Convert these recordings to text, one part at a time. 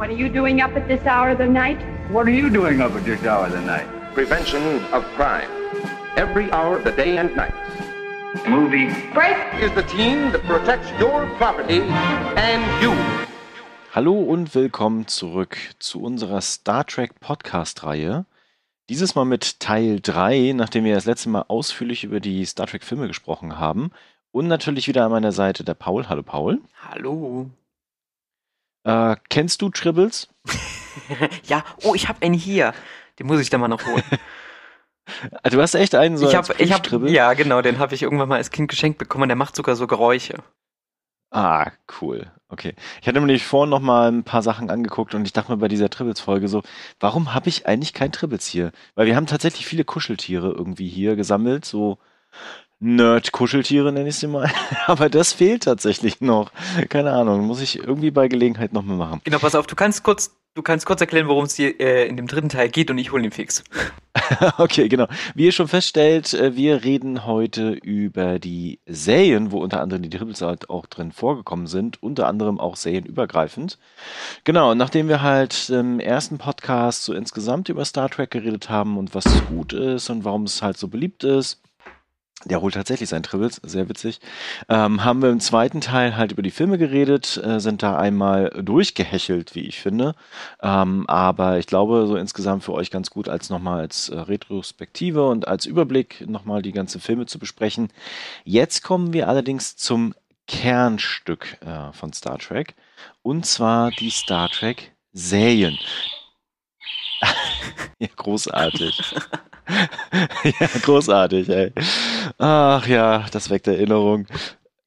What are you doing up at this hour of the night? What are you doing up at this hour of the night? Prevention of crime. Every hour of the day and night. Movie. Break! Is the team that protects your property and you. Hallo und willkommen zurück zu unserer Star Trek Podcast-Reihe. Dieses Mal mit Teil 3, nachdem wir das letzte Mal ausführlich über die Star Trek-Filme gesprochen haben. Und natürlich wieder an meiner Seite der Paul. Hallo Paul. Hallo. Äh, kennst du Tribbles? ja, oh, ich habe einen hier. Den muss ich dann mal noch holen. Ah, du hast echt einen so ich habe, ich Plüschtribbel? ja, genau, den habe ich irgendwann mal als Kind geschenkt bekommen. Der macht sogar so Geräusche. Ah, cool. Okay. Ich hatte mir nämlich vorhin noch mal ein paar Sachen angeguckt und ich dachte mir bei dieser Tribbles-Folge so, warum habe ich eigentlich kein Tribbles hier? Weil wir haben tatsächlich viele Kuscheltiere irgendwie hier gesammelt, so Nerd-Kuscheltiere nenne ich sie mal. Aber das fehlt tatsächlich noch. Keine Ahnung, muss ich irgendwie bei Gelegenheit nochmal machen. Genau, pass auf, du kannst kurz, du kannst kurz erklären, worum es dir äh, in dem dritten Teil geht und ich hole den fix. Okay, genau. Wie ihr schon feststellt, äh, wir reden heute über die Serien, wo unter anderem die Tribbles halt auch drin vorgekommen sind, unter anderem auch serienübergreifend. Genau, nachdem wir halt im ersten Podcast so insgesamt über Star Trek geredet haben und was gut ist und warum es halt so beliebt ist, der holt tatsächlich seinen Tribbles, sehr witzig. Ähm, haben wir im zweiten Teil halt über die Filme geredet, äh, sind da einmal durchgehechelt, wie ich finde. Ähm, aber ich glaube, so insgesamt für euch ganz gut als nochmal als äh, Retrospektive und als Überblick nochmal die ganzen Filme zu besprechen. Jetzt kommen wir allerdings zum Kernstück äh, von Star Trek. Und zwar die Star Trek Serien. ja, großartig. ja, großartig, ey. Ach ja, das weckt Erinnerung.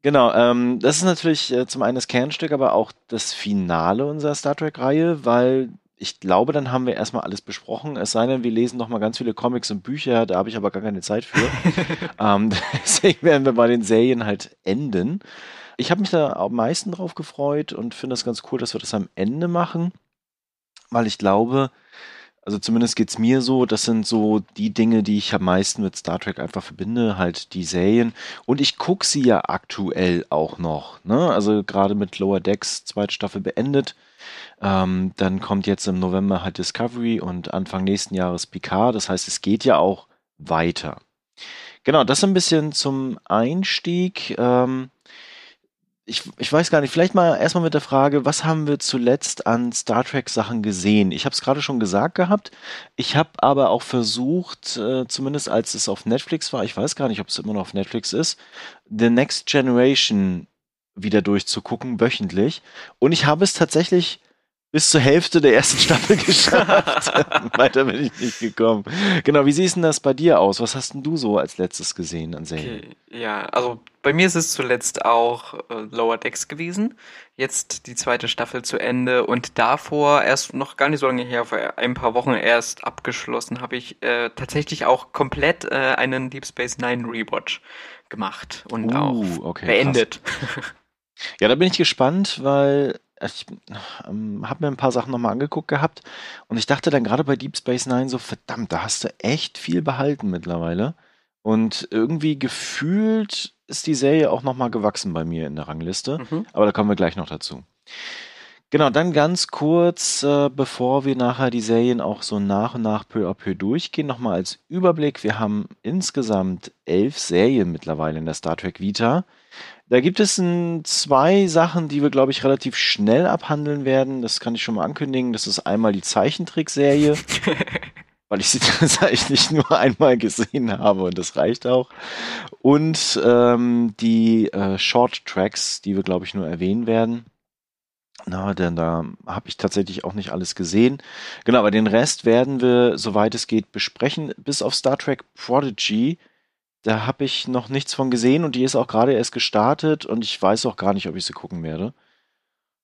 Genau, ähm, das ist natürlich äh, zum einen das Kernstück, aber auch das Finale unserer Star Trek-Reihe, weil ich glaube, dann haben wir erstmal alles besprochen. Es sei denn, wir lesen noch mal ganz viele Comics und Bücher, da habe ich aber gar keine Zeit für. ähm, deswegen werden wir bei den Serien halt enden. Ich habe mich da am meisten drauf gefreut und finde es ganz cool, dass wir das am Ende machen, weil ich glaube, also zumindest geht's mir so, das sind so die Dinge, die ich am meisten mit Star Trek einfach verbinde, halt die Serien. Und ich gucke sie ja aktuell auch noch. Ne? Also gerade mit Lower Decks, zweite Staffel beendet. Ähm, dann kommt jetzt im November halt Discovery und Anfang nächsten Jahres Picard. Das heißt, es geht ja auch weiter. Genau, das ein bisschen zum Einstieg. Ähm, ich, ich weiß gar nicht, vielleicht mal erstmal mit der Frage, was haben wir zuletzt an Star Trek Sachen gesehen? Ich habe es gerade schon gesagt gehabt. Ich habe aber auch versucht, äh, zumindest als es auf Netflix war, ich weiß gar nicht, ob es immer noch auf Netflix ist, The Next Generation wieder durchzugucken, wöchentlich. Und ich habe es tatsächlich bis zur Hälfte der ersten Staffel geschafft. Weiter bin ich nicht gekommen. Genau, wie sieht denn das bei dir aus? Was hast denn du so als letztes gesehen an Serien? Okay, ja, also bei mir ist es zuletzt auch äh, Lower Decks gewesen. Jetzt die zweite Staffel zu Ende und davor erst noch gar nicht so lange her, vor ein paar Wochen erst abgeschlossen, habe ich äh, tatsächlich auch komplett äh, einen Deep Space Nine Rewatch gemacht und Uh, auch okay, beendet. Ja, da bin ich gespannt, weil ich ähm, habe mir ein paar Sachen nochmal angeguckt gehabt und ich dachte dann gerade bei Deep Space Nine so, verdammt, da hast du echt viel behalten mittlerweile. Und irgendwie gefühlt ist die Serie auch nochmal gewachsen bei mir in der Rangliste. Mhm. Aber da kommen wir gleich noch dazu. Genau, dann ganz kurz, äh, bevor wir nachher die Serien auch so nach und nach peu à peu durchgehen, nochmal als Überblick. Wir haben insgesamt elf Serien mittlerweile in der Star Trek Vita. Da gibt es n, zwei Sachen, die wir, glaube ich, relativ schnell abhandeln werden. Das kann ich schon mal ankündigen. Das ist einmal die Zeichentrickserie, weil ich sie tatsächlich nur einmal gesehen habe und das reicht auch. Und ähm, die äh, Short Tracks, die wir, glaube ich, nur erwähnen werden. Na, denn da habe ich tatsächlich auch nicht alles gesehen. Genau, aber den Rest werden wir, soweit es geht, besprechen. Bis auf Star Trek Prodigy. Da habe ich noch nichts von gesehen und die ist auch gerade erst gestartet und ich weiß auch gar nicht, ob ich sie gucken werde.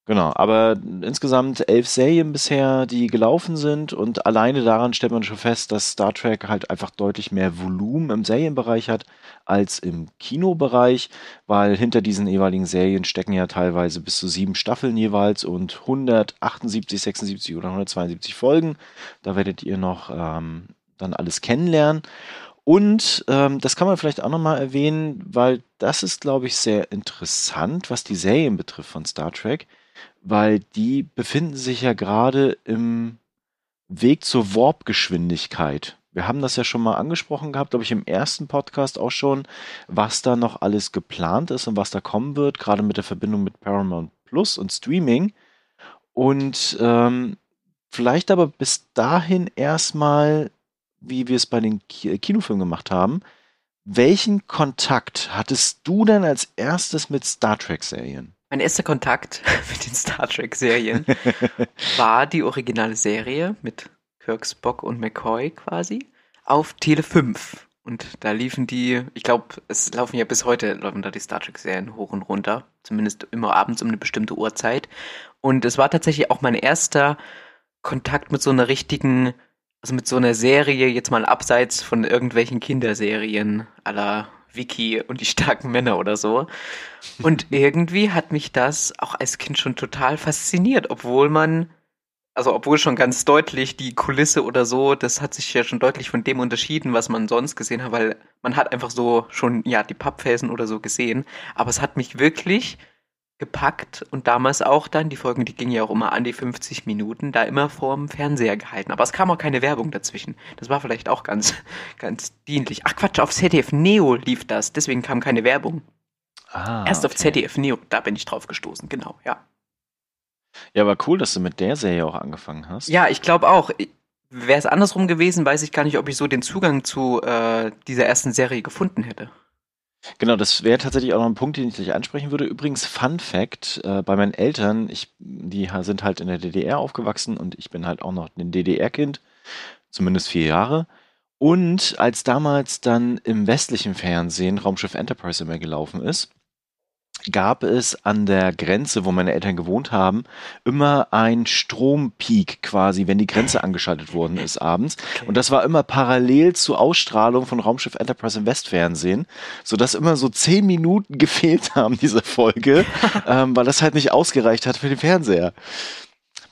Genau, aber insgesamt elf Serien bisher, die gelaufen sind und alleine daran stellt man schon fest, dass Star Trek halt einfach deutlich mehr Volumen im Serienbereich hat als im Kinobereich, weil hinter diesen jeweiligen Serien stecken ja teilweise bis zu sieben Staffeln jeweils und 178, 76 oder 172 Folgen. Da werdet ihr noch ähm, dann alles kennenlernen. Und ähm, das kann man vielleicht auch nochmal erwähnen, weil das ist, glaube ich, sehr interessant, was die Serien betrifft von Star Trek weil die befinden sich ja gerade im Weg zur Warp-Geschwindigkeit. Wir haben das ja schon mal angesprochen gehabt, glaube ich, im ersten Podcast auch schon, was da noch alles geplant ist und was da kommen wird, gerade mit der Verbindung mit Paramount Plus und Streaming. Und ähm, vielleicht aber bis dahin erstmal, wie wir es bei den Kinofilmen gemacht haben, welchen Kontakt hattest du denn als erstes mit Star Trek-Serien? Mein erster Kontakt mit den Star Trek-Serien war die originale Serie mit Kirk, Spock und McCoy quasi auf Tele 5. Und da liefen die, ich glaube, es laufen ja bis heute, laufen da die Star Trek-Serien hoch und runter. Zumindest immer abends um eine bestimmte Uhrzeit. Und es war tatsächlich auch mein erster Kontakt mit so einer richtigen also mit so einer Serie jetzt mal abseits von irgendwelchen Kinderserien aller Vicky und die starken Männer oder so. Und irgendwie hat mich das auch als Kind schon total fasziniert, obwohl man, also obwohl schon ganz deutlich die Kulisse oder so, das hat sich ja schon deutlich von dem unterschieden, was man sonst gesehen hat, weil man hat einfach so schon, ja, die Pappfelsen oder so gesehen. Aber es hat mich wirklich gepackt und damals auch dann, die Folgen, die gingen ja auch immer an die 50 Minuten, da immer vorm Fernseher gehalten. Aber es kam auch keine Werbung dazwischen. Das war vielleicht auch ganz, ganz dienlich. Ach Quatsch, auf ZDF Neo lief das, deswegen kam keine Werbung. Ah, Erst okay. auf ZDF Neo, da bin ich drauf gestoßen, genau, ja. Ja, aber cool, dass du mit der Serie auch angefangen hast. Ja, ich glaube auch. Wäre es andersrum gewesen, weiß ich gar nicht, ob ich so den Zugang zu äh, dieser ersten Serie gefunden hätte. Genau, das wäre tatsächlich auch noch ein Punkt, den ich gleich ansprechen würde. Übrigens, Fun Fact, äh, bei meinen Eltern, ich, die sind halt in der DDR aufgewachsen und ich bin halt auch noch ein DDR-Kind, zumindest vier Jahre. Und als damals dann im westlichen Fernsehen Raumschiff Enterprise immer gelaufen ist, gab es an der Grenze, wo meine Eltern gewohnt haben, immer ein Strompeak quasi, wenn die Grenze angeschaltet worden ist abends. Okay. Und das war immer parallel zur Ausstrahlung von Raumschiff Enterprise im Westfernsehen, sodass immer so zehn Minuten gefehlt haben, diese Folge, ähm, weil das halt nicht ausgereicht hat für den Fernseher.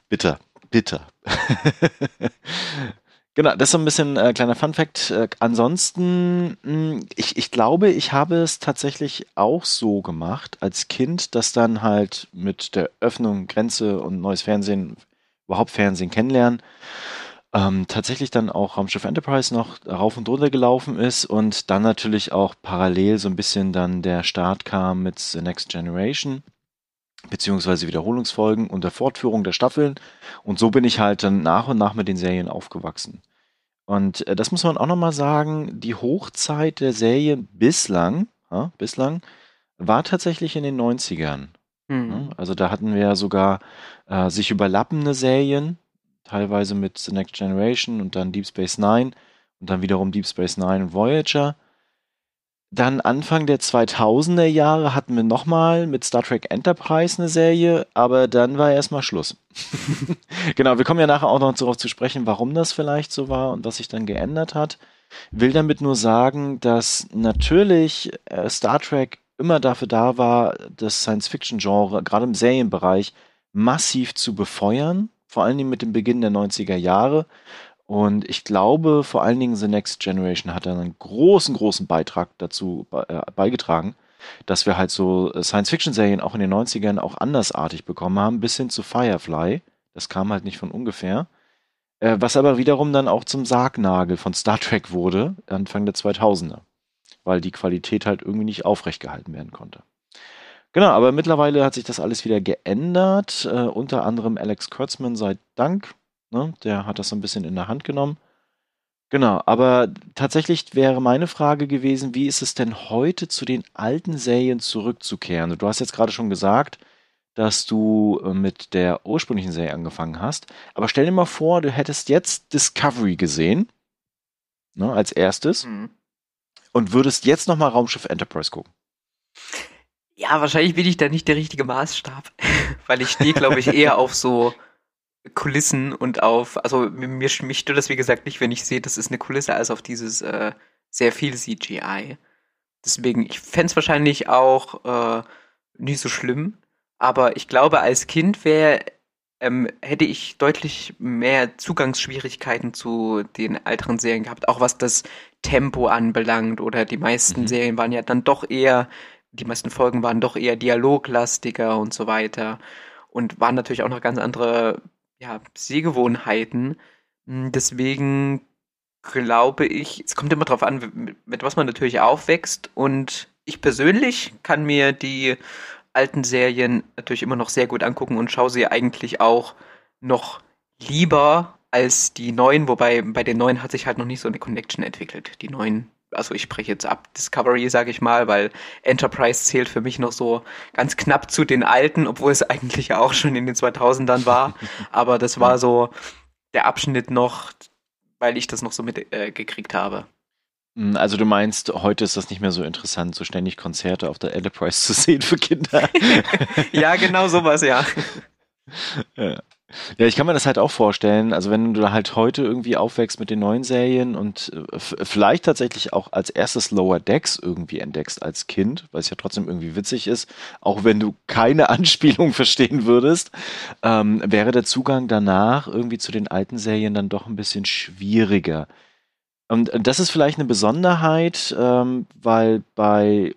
Bitter, bitter. Genau, das ist so ein bisschen äh, kleiner Fun-Fact. Äh, ansonsten, mh, hm, ich, ich glaube, ich habe es tatsächlich auch so gemacht als Kind, dass dann halt mit der Öffnung Grenze und neues Fernsehen, überhaupt Fernsehen kennenlernen, ähm, tatsächlich dann auch Raumschiff Enterprise noch rauf und runter gelaufen ist und dann natürlich auch parallel so ein bisschen dann der Start kam mit The Next Generation beziehungsweise Wiederholungsfolgen und der Fortführung der Staffeln. Und so bin ich halt dann nach und nach mit den Serien aufgewachsen. Und äh, das muss man auch nochmal sagen, die Hochzeit der Serie bislang, ja, bislang, war tatsächlich in den 90ern. Mhm. Also da hatten wir ja sogar äh, sich überlappende Serien, teilweise mit The Next Generation und dann Deep Space Nine und dann wiederum Deep Space Nine und Voyager. Dann Anfang der 2000er Jahre hatten wir nochmal mit Star Trek Enterprise eine Serie, aber dann war erstmal Schluss. genau, wir kommen ja nachher auch noch darauf zu sprechen, warum das vielleicht so war und was sich dann geändert hat. Will damit nur sagen, dass natürlich äh, Star Trek immer dafür da war, das Science-Fiction-Genre, gerade im Serienbereich, massiv zu befeuern, vor allen Dingen mit dem Beginn der 90er Jahre. Und ich glaube, vor allen Dingen The Next Generation hat einen großen, großen Beitrag dazu äh, beigetragen, dass wir halt so äh, Science-Fiction-Serien auch in den 90ern auch andersartig bekommen haben, bis hin zu Firefly. Das kam halt nicht von ungefähr. Äh, was aber wiederum dann auch zum Sargnagel von Star Trek wurde, Anfang der 2000er. Weil die Qualität halt irgendwie nicht aufrecht gehalten werden konnte. Genau, aber mittlerweile hat sich das alles wieder geändert. Unter anderem Alex Kurtzman sei Dank Ne? Der hat das so ein bisschen in der Hand genommen. Genau, aber tatsächlich wäre meine Frage gewesen, wie ist es denn heute zu den alten Serien zurückzukehren? Du hast jetzt gerade schon gesagt, dass du äh, mit der ursprünglichen Serie angefangen hast. Aber stell dir mal vor, du hättest jetzt Discovery gesehen, ne, als erstes, mhm. und würdest jetzt nochmal Raumschiff Enterprise gucken. Ja, wahrscheinlich bin ich da nicht der richtige Maßstab, weil ich stehe, glaube ich, eher auf so Kulissen und auf, also mir, mich stört das wie gesagt nicht, wenn ich sehe, das ist eine Kulisse, als auf dieses äh, sehr viel CGI. Deswegen, ich fände es wahrscheinlich auch äh, nicht so schlimm, aber ich glaube, als Kind wäre, ähm, hätte ich deutlich mehr Zugangsschwierigkeiten zu den älteren Serien gehabt, auch was das Tempo anbelangt oder die meisten mhm. Serien waren ja dann doch eher, die meisten Folgen waren doch eher dialoglastiger und so weiter. und waren natürlich auch noch ganz andere ja, Sehgewohnheiten. Hm, deswegen glaube ich, es kommt immer darauf an, mit, mit was man natürlich aufwächst. Und ich persönlich kann mir die alten Serien natürlich immer noch sehr gut angucken und schaue sie eigentlich auch noch lieber als die neuen, wobei bei den neuen hat sich halt noch nicht so eine Connection entwickelt. Die neuen, also ich spreche jetzt ab Discovery, sage ich mal, weil Enterprise zählt für mich noch so ganz knapp zu den alten, obwohl es eigentlich ja auch schon in den 2000ern war. Aber das war so der Abschnitt noch, weil ich das noch so mitgekriegt äh, habe. Hm, also du meinst, heute ist das nicht mehr so interessant, so ständig Konzerte auf der Enterprise zu sehen für Kinder. ja, genau sowas, ja. ja. Ja, ich kann mir das halt auch vorstellen. Also wenn du halt heute irgendwie aufwächst mit den neuen Serien und äh, vielleicht tatsächlich auch als erstes Lower Decks irgendwie entdeckst als Kind, weil es ja trotzdem irgendwie witzig ist, auch wenn du keine Anspielung verstehen würdest, ähm, wäre der Zugang danach irgendwie zu den alten Serien dann doch ein bisschen schwieriger. Und das ist vielleicht eine Besonderheit, ähm, weil bei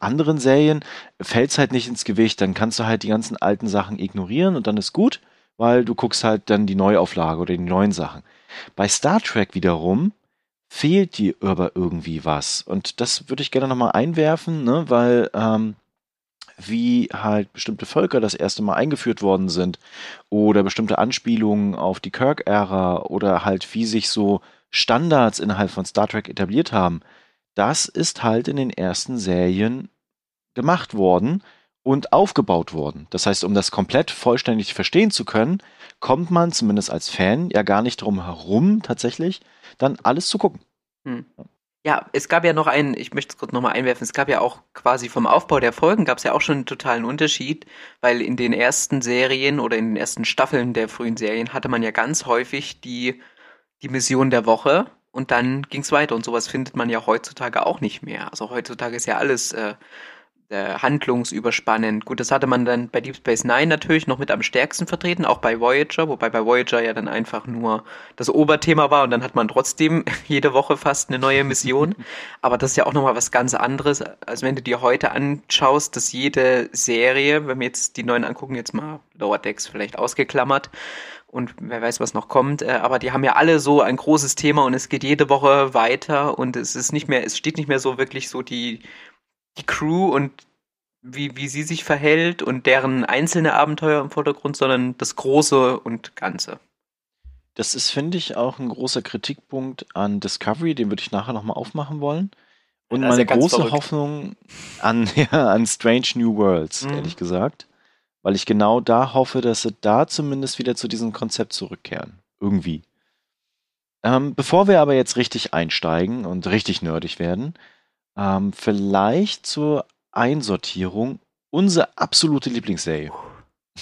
anderen Serien fällt es halt nicht ins Gewicht. Dann kannst du halt die ganzen alten Sachen ignorieren und dann ist gut weil du guckst halt dann die Neuauflage oder die neuen Sachen. Bei Star Trek wiederum fehlt dir aber irgendwie was. Und das würde ich gerne nochmal einwerfen, ne? weil ähm, wie halt bestimmte Völker das erste Mal eingeführt worden sind oder bestimmte Anspielungen auf die Kirk-Ära oder halt wie sich so Standards innerhalb von Star Trek etabliert haben, das ist halt in den ersten Serien gemacht worden und aufgebaut worden. Das heißt, um das komplett vollständig verstehen zu können, kommt man zumindest als Fan ja gar nicht drum herum, tatsächlich dann alles zu gucken. Hm. Ja, es gab ja noch einen, ich möchte es kurz nochmal einwerfen, es gab ja auch quasi vom Aufbau der Folgen gab es ja auch schon einen totalen Unterschied, weil in den ersten Serien oder in den ersten Staffeln der frühen Serien hatte man ja ganz häufig die, die Mission der Woche und dann ging es weiter und sowas findet man ja heutzutage auch nicht mehr. Also heutzutage ist ja alles äh, äh, handlungsüberspannend. Gut, das hatte man dann bei Deep Space Nine natürlich noch mit am stärksten vertreten, auch bei Voyager, wobei bei Voyager ja dann einfach nur das Oberthema war und dann hat man trotzdem jede Woche fast eine neue Mission. Aber das ist ja auch nochmal was ganz anderes, als wenn du dir heute anschaust, dass jede Serie, wenn wir jetzt die neuen angucken, jetzt mal Lower Decks vielleicht ausgeklammert, und wer weiß, was noch kommt. Äh, aber die haben ja alle so ein großes Thema und es geht jede Woche weiter und es ist nicht mehr, es steht nicht mehr so wirklich so die die Crew und wie, wie sie sich verhält und deren einzelne Abenteuer im Vordergrund, sondern das Große und Ganze. Das ist, finde ich, auch ein großer Kritikpunkt an Discovery, den würde ich nachher nochmal aufmachen wollen. Und meine ja große verrückt. Hoffnung an, ja, an Strange New Worlds, mhm. ehrlich gesagt. Weil ich genau da hoffe, dass sie da zumindest wieder zu diesem Konzept zurückkehren. Irgendwie. Ähm, bevor wir aber jetzt richtig einsteigen und richtig nerdig werden, ähm, vielleicht zur Einsortierung unsere absolute Lieblingsserie.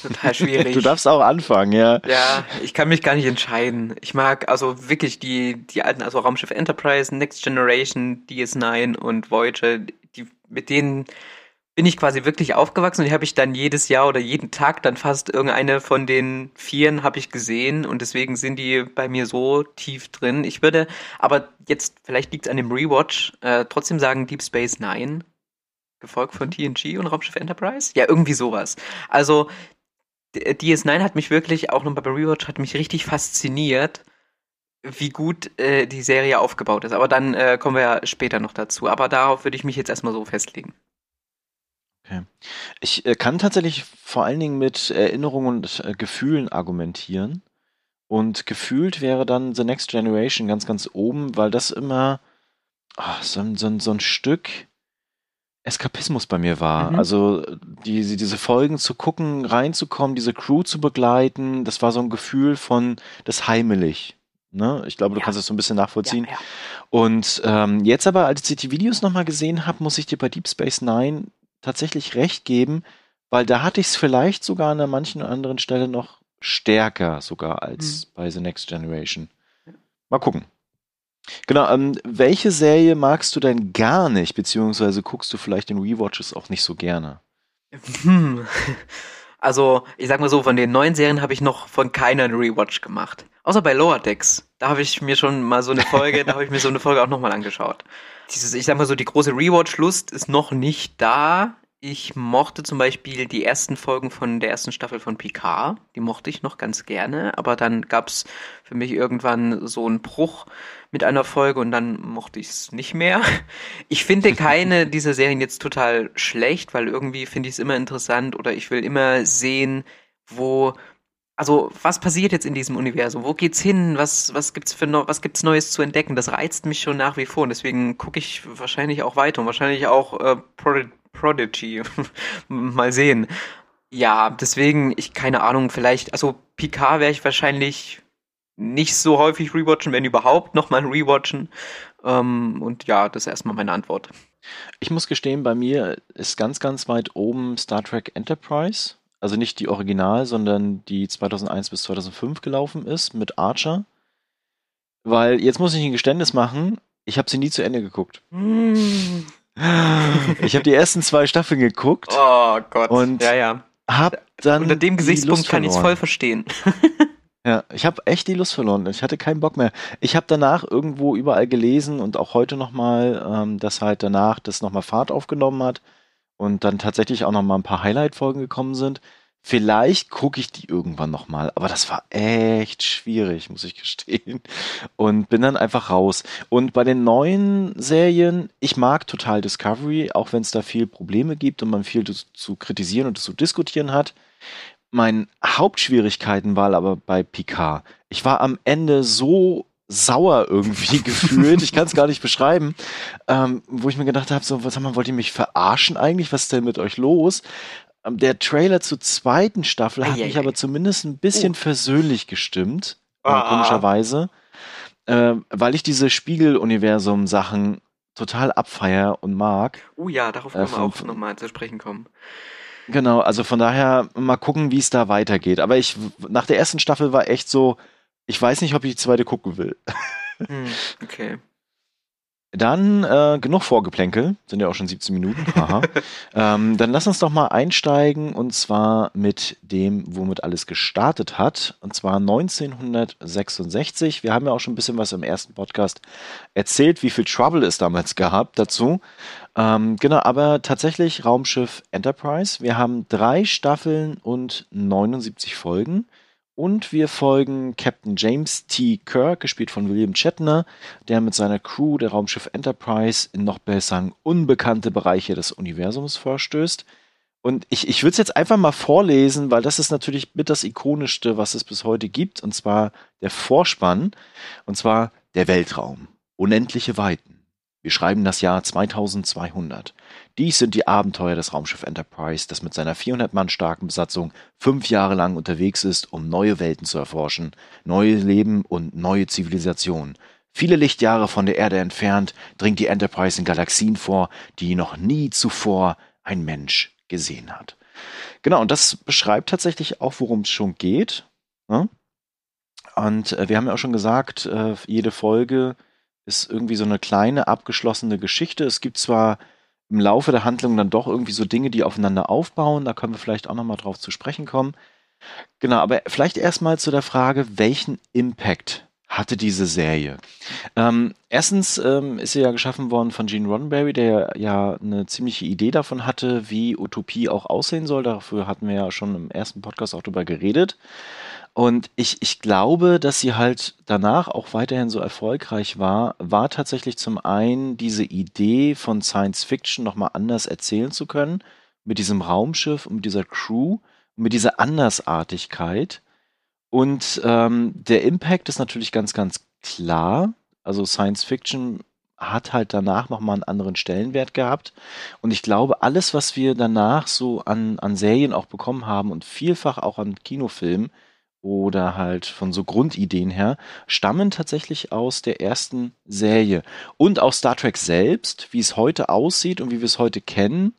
Total schwierig. du darfst auch anfangen, ja. Ja, ich kann mich gar nicht entscheiden. Ich mag also wirklich die, die alten, also Raumschiff Enterprise, Next Generation, DS9 und Voyager, die, mit denen bin ich quasi wirklich aufgewachsen und die habe ich dann jedes Jahr oder jeden Tag dann fast irgendeine von den Vieren habe ich gesehen und deswegen sind die bei mir so tief drin. Ich würde aber jetzt, vielleicht liegt es an dem Rewatch, äh, trotzdem sagen Deep Space Nine, gefolgt von TNG und Raumschiff Enterprise. Ja, irgendwie sowas. Also DS9 hat mich wirklich, auch noch bei Rewatch, hat mich richtig fasziniert, wie gut äh, die Serie aufgebaut ist. Aber dann äh, kommen wir ja später noch dazu. Aber darauf würde ich mich jetzt erstmal so festlegen. Okay. Ich äh, kann tatsächlich vor allen Dingen mit Erinnerungen und äh, Gefühlen argumentieren. Und gefühlt wäre dann The Next Generation ganz, ganz oben, weil das immer oh, so, so, so ein Stück Eskapismus bei mir war. Mhm. Also die, diese Folgen zu gucken, reinzukommen, diese Crew zu begleiten, das war so ein Gefühl von das heimelig. Ne? Ich glaube, du ja. kannst das so ein bisschen nachvollziehen. Ja, ja. Und ähm, jetzt aber, als ich die Videos nochmal gesehen habe, muss ich dir bei Deep Space Nine tatsächlich recht geben, weil da hatte ich es vielleicht sogar an einer manchen anderen Stelle noch stärker sogar als mhm. bei The Next Generation. Mal gucken. Genau, ähm, welche Serie magst du denn gar nicht, beziehungsweise guckst du vielleicht in Rewatches auch nicht so gerne? Hm. Also, ich sag mal so, von den neuen Serien habe ich noch von keiner einen Rewatch gemacht. Außer bei Lower Decks. Da habe ich mir schon mal so eine Folge, da habe ich mir so eine Folge auch nochmal angeschaut dieses, ich sag mal so, die große Rewatch-Lust ist noch nicht da. Ich mochte zum Beispiel die ersten Folgen von der ersten Staffel von Picard. Die mochte ich noch ganz gerne. Aber dann gab es für mich irgendwann so einen Bruch mit einer Folge und dann mochte ich es nicht mehr. Ich finde keine dieser Serien jetzt total schlecht, weil irgendwie finde ich es immer interessant oder ich will immer sehen, wo also was passiert jetzt in diesem Universum? Wo geht's hin? Was was gibt's für no was gibt's Neues zu entdecken? Das reizt mich schon nach wie vor und deswegen gucke ich wahrscheinlich auch weiter und wahrscheinlich auch äh, Prod Prodigy. Mal sehen. Ja, deswegen ich keine Ahnung. Vielleicht also Picard werde ich wahrscheinlich nicht so häufig rewatchen, wenn überhaupt nochmal rewatchen. Ähm, und ja, das ist erstmal meine Antwort. Ich muss gestehen, bei mir ist ganz, ganz weit oben Star Trek Enterprise. Also nicht die Original, sondern die 2001 bis 2005 gelaufen ist mit Archer. Weil jetzt muss ich ein Geständnis machen, ich habe sie nie zu Ende geguckt. Mm. Ich habe die ersten zwei Staffeln geguckt. Oh Gott. Und ja, ja. Hab dann Unter dem Gesichtspunkt kann ich es voll verstehen. Ja, ich habe echt die Lust verloren. Ich hatte keinen Bock mehr. Ich habe danach irgendwo überall gelesen und auch heute nochmal, ähm, dass halt danach das nochmal Fahrt aufgenommen hat und dann tatsächlich auch nochmal ein paar Highlight-Folgen gekommen sind. Vielleicht gucke ich die irgendwann nochmal, aber das war echt schwierig, muss ich gestehen. Und bin dann einfach raus. Und bei den neuen Serien, ich mag total Discovery, auch wenn es da viel Probleme gibt und man viel zu, zu kritisieren und zu diskutieren hat. Mein Hauptschwierigkeiten war aber bei Picard. Ich war am Ende so sauer irgendwie gefühlt, ich kann es gar nicht beschreiben, ähm, wo ich mir gedacht habe, so, was haben wir, wollt ihr mich verarschen eigentlich? Was ist denn mit euch los? Ähm, der Trailer zur zweiten Staffel hat mich aber zumindest ein bisschen versöhnlich gestimmt, äh, Ah. komischerweise, äh, weil ich diese Spiegel-Universum-Sachen total abfeier und mag. Oh ja, darauf Äh, können wir von- auch nochmal zu sprechen kommen. Genau, also von daher mal gucken, wie es da weitergeht. Aber ich, nach der ersten Staffel war echt so, ich weiß nicht, ob ich die zweite gucken will. Hm, okay. Dann äh, genug Vorgeplänkel, sind ja auch schon 17 Minuten. Ähm, dann lass uns doch mal einsteigen und zwar mit dem, womit alles gestartet hat. Und zwar 1966. Wir haben ja auch schon ein bisschen was im ersten Podcast erzählt, wie viel Trouble es damals gab dazu. Ähm, genau, aber tatsächlich Raumschiff Enterprise. Wir haben drei Staffeln und 79 Folgen. Und wir folgen Captain James T. Kirk, gespielt von William Shatner, der mit seiner Crew der Raumschiff Enterprise in noch besser unbekannte Bereiche des Universums vorstößt. Und ich, ich würde es jetzt einfach mal vorlesen, weil das ist natürlich mit das Ikonischste, was es bis heute gibt, und zwar der Vorspann, und zwar der Weltraum. Unendliche Weiten. Wir schreiben das Jahr 2200. Dies sind die Abenteuer des Raumschiff Enterprise, das mit seiner 400 Mann starken Besatzung fünf Jahre lang unterwegs ist, um neue Welten zu erforschen, neue Leben und neue Zivilisationen. Viele Lichtjahre von der Erde entfernt dringt die Enterprise in Galaxien vor, die noch nie zuvor ein Mensch gesehen hat. Genau, und das beschreibt tatsächlich auch, worum es schon geht. Ne? Und äh, wir haben ja auch schon gesagt, äh, jede Folge ist irgendwie so eine kleine abgeschlossene Geschichte. Es gibt zwar im Laufe der Handlung dann doch irgendwie so Dinge, die aufeinander aufbauen. Da können wir vielleicht auch nochmal drauf zu sprechen kommen. Genau, aber vielleicht erstmal zu der Frage, welchen Impact hatte diese Serie? Ähm, erstens ähm, ist sie ja geschaffen worden von Gene Roddenberry, der ja eine ziemliche Idee davon hatte, wie Utopie auch aussehen soll. Dafür hatten wir ja schon im ersten Podcast auch drüber geredet. Und ich, ich glaube, dass sie halt danach auch weiterhin so erfolgreich war, war tatsächlich zum einen diese Idee von Science Fiction nochmal anders erzählen zu können, mit diesem Raumschiff und mit dieser Crew, mit dieser Andersartigkeit. Und ähm, der Impact ist natürlich ganz, ganz klar. Also Science Fiction hat halt danach nochmal einen anderen Stellenwert gehabt. Und ich glaube, alles, was wir danach so an, an Serien auch bekommen haben und vielfach auch an Kinofilmen, oder halt von so Grundideen her, stammen tatsächlich aus der ersten Serie. Und auch Star Trek selbst, wie es heute aussieht und wie wir es heute kennen,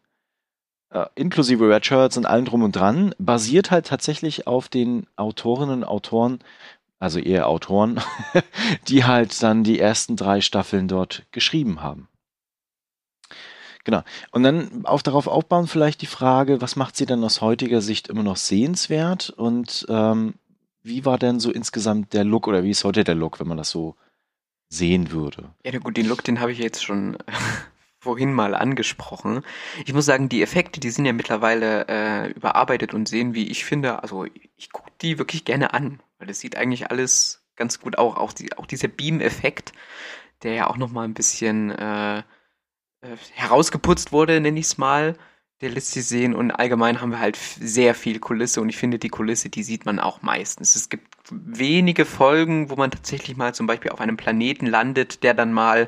äh, inklusive Red Shirts und allem drum und dran, basiert halt tatsächlich auf den Autorinnen und Autoren, also eher Autoren, die halt dann die ersten drei Staffeln dort geschrieben haben. Genau. Und dann auch darauf aufbauen vielleicht die Frage, was macht sie denn aus heutiger Sicht immer noch sehenswert und ähm, wie war denn so insgesamt der Look oder wie ist heute der Look, wenn man das so sehen würde? Ja, gut, den Look, den habe ich jetzt schon vorhin mal angesprochen. Ich muss sagen, die Effekte, die sind ja mittlerweile äh, überarbeitet und sehen, wie ich finde, also ich gucke die wirklich gerne an, weil das sieht eigentlich alles ganz gut auch, auch, die, auch dieser Beam-Effekt, der ja auch nochmal ein bisschen äh, äh, herausgeputzt wurde, nenne ich es mal, der lässt sich sehen und allgemein haben wir halt sehr viel Kulisse und ich finde, die Kulisse, die sieht man auch meistens. Es gibt wenige Folgen, wo man tatsächlich mal zum Beispiel auf einem Planeten landet, der dann mal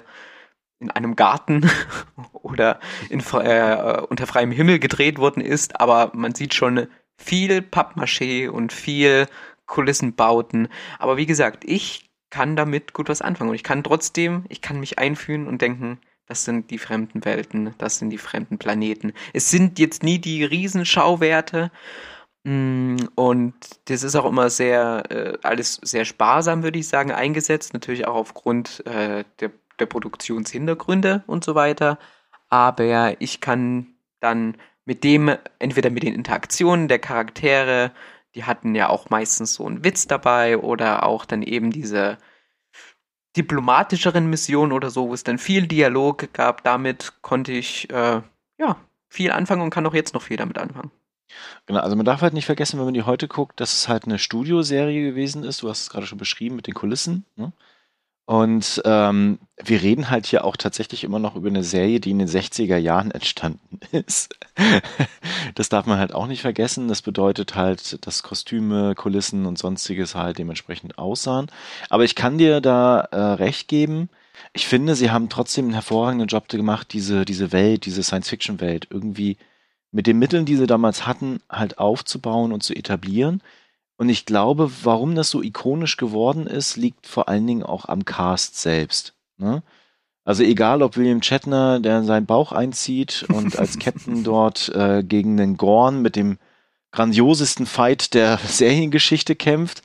in einem Garten oder in, äh, unter freiem Himmel gedreht worden ist, aber man sieht schon viel Pappmaché und viel Kulissenbauten. Aber wie gesagt, ich kann damit gut was anfangen und ich kann trotzdem, ich kann mich einfühlen und denken, das sind die fremden Welten, das sind die fremden Planeten. Es sind jetzt nie die Riesenschauwerte mm, und das ist auch immer sehr, äh, alles sehr sparsam, würde ich sagen, eingesetzt. Natürlich auch aufgrund äh, der der Produktionshintergründe und so weiter. Aber ich kann dann mit dem, entweder mit den Interaktionen der Charaktere, die hatten ja auch meistens so einen Witz dabei oder auch dann eben diese diplomatischeren Missionen oder so, wo es dann viel Dialog gab. Damit konnte ich äh, ja viel anfangen und kann auch jetzt noch viel damit anfangen. Genau, also man darf halt nicht vergessen, wenn man die heute guckt, dass es halt eine Studioserie gewesen ist. Du hast es gerade schon beschrieben mit den Kulissen. Ne? Und ähm, wir reden halt hier auch tatsächlich immer noch über eine Serie, die in den 60er Jahren entstanden ist. das darf man halt auch nicht vergessen. Das bedeutet halt, dass Kostüme, Kulissen und sonstiges halt dementsprechend aussahen. Aber ich kann dir da äh, recht geben. Ich finde, sie haben trotzdem einen hervorragenden Job gemacht, diese, diese Welt, diese Science-Fiction-Welt irgendwie mit den Mitteln, die sie damals hatten, halt aufzubauen und zu etablieren. Und ich glaube, warum das so ikonisch geworden ist, liegt vor allen Dingen auch am Cast selbst. Ne? Also egal, ob William Shatner, der seinen Bauch einzieht und als Captain dort äh, gegen den Gorn mit dem grandiosesten Fight der Seriengeschichte kämpft,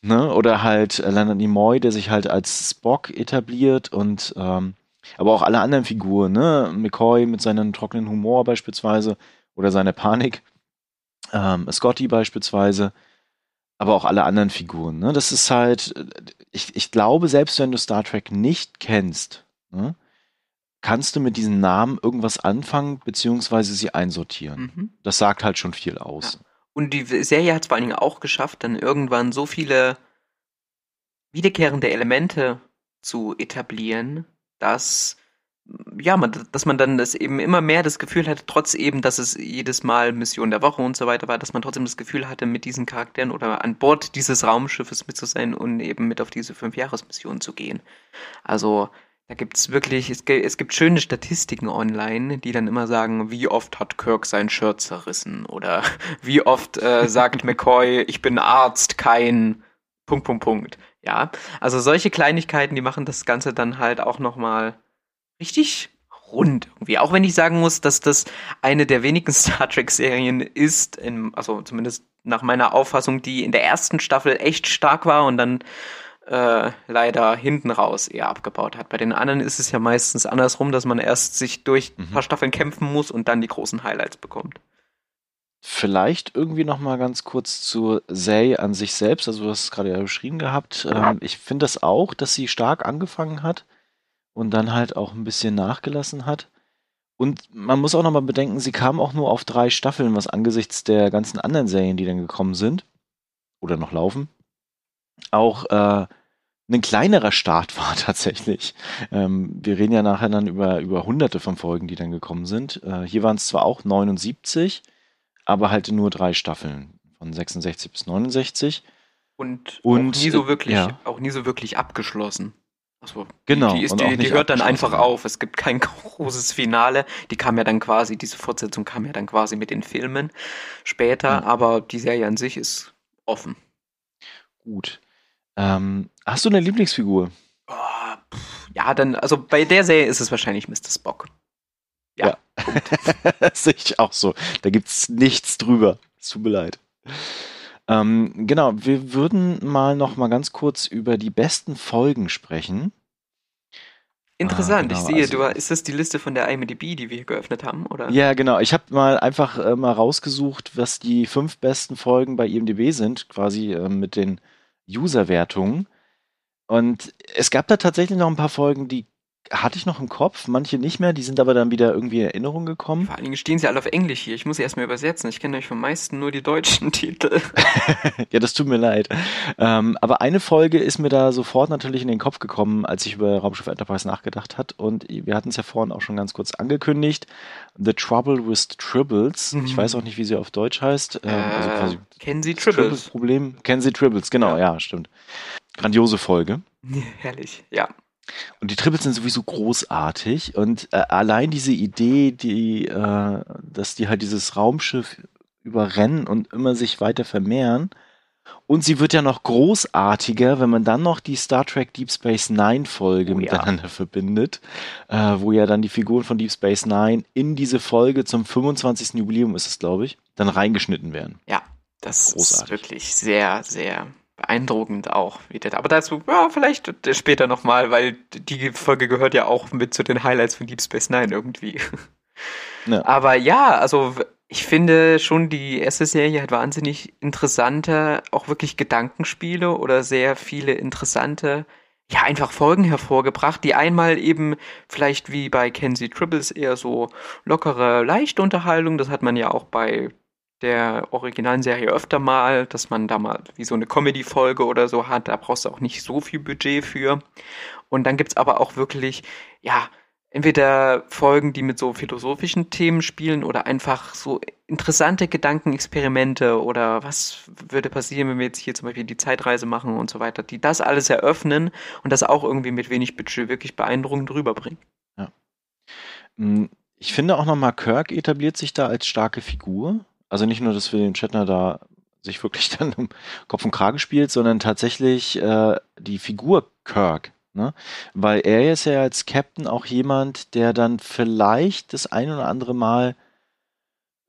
ne? oder halt Leonard Nimoy, der sich halt als Spock etabliert und ähm, aber auch alle anderen Figuren, ne? McCoy mit seinem trockenen Humor beispielsweise oder seiner Panik, ähm, Scotty beispielsweise aber auch alle anderen Figuren. Ne? Das ist halt, ich, ich glaube, selbst wenn du Star Trek nicht kennst, ne, kannst du mit diesen Namen irgendwas anfangen, beziehungsweise sie einsortieren. Mhm. Das sagt halt schon viel aus. Ja. Und die Serie hat es vor allen Dingen auch geschafft, dann irgendwann so viele wiederkehrende Elemente zu etablieren, dass ja, man, dass man dann das eben immer mehr das Gefühl hatte, trotz eben, dass es jedes Mal Mission der Woche und so weiter war, dass man trotzdem das Gefühl hatte, mit diesen Charakteren oder an Bord dieses Raumschiffes mit zu sein und eben mit auf diese Fünfjahresmission zu gehen. Also da wirklich, es, es gibt schöne Statistiken online, die dann immer sagen, wie oft hat Kirk sein Shirt zerrissen oder wie oft äh, sagt McCoy, ich bin Arzt, kein Punkt, Punkt, Punkt. Ja, also solche Kleinigkeiten, die machen das Ganze dann halt auch nochmal richtig rund irgendwie. Auch wenn ich sagen muss, dass das eine der wenigen Star Trek-Serien ist, in, also zumindest nach meiner Auffassung, die in der ersten Staffel echt stark war und dann äh, leider hinten raus eher abgebaut hat. Bei den anderen ist es ja meistens andersrum, dass man erst sich durch ein mhm. paar Staffeln kämpfen muss und dann die großen Highlights bekommt. Vielleicht irgendwie noch mal ganz kurz zu Zay an sich selbst. Also du hast es gerade ja beschrieben gehabt. Ähm, ich finde das auch, dass sie stark angefangen hat und dann halt auch ein bisschen nachgelassen hat. Und man muss auch nochmal bedenken, sie kam auch nur auf drei Staffeln, was angesichts der ganzen anderen Serien, die dann gekommen sind oder noch laufen, auch äh, ein kleinerer Start war tatsächlich. Ähm, wir reden ja nachher dann über, über hunderte von Folgen, die dann gekommen sind. Äh, hier waren es zwar auch 79, aber halt nur drei Staffeln, von 66 bis 69. Und, und auch nie so wirklich, ja. auch nie so wirklich abgeschlossen. Achso, genau. Die, ist, die, die hört dann einfach auf. Es gibt kein großes Finale. Die kam ja dann quasi, diese Fortsetzung kam ja dann quasi mit den Filmen später, mhm. aber die Serie an sich ist offen. Gut. Ähm, hast du eine Lieblingsfigur? Oh, pff, ja, dann, also bei der Serie ist es wahrscheinlich Mr. Spock. Ja. ja. Sehe ich auch so. Da gibt es nichts drüber. Es tut mir leid. Ähm, genau, wir würden mal noch mal ganz kurz über die besten Folgen sprechen. Interessant, ah, genau, ich sehe, also, du, ist das die Liste von der IMDb, die wir hier geöffnet haben, oder? Ja, genau. Ich habe mal einfach äh, mal rausgesucht, was die fünf besten Folgen bei IMDb sind, quasi äh, mit den User-Wertungen. Und es gab da tatsächlich noch ein paar Folgen, die hatte ich noch im Kopf, manche nicht mehr, die sind aber dann wieder irgendwie in Erinnerung gekommen. Vor allen Dingen stehen sie alle auf Englisch hier. Ich muss sie erstmal übersetzen. Ich kenne euch vom meisten nur die deutschen Titel. ja, das tut mir leid. Ähm, aber eine Folge ist mir da sofort natürlich in den Kopf gekommen, als ich über Raumschiff Enterprise nachgedacht hat. Und wir hatten es ja vorhin auch schon ganz kurz angekündigt. The Trouble with Tribbles. Mhm. Ich weiß auch nicht, wie sie auf Deutsch heißt. Ähm, also äh, quasi kennen Sie Tribbles? Tribbles Problem. Kennen Sie Tribbles, genau, ja, ja stimmt. Grandiose Folge. Herrlich, ja. Und die Triples sind sowieso großartig und äh, allein diese Idee, die, äh, dass die halt dieses Raumschiff überrennen und immer sich weiter vermehren. Und sie wird ja noch großartiger, wenn man dann noch die Star Trek Deep Space Nine Folge oh, miteinander ja. verbindet, äh, wo ja dann die Figuren von Deep Space Nine in diese Folge zum 25. Jubiläum ist es, glaube ich, dann reingeschnitten werden. Ja, das Großartig. ist wirklich sehr, sehr beeindruckend auch. Aber dazu, ja, vielleicht später nochmal, weil die Folge gehört ja auch mit zu den Highlights von Deep Space Nine irgendwie. Ja. Aber ja, also ich finde schon, die erste Serie hat wahnsinnig interessante, auch wirklich Gedankenspiele oder sehr viele interessante, ja, einfach Folgen hervorgebracht, die einmal eben vielleicht wie bei Kenzie Tribbles eher so lockere, leichte Unterhaltung, das hat man ja auch bei der originalen Serie öfter mal, dass man da mal wie so eine Comedy-Folge oder so hat. Da brauchst du auch nicht so viel Budget für. Und dann gibt's aber auch wirklich, ja, entweder Folgen, die mit so philosophischen Themen spielen oder einfach so interessante Gedankenexperimente oder was würde passieren, wenn wir jetzt hier zum Beispiel die Zeitreise machen und so weiter, die das alles eröffnen und das auch irgendwie mit wenig Budget wirklich beeindruckend rüberbringen. Ja. Hm, ich finde auch nochmal, Kirk etabliert sich da als starke Figur. Also nicht nur, dass William Shatner da sich wirklich dann um Kopf und Krage spielt, sondern tatsächlich äh, die Figur Kirk. Ne? Weil er ist ja als Captain auch jemand, der dann vielleicht das ein oder andere Mal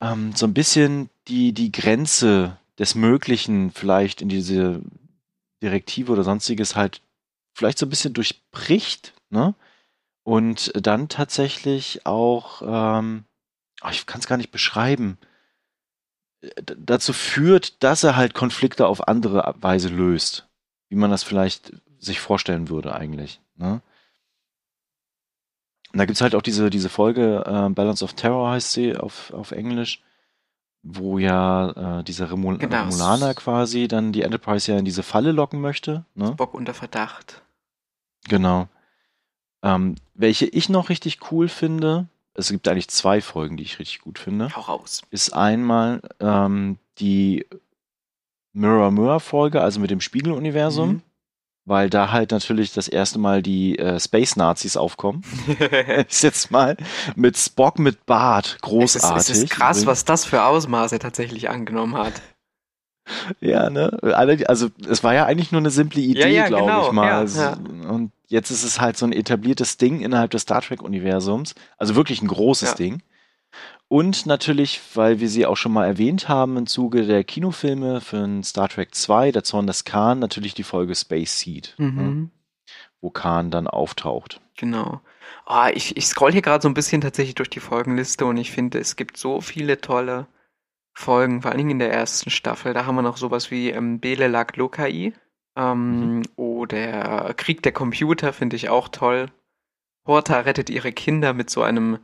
ähm, so ein bisschen die, die Grenze des Möglichen vielleicht in diese Direktive oder sonstiges halt vielleicht so ein bisschen durchbricht, ne? Und dann tatsächlich auch, ähm, oh, ich kann es gar nicht beschreiben, dazu führt, dass er halt Konflikte auf andere Weise löst, wie man das vielleicht sich vorstellen würde eigentlich. Ne? Und da gibt's halt auch diese, diese Folge, äh, Balance of Terror heißt sie auf, auf Englisch, wo ja äh, dieser Remul genau. Remulaner quasi dann die Enterprise ja in diese Falle locken möchte. Ne? Bock unter Verdacht. Genau. Ähm, welche ich noch richtig cool finde, es gibt eigentlich zwei Folgen, die ich richtig gut finde. Hau raus. Ist einmal ähm, die Mirror Mirror Folge, also mit dem Spiegeluniversum. Mhm. Weil da halt natürlich das erste Mal die äh, Space Nazis aufkommen. ist jetzt mal mit Spock mit Bart großartig. Es ist, es ist krass, was das für Ausmaße tatsächlich angenommen hat. Ja, ne? Also es war ja eigentlich nur eine simple Idee, ja, ja, glaube genau. ich mal. Ja, also, und jetzt ist es halt so ein etabliertes Ding innerhalb des Star Trek-Universums. Also wirklich ein großes Ding. Und natürlich, weil wir sie auch schon mal erwähnt haben im Zuge der Kinofilme für Star Trek 2, der Zorn des Khan, natürlich die Folge Space Seed, mhm. ne? wo Khan dann auftaucht. Genau. Oh, ich, ich scroll hier gerade so ein bisschen tatsächlich durch die Folgenliste und ich finde, es gibt so viele tolle Folgen, vor allen Dingen in der ersten Staffel. Da haben wir noch sowas wie ähm, Bele Lag Lokai ähm, mhm. oder Krieg der Computer finde ich auch toll. Horta rettet ihre Kinder mit so einem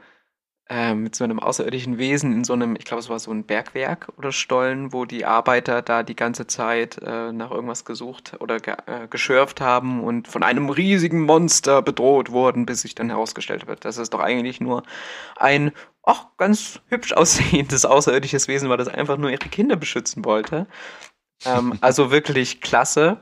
äh, mit so einem außerirdischen Wesen in so einem, ich glaube, es war so ein Bergwerk oder Stollen, wo die Arbeiter da die ganze Zeit äh, nach irgendwas gesucht oder ge äh, geschürft haben und von einem riesigen Monster bedroht wurden, bis sich dann herausgestellt wird, dass es doch eigentlich nur ein ach, ganz hübsch aussehendes außerirdisches Wesen war, das einfach nur ihre Kinder beschützen wollte. Ähm, also wirklich klasse.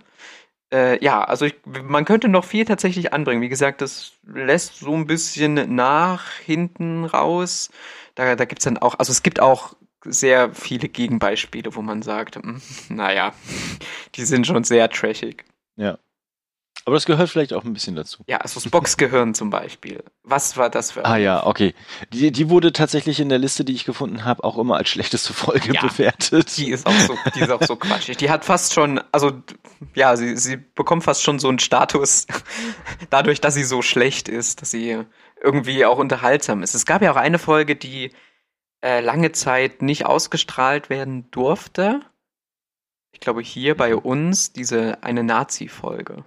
Äh, ja, also ich, man könnte noch viel tatsächlich anbringen. Wie gesagt, das lässt so ein bisschen nach hinten raus. Da, da gibt's dann auch, also es gibt auch sehr viele Gegenbeispiele, wo man sagt, hm, naja, die sind schon sehr trashig. Ja. Aber das gehört vielleicht auch ein bisschen dazu. Ja, also das Boxgehirn zum Beispiel. Was war das für Ah ja, okay. Die, die wurde tatsächlich in der Liste, die ich gefunden habe, auch immer als schlechteste Folge ja, bewertet. Die ist auch so, die ist auch so quatschig. Die hat fast schon, also ja, sie, sie bekommt fast schon so einen Status dadurch, dass sie so schlecht ist, dass sie irgendwie auch unterhaltsam ist. Es gab ja auch eine Folge, die äh, lange Zeit nicht ausgestrahlt werden durfte. Ich glaube hier bei uns diese eine Nazi-Folge.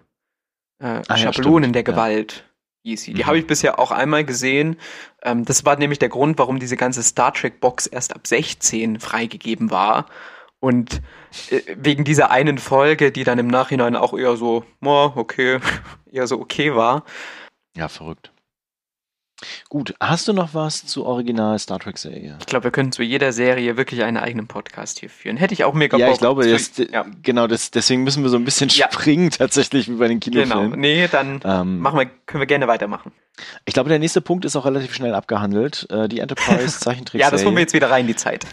Äh, ah, Schablonen ja, der Gewalt. hieß sie. Die Mhm. habe ich bisher auch einmal gesehen. Ähm, das war nämlich der Grund, warum diese ganze Star Trek Box erst ab 16 freigegeben war. Und äh, wegen dieser einen Folge, die dann im Nachhinein auch eher so, oh, okay, eher so okay war. Ja, verrückt. Gut, hast du noch was zur Original Star Trek Serie? Ich glaube, wir können zu jeder Serie wirklich einen eigenen Podcast hier führen. Hätte ich auch mega Ja, Bock ich glaube, zu- das, ja, genau, das, deswegen müssen wir so ein bisschen Ja. springen, tatsächlich, wie bei den genau. Kinofilmen. Nee, dann Ähm, machen wir, können wir gerne weitermachen. ich glaube, der nächste Punkt ist auch relativ schnell abgehandelt. Äh, die Enterprise Zeichentrickserie. Ja, das holen wir jetzt wieder rein, die Zeit.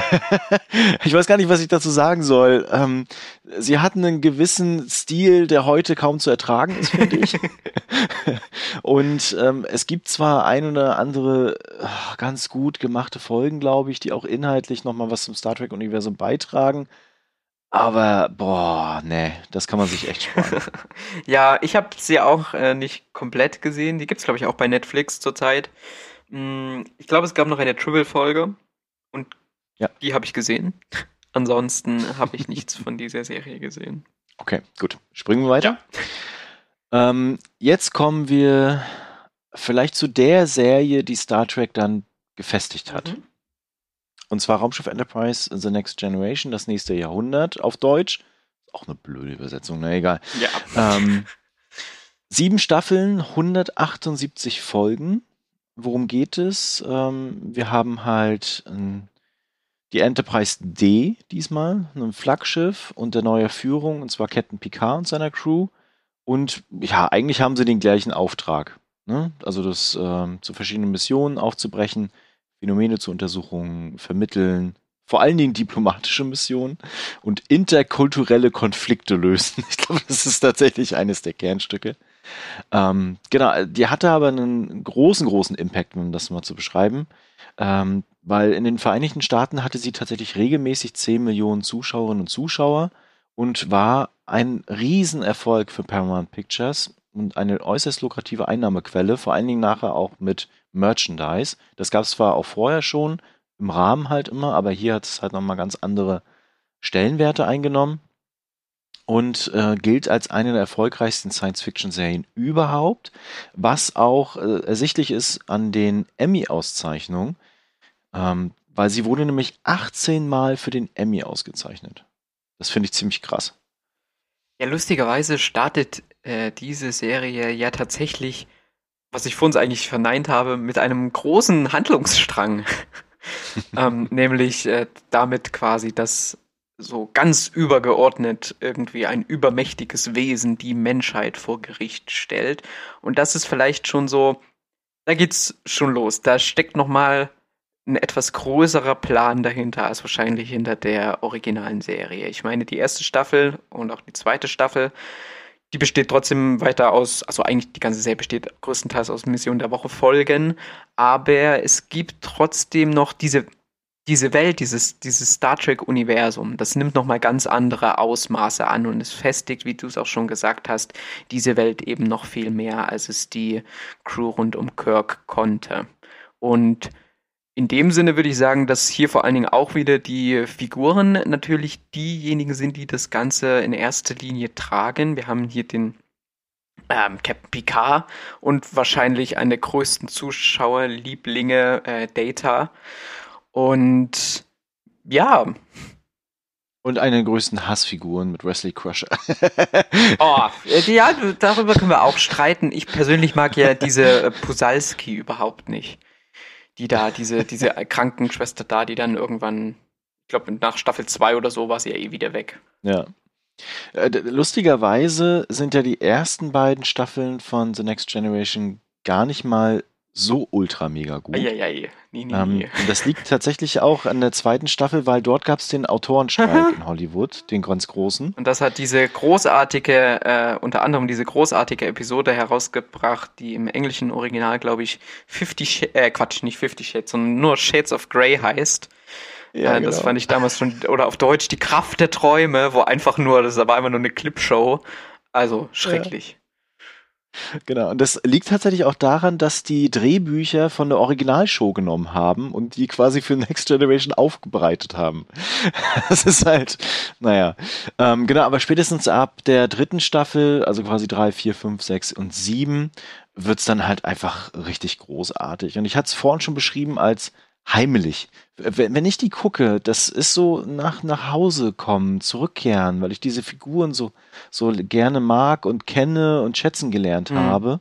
ich weiß gar nicht, was ich dazu sagen soll. Ähm, sie hatten einen gewissen Stil, der heute kaum zu ertragen ist, finde ich. Und ähm, es gibt zwar ein oder andere äh, ganz gut gemachte Folgen, glaube ich, die auch inhaltlich nochmal was zum Star Trek-Universum beitragen. Aber, boah, nee, das kann man sich echt sparen. Ja, ich habe sie auch äh, nicht komplett gesehen. Die gibt's glaube ich, auch bei Netflix zurzeit. Mm, Ich glaube, es gab noch eine Triple-Folge und Ja. die habe ich gesehen. Ansonsten habe ich nichts von dieser Serie gesehen. Okay, gut. Springen wir weiter. Ähm, jetzt kommen wir vielleicht zu der Serie, die Star Trek dann gefestigt hat. Mhm. Und zwar Raumschiff Enterprise The Next Generation, das nächste Jahrhundert auf Deutsch. Auch eine blöde Übersetzung, na egal. Ja. Ähm, sieben Staffeln, 178 Folgen. Worum geht es? Ähm, wir haben halt ähm, die Enterprise D diesmal, ein Flaggschiff unter neuer Führung, und zwar Captain Picard und seiner Crew. Und ja, eigentlich haben sie den gleichen Auftrag. Ne? Also das ähm, zu verschiedenen Missionen aufzubrechen, Phänomene zu untersuchen, vermitteln, vor allen Dingen diplomatische Missionen und interkulturelle Konflikte lösen. Ich glaube, das ist tatsächlich eines der Kernstücke. Ähm, genau, die hatte aber einen großen, großen Impact, um das mal zu beschreiben, ähm, weil in den Vereinigten Staaten hatte sie tatsächlich regelmäßig 10 Millionen Zuschauerinnen und Zuschauer und war ein Riesenerfolg für Paramount Pictures und eine äußerst lukrative Einnahmequelle, vor allen Dingen nachher auch mit Merchandise. Das gab es zwar auch vorher schon, im Rahmen halt immer, aber hier hat es halt nochmal ganz andere Stellenwerte eingenommen und äh, gilt als eine der erfolgreichsten Science-Fiction-Serien überhaupt, was auch äh, ersichtlich ist an den Emmy-Auszeichnungen, ähm, weil sie wurde nämlich 18 Mal für den Emmy ausgezeichnet. Das finde ich ziemlich krass. Ja, lustigerweise startet äh, diese Serie ja tatsächlich, was ich vor uns eigentlich verneint habe, mit einem großen Handlungsstrang. ähm, nämlich äh, damit quasi, dass so ganz übergeordnet irgendwie ein übermächtiges Wesen die Menschheit vor Gericht stellt. Und das ist vielleicht schon so, da geht's schon los. Da steckt noch mal ein etwas größerer Plan dahinter als wahrscheinlich hinter der originalen Serie. Ich meine, die erste Staffel und auch die zweite Staffel, die besteht trotzdem weiter aus, also eigentlich die ganze Serie besteht größtenteils aus Mission der Woche Folgen, aber es gibt trotzdem noch diese diese Welt, dieses, dieses Star Trek-Universum, das nimmt nochmal ganz andere Ausmaße an und es festigt, wie du es auch schon gesagt hast, diese Welt eben noch viel mehr, als es die Crew rund um Kirk konnte. Und in dem Sinne würde ich sagen, dass hier vor allen Dingen auch wieder die Figuren natürlich diejenigen sind, die das Ganze in erster Linie tragen. Wir haben hier den ähm, Captain Picard und wahrscheinlich eine der größten Zuschauerlieblinge äh, Data. Und ja, Und eine der größten Hassfiguren mit Wesley Crusher. oh, äh, ja, darüber können wir auch streiten. Ich persönlich mag ja diese äh, Pusalski überhaupt nicht. Die da, diese, diese Krankenschwester da, die dann irgendwann, ich glaube, nach Staffel 2 oder so war sie ja eh wieder weg. Ja. Äh, Lustigerweise sind ja die ersten beiden Staffeln von The Next Generation gar nicht mal so ultra mega gut. Eieiei, nee, nee, Ähm, nee. und das liegt tatsächlich auch an der zweiten Staffel, weil dort gab es den Autorenstreik in Hollywood, den ganz großen. Und das hat diese großartige, äh, unter anderem diese großartige Episode herausgebracht, die im englischen Original, glaube ich, 50 Sh äh, Quatsch, nicht 50 Shades, sondern nur Shades of Grey heißt. Ja, äh, Das genau. fand ich damals schon, oder auf Deutsch die Kraft der Träume, wo einfach nur, das war einfach nur eine Clipshow. Also schrecklich. Genau, und das liegt tatsächlich auch daran, dass die Drehbücher von der Originalshow genommen haben und die quasi für Next Generation aufbereitet haben. Das ist halt, naja. Ähm, genau, aber spätestens ab der dritten Staffel, also quasi drei, vier, fünf, sechs und sieben, wird's dann halt einfach richtig großartig. Und ich hatte es vorhin schon beschrieben als heimelig. Wenn, wenn ich die gucke, das ist so nach, nach Hause kommen, zurückkehren, weil ich diese Figuren so, so gerne mag und kenne und schätzen gelernt Mhm. habe.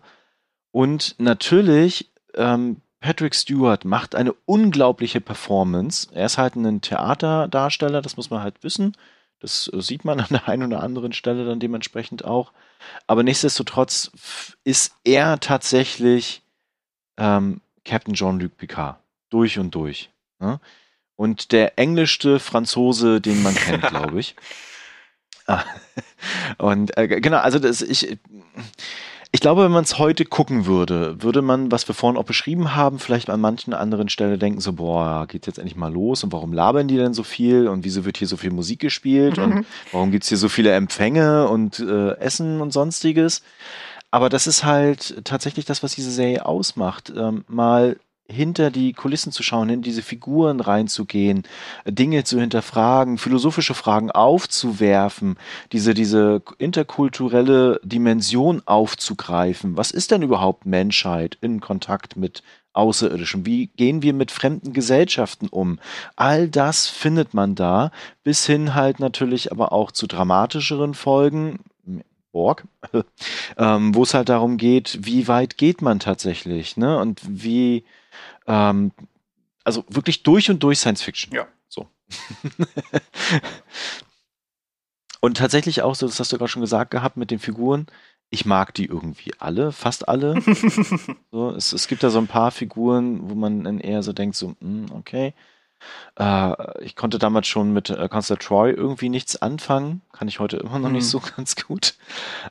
Und natürlich, ähm, Patrick Stewart macht eine unglaubliche Performance. Er ist halt ein Theaterdarsteller, das muss man halt wissen. Das äh, sieht man an der einen oder anderen Stelle dann dementsprechend auch. Aber nichtsdestotrotz ist er tatsächlich ähm, Captain Jean-Luc Picard. Durch und durch. Ne? Und der englischste Franzose, den man kennt, glaube ich. Ah, Und äh, genau, also das, ich, ich glaube, wenn man es heute gucken würde, würde man, was wir vorhin auch beschrieben haben, vielleicht an manchen anderen Stellen denken, so, boah, geht jetzt endlich mal los und warum labern die denn so viel und wieso wird hier so viel Musik gespielt und warum gibt's hier so viele Empfänge und äh, Essen und sonstiges. Aber das ist halt tatsächlich das, was diese Serie ausmacht. Ähm, mal hinter die Kulissen zu schauen, in diese Figuren reinzugehen, Dinge zu hinterfragen, philosophische Fragen aufzuwerfen, diese, diese interkulturelle Dimension aufzugreifen. Was ist denn überhaupt Menschheit in Kontakt mit Außerirdischen? Wie gehen wir mit fremden Gesellschaften um? All das findet man da, bis hin halt natürlich aber auch zu dramatischeren Folgen. Borg, ähm, wo es halt darum geht, wie weit geht man tatsächlich, ne? Und wie, ähm, also wirklich durch und durch Science Fiction. Ja. So. und tatsächlich auch so, das hast du gerade schon gesagt gehabt mit den Figuren. Ich mag die irgendwie alle, fast alle. so, es, es gibt da so ein paar Figuren, wo man dann eher so denkt, so, hm, okay. Äh, ich konnte damals schon mit äh, Constable Troy irgendwie nichts anfangen. Kann ich heute immer noch nicht Mhm. so ganz gut.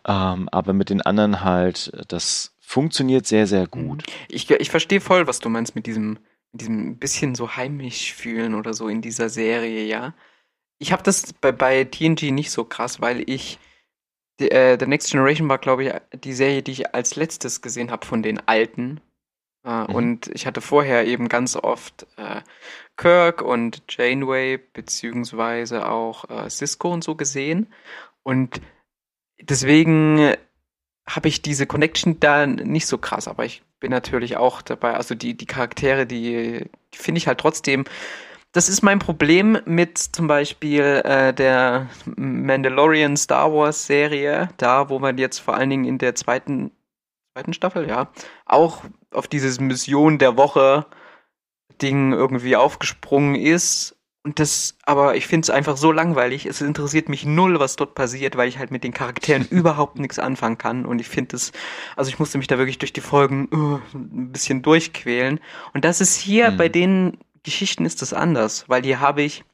Ähm, aber mit den anderen halt, das funktioniert sehr, sehr gut. Ich, ich verstehe voll, was du meinst mit diesem, mit diesem bisschen so heimisch fühlen oder so in dieser Serie, ja. Ich habe das bei, bei TNG nicht so krass, weil ich die, äh, The Next Generation war, glaube ich, die Serie, die ich als letztes gesehen habe von den alten. Äh, Mhm. Und ich hatte vorher eben ganz oft äh, Kirk und Janeway beziehungsweise auch äh, Cisco und so gesehen. Und deswegen habe ich diese Connection da nicht so krass, aber ich bin natürlich auch dabei. Also die, die Charaktere, die, die finde ich halt trotzdem. Das ist mein Problem mit zum Beispiel äh, der Mandalorian Star Wars Serie, da wo man jetzt vor allen Dingen in der zweiten, zweiten Staffel, ja, auch auf dieses Mission der Woche Ding irgendwie aufgesprungen ist. Und das, aber ich finde es einfach so langweilig. Es interessiert mich null, was dort passiert, weil ich halt mit den Charakteren überhaupt nichts anfangen kann. Und ich finde es, also ich musste mich da wirklich durch die Folgen äh, ein bisschen durchquälen. Und das ist hier Mhm. bei den Geschichten ist das anders, weil hier habe ich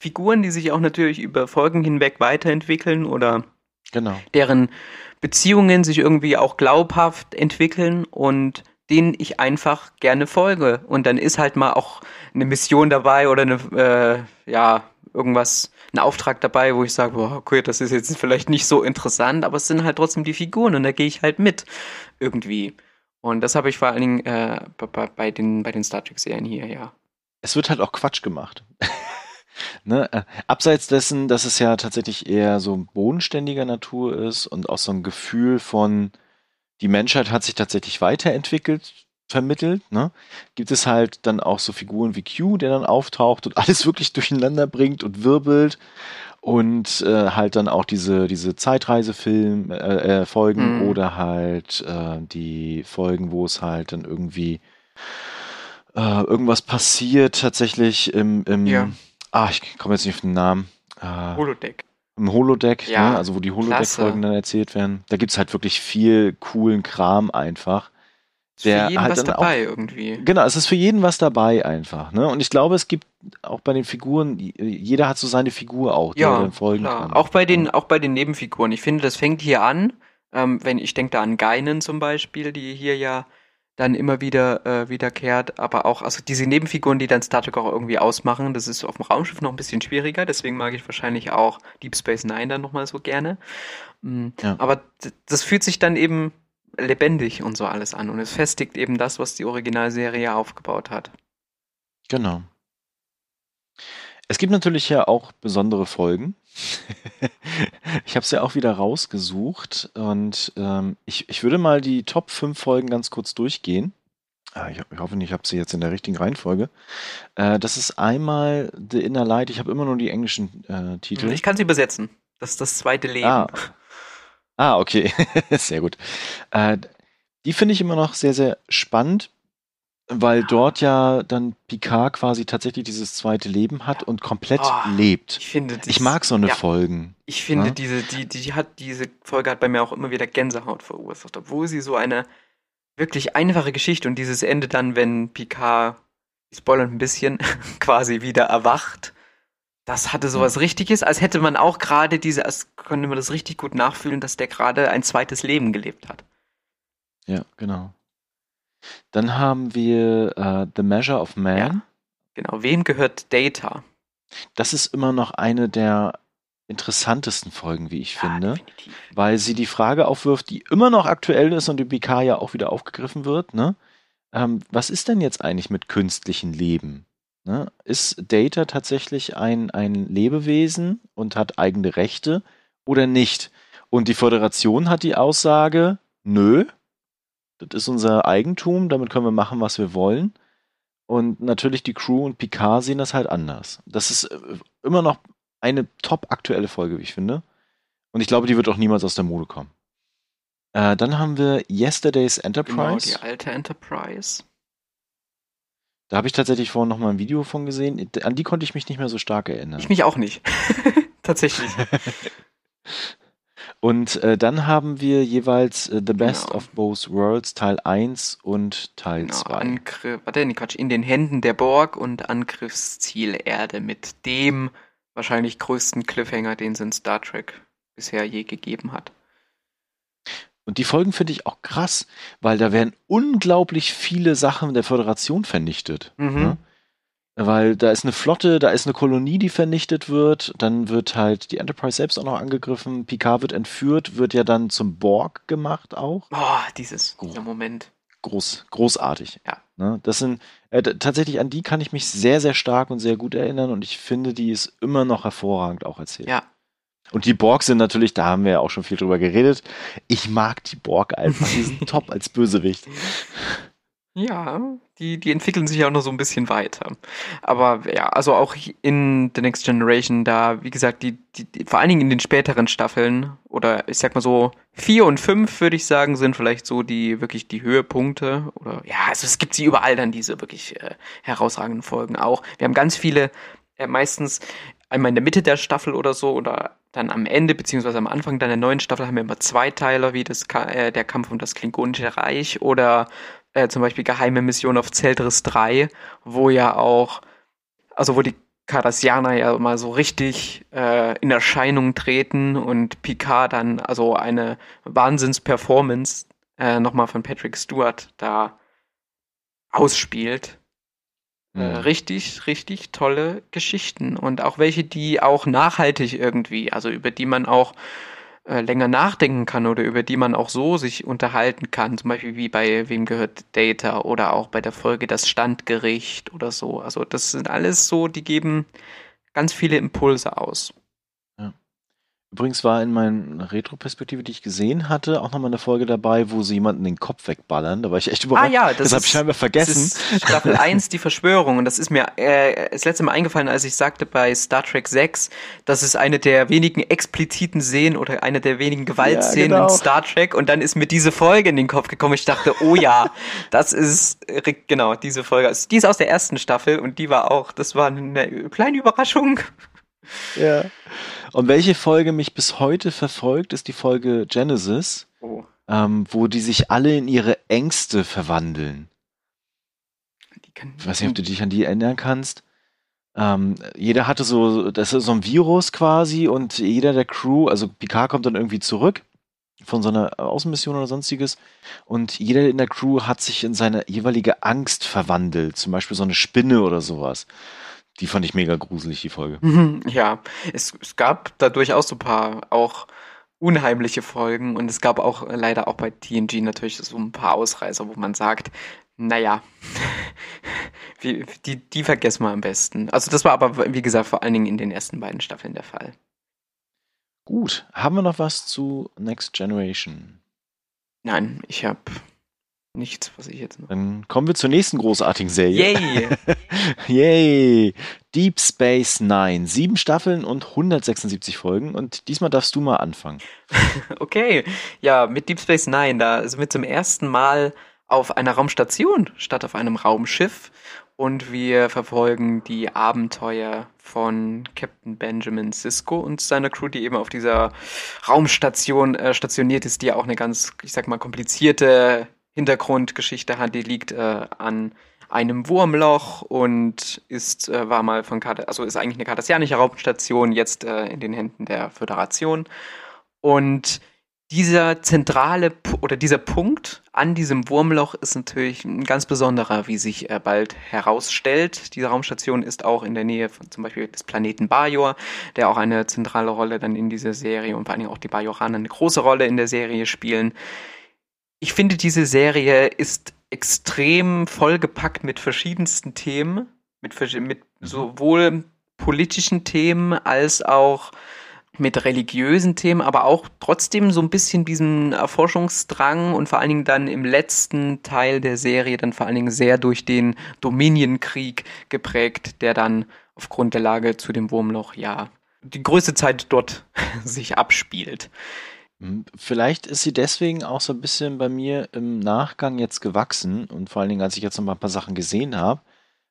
Figuren, die sich auch natürlich über Folgen hinweg weiterentwickeln oder Genau. deren Beziehungen sich irgendwie auch glaubhaft entwickeln und denen ich einfach gerne folge. Und dann ist halt mal auch eine Mission dabei oder eine, äh, ja, irgendwas, ein Auftrag dabei, wo ich sage, boah, okay, das ist jetzt vielleicht nicht so interessant, aber es sind halt trotzdem die Figuren und da gehe ich halt mit irgendwie. Und das habe ich vor allen Dingen äh, bei, bei, den, bei den Star Trek-Serien hier, ja. es wird halt auch Quatsch gemacht. ne? äh, Abseits dessen, dass es ja tatsächlich eher so bodenständiger Natur ist und auch so ein Gefühl von, die Menschheit hat sich tatsächlich weiterentwickelt, vermittelt, ne? gibt es halt dann auch so Figuren wie Q, der dann auftaucht und alles wirklich durcheinander bringt und wirbelt. Und äh, halt dann auch diese, diese Zeitreisefilm, äh, äh, Folgen Mhm. oder halt äh, die Folgen, wo es halt dann irgendwie äh, irgendwas passiert tatsächlich im, im Ja. ah, ich komme jetzt nicht auf den Namen. Äh, Holodeck. Im Holodeck, Ja, ne? also wo die Holodeck-Folgen dann erzählt werden. Da gibt's halt wirklich viel coolen Kram einfach. Ist Der für jeden halt was dann auch- dabei irgendwie. Genau, es ist für jeden was dabei einfach. Ne? Und ich glaube, es gibt auch bei den Figuren, jeder hat so seine Figur auch, die er Ja, dann folgen klar. kann. Auch bei den, auch bei den Nebenfiguren. Ich finde, das fängt hier an, ähm, wenn ich denke da an Geinen zum Beispiel, die hier ja dann immer wieder äh, wiederkehrt, aber auch, also diese Nebenfiguren, die dann Star Trek auch irgendwie ausmachen, das ist auf dem Raumschiff noch ein bisschen schwieriger, deswegen mag ich wahrscheinlich auch Deep Space Nine dann nochmal so gerne. Mm, Ja. Aber das fühlt sich dann eben lebendig und so alles an. Und es festigt eben das, was die Originalserie aufgebaut hat. Genau. Es gibt natürlich ja auch besondere Folgen. ich habe es ja auch wieder rausgesucht und ähm, ich, ich würde mal die Top 5 Folgen ganz kurz durchgehen. Ah, ich, ich hoffe, ich habe sie jetzt in der richtigen Reihenfolge. Äh, das ist einmal The Inner Light. Ich habe immer nur die englischen äh, Titel. Ich kann sie übersetzen. Das ist das zweite Leben. Ah, ah okay. sehr gut. Äh, die finde ich immer noch sehr, sehr spannend, weil dort ja dann Picard quasi tatsächlich dieses zweite Leben hat und komplett Oh, lebt. Ich finde, das, Ich mag so eine ja, Folgen. Ich finde, Ja. diese, die, die hat, diese Folge hat bei mir auch immer wieder Gänsehaut verursacht, obwohl sie so eine wirklich einfache Geschichte und dieses Ende dann, wenn Picard, ich spoilere ein bisschen, quasi wieder erwacht, das hatte sowas Richtiges, als hätte man auch gerade diese, als könnte man das richtig gut nachfühlen, dass der gerade ein zweites Leben gelebt hat. Ja, genau. Dann haben wir äh, The Measure of Man. Ja. Genau, wem gehört Data? Das ist immer noch eine der interessantesten Folgen, wie ich Ja, finde, definitiv. weil sie die Frage aufwirft, die immer noch aktuell ist und im PK ja auch wieder aufgegriffen wird. Ne? Ähm, was ist denn jetzt eigentlich mit künstlichem Leben? Ne? Ist Data tatsächlich ein, ein Lebewesen und hat eigene Rechte oder nicht? Und die Föderation hat die Aussage, nö, das ist unser Eigentum, damit können wir machen, was wir wollen. Und natürlich die Crew und Picard sehen das halt anders. Das ist äh, immer noch eine top aktuelle Folge, wie ich finde. Und ich glaube, die wird auch niemals aus der Mode kommen. Äh, dann haben wir Yesterday's Genau, Enterprise. die alte Enterprise. Da habe ich tatsächlich vorhin noch mal ein Video von gesehen. An die konnte ich mich nicht mehr so stark erinnern. Ich mich auch nicht. Tatsächlich. Und äh, dann haben wir jeweils äh, The Best Genau. of Both Worlds Teil 1 und Teil Genau, 2. Angriff, warte, nee, Quatsch, in den Händen der Borg und Angriffsziel Erde mit dem wahrscheinlich größten Cliffhanger, den es in Star Trek bisher je gegeben hat. Und die Folgen finde ich auch krass, weil da werden unglaublich viele Sachen der Föderation vernichtet. Mhm. Ne? Weil da ist eine Flotte, da ist eine Kolonie, die vernichtet wird, dann wird halt die Enterprise selbst auch noch angegriffen, Picard wird entführt, wird ja dann zum Borg gemacht auch. Oh, dieses, dieser Moment. Groß, großartig. Ja. Ne? Das sind, äh, tatsächlich an die kann ich mich sehr, sehr stark und sehr gut erinnern und ich finde, die ist immer noch hervorragend auch erzählt. Ja. Und die Borg sind natürlich, da haben wir ja auch schon viel drüber geredet. Ich mag die Borg einfach, die sind top als Bösewicht. Ja, die, die entwickeln sich ja auch noch so ein bisschen weiter. Aber ja, also auch in The Next Generation, da, wie gesagt, die, die, die vor allen Dingen in den späteren Staffeln, oder ich sag mal so, vier und fünf, würde ich sagen, sind vielleicht so die wirklich die Höhepunkte. Oder ja, also es gibt sie überall dann diese wirklich äh, herausragenden Folgen auch. Wir haben ganz viele, äh, meistens einmal in der Mitte der Staffel oder so, oder dann am Ende, beziehungsweise am Anfang dann der neuen Staffel haben wir immer Zweiteiler, wie das, äh, der Kampf um das Klingonische Reich oder äh, zum Beispiel Geheime Mission auf Zeltris 3, wo ja auch, also wo die Cardassianer ja mal so richtig äh, in Erscheinung treten und Picard dann also eine Wahnsinns-Performance äh, nochmal von Patrick Stewart da ausspielt. Äh, Mhm. richtig, richtig tolle Geschichten und auch welche, die auch nachhaltig irgendwie, also über die man auch äh, länger nachdenken kann oder über die man auch so sich unterhalten kann, zum Beispiel wie bei Wem gehört Data oder auch bei der Folge Das Standgericht oder so. Also das sind alles so, die geben ganz viele Impulse aus. Übrigens war in meiner Retro-Perspektive, die ich gesehen hatte, auch nochmal eine Folge dabei, wo sie jemanden den Kopf wegballern. Da war ich echt überrascht. Ah ja, das habe ich scheinbar vergessen. Das Staffel 1, die Verschwörung. Und das ist mir äh, das letzte Mal eingefallen, als ich sagte bei Star Trek 6, das ist eine der wenigen expliziten Szenen oder eine der wenigen Gewaltszenen Ja, genau. in Star Trek. Und dann ist mir diese Folge in den Kopf gekommen. Ich dachte, oh ja, das ist äh, genau diese Folge. Also, Die ist aus der ersten Staffel und die war auch, das war eine kleine Überraschung. Ja. Und welche Folge mich bis heute verfolgt, ist die Folge Genesis, Oh. ähm, wo die sich alle in ihre Ängste verwandeln. Die kann, Ich weiß nicht, ob du dich an die erinnern kannst. Ähm, jeder hatte so, das ist so ein Virus quasi und jeder der Crew, also Picard kommt dann irgendwie zurück von so einer Außenmission oder sonstiges und jeder in der Crew hat sich in seine jeweilige Angst verwandelt, zum Beispiel so eine Spinne oder sowas. Die fand ich mega gruselig, die Folge. Mhm, Ja, es, es gab da durchaus so ein paar auch unheimliche Folgen und es gab auch äh, leider auch bei TNG natürlich so ein paar Ausreißer, wo man sagt, naja, die, die vergessen wir am besten. Also das war aber, wie gesagt, vor allen Dingen in den ersten beiden Staffeln der Fall. Gut, haben wir noch was zu Next Generation? Nein, ich habe nichts, was ich jetzt noch. Dann kommen wir zur nächsten großartigen Serie. Yay! Yay! Deep Space Nine. Sieben Staffeln und 176 Folgen. Und diesmal darfst du mal anfangen. okay. Ja, mit Deep Space Nine, da sind wir zum ersten Mal auf einer Raumstation statt auf einem Raumschiff. Und wir verfolgen die Abenteuer von Captain Benjamin Sisko und seiner Crew, die eben auf dieser Raumstation äh, stationiert ist, die ja auch eine ganz, ich sag mal, komplizierte Hintergrundgeschichte hat. Die liegt äh, an einem Wurmloch und ist, äh, war mal von Karte, also ist eigentlich eine kardassianische Raumstation, jetzt äh, in den Händen der Föderation. Und dieser zentrale oder dieser Punkt an diesem Wurmloch ist natürlich ein ganz besonderer, wie sich äh, bald herausstellt. Diese Raumstation ist auch in der Nähe von zum Beispiel des Planeten Bajor, der auch eine zentrale Rolle dann in dieser Serie und vor allem auch die Bajoraner eine große Rolle in der Serie spielen. Ich finde, diese Serie ist extrem vollgepackt mit verschiedensten Themen, mit, mit mhm. sowohl politischen Themen als auch mit religiösen Themen, aber auch trotzdem so ein bisschen diesen Erforschungsdrang und vor allen Dingen dann im letzten Teil der Serie dann vor allen Dingen sehr durch den Dominienkrieg geprägt, der dann aufgrund der Lage zu dem Wurmloch ja die größte Zeit dort sich abspielt. Hm, vielleicht ist sie deswegen auch so ein bisschen bei mir im Nachgang jetzt gewachsen und vor allen Dingen, als ich jetzt noch mal ein paar Sachen gesehen habe,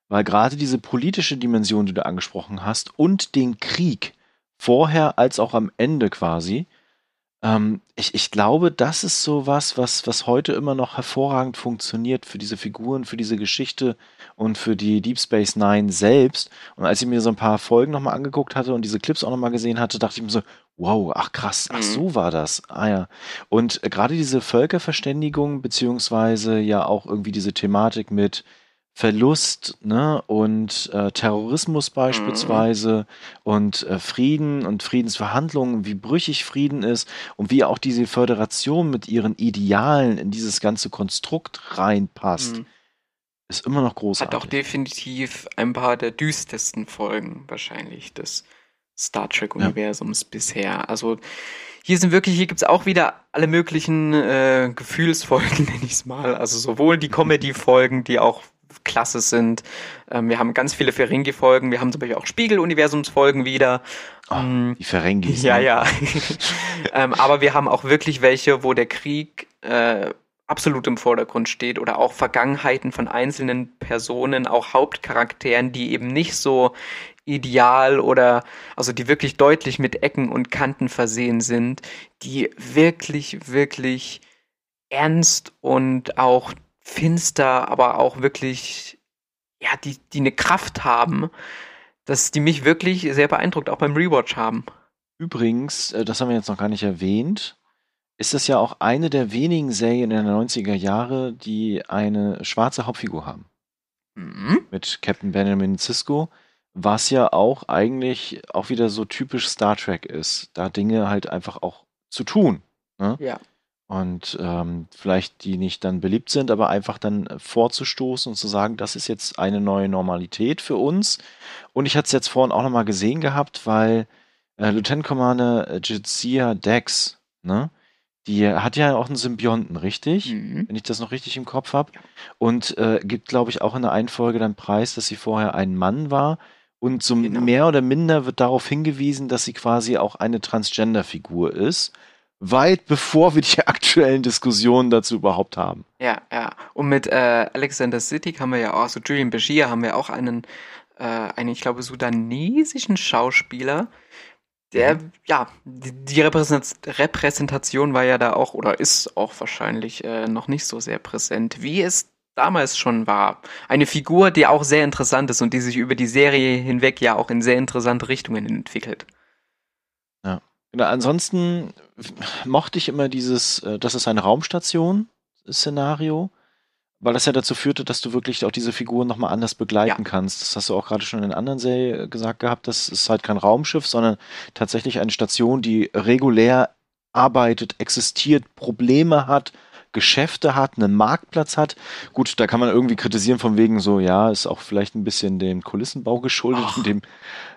weil gerade diese politische Dimension, die du angesprochen hast, und den Krieg vorher als auch am Ende quasi, ähm, ich, ich glaube, das ist so was, was, was heute immer noch hervorragend funktioniert für diese Figuren, für diese Geschichte und für die Deep Space Nine selbst. Und als ich mir so ein paar Folgen nochmal angeguckt hatte und diese Clips auch nochmal gesehen hatte, dachte ich mir so, wow, ach krass, ach mhm. so war das. Ah ja. Und äh, gerade diese Völkerverständigung, beziehungsweise ja auch irgendwie diese Thematik mit Verlust ne, und äh, Terrorismus beispielsweise mhm. und äh, Frieden und Friedensverhandlungen, wie brüchig Frieden ist und wie auch diese Föderation mit ihren Idealen in dieses ganze Konstrukt reinpasst, mhm. ist immer noch großartig. Hat auch definitiv ein paar der düstersten Folgen wahrscheinlich des Star Trek-Universums ja. bisher. Also hier sind wirklich, hier gibt's auch wieder alle möglichen äh, Gefühlsfolgen, nenne ich es mal. Also sowohl die Comedy-Folgen, die auch klasse sind. Ähm, wir haben ganz viele Ferengi-Folgen, wir haben zum Beispiel auch Spiegel-Universums-Folgen wieder. Oh, ähm, die Ferengis. Ja, ne? ja. ähm, aber wir haben auch wirklich welche, wo der Krieg äh, absolut im Vordergrund steht oder auch Vergangenheiten von einzelnen Personen, auch Hauptcharakteren, die eben nicht so ideal oder also die wirklich deutlich mit Ecken und Kanten versehen sind, die wirklich, wirklich ernst und auch finster, aber auch wirklich, ja, die, die eine Kraft haben, dass die mich wirklich sehr beeindruckt, auch beim Rewatch haben. Übrigens, äh, das haben wir jetzt noch gar nicht erwähnt, ist das ja auch eine der wenigen Serien in den 90er Jahre, die eine schwarze Hauptfigur haben. Mhm. Mit Captain Benjamin Sisko, was ja auch eigentlich auch wieder so typisch Star Trek ist, da Dinge halt einfach auch zu tun. Ne? Ja und ähm, vielleicht die nicht dann beliebt sind, aber einfach dann vorzustoßen und zu sagen, das ist jetzt eine neue Normalität für uns. Und ich hatte es jetzt vorhin auch nochmal gesehen gehabt, weil äh, Lieutenant Commander Jadzia Dex, ne, die hat ja auch einen Symbionten, richtig? Mhm. Wenn ich das noch richtig im Kopf habe. Und äh, gibt, glaube ich, auch in der einen Folge dann Preis, dass sie vorher ein Mann war. Und so genau. mehr oder minder wird darauf hingewiesen, dass sie quasi auch eine Transgender-Figur ist weit bevor wir die aktuellen Diskussionen dazu überhaupt haben. Ja, ja. Und mit äh, Alexander City haben wir ja auch, also Julian Bashir haben wir auch einen, äh, einen, ich glaube, sudanesischen Schauspieler, der, mhm. ja, die, die Repräsentation war ja da auch, oder ist auch wahrscheinlich äh, noch nicht so sehr präsent, wie es damals schon war. Eine Figur, die auch sehr interessant ist und die sich über die Serie hinweg ja auch in sehr interessante Richtungen entwickelt. Ja. Genau, ansonsten mochte ich immer dieses, äh, das ist eine Raumstation-Szenario, weil das ja dazu führte, dass du wirklich auch diese Figuren nochmal anders begleiten ja. kannst. Das hast du auch gerade schon in anderen Serien gesagt gehabt. Das ist halt kein Raumschiff, sondern tatsächlich eine Station, die regulär arbeitet, existiert, Probleme hat, Geschäfte hat, einen Marktplatz hat. Gut, da kann man irgendwie kritisieren von wegen so, ja, ist auch vielleicht ein bisschen dem Kulissenbau geschuldet Ach. und dem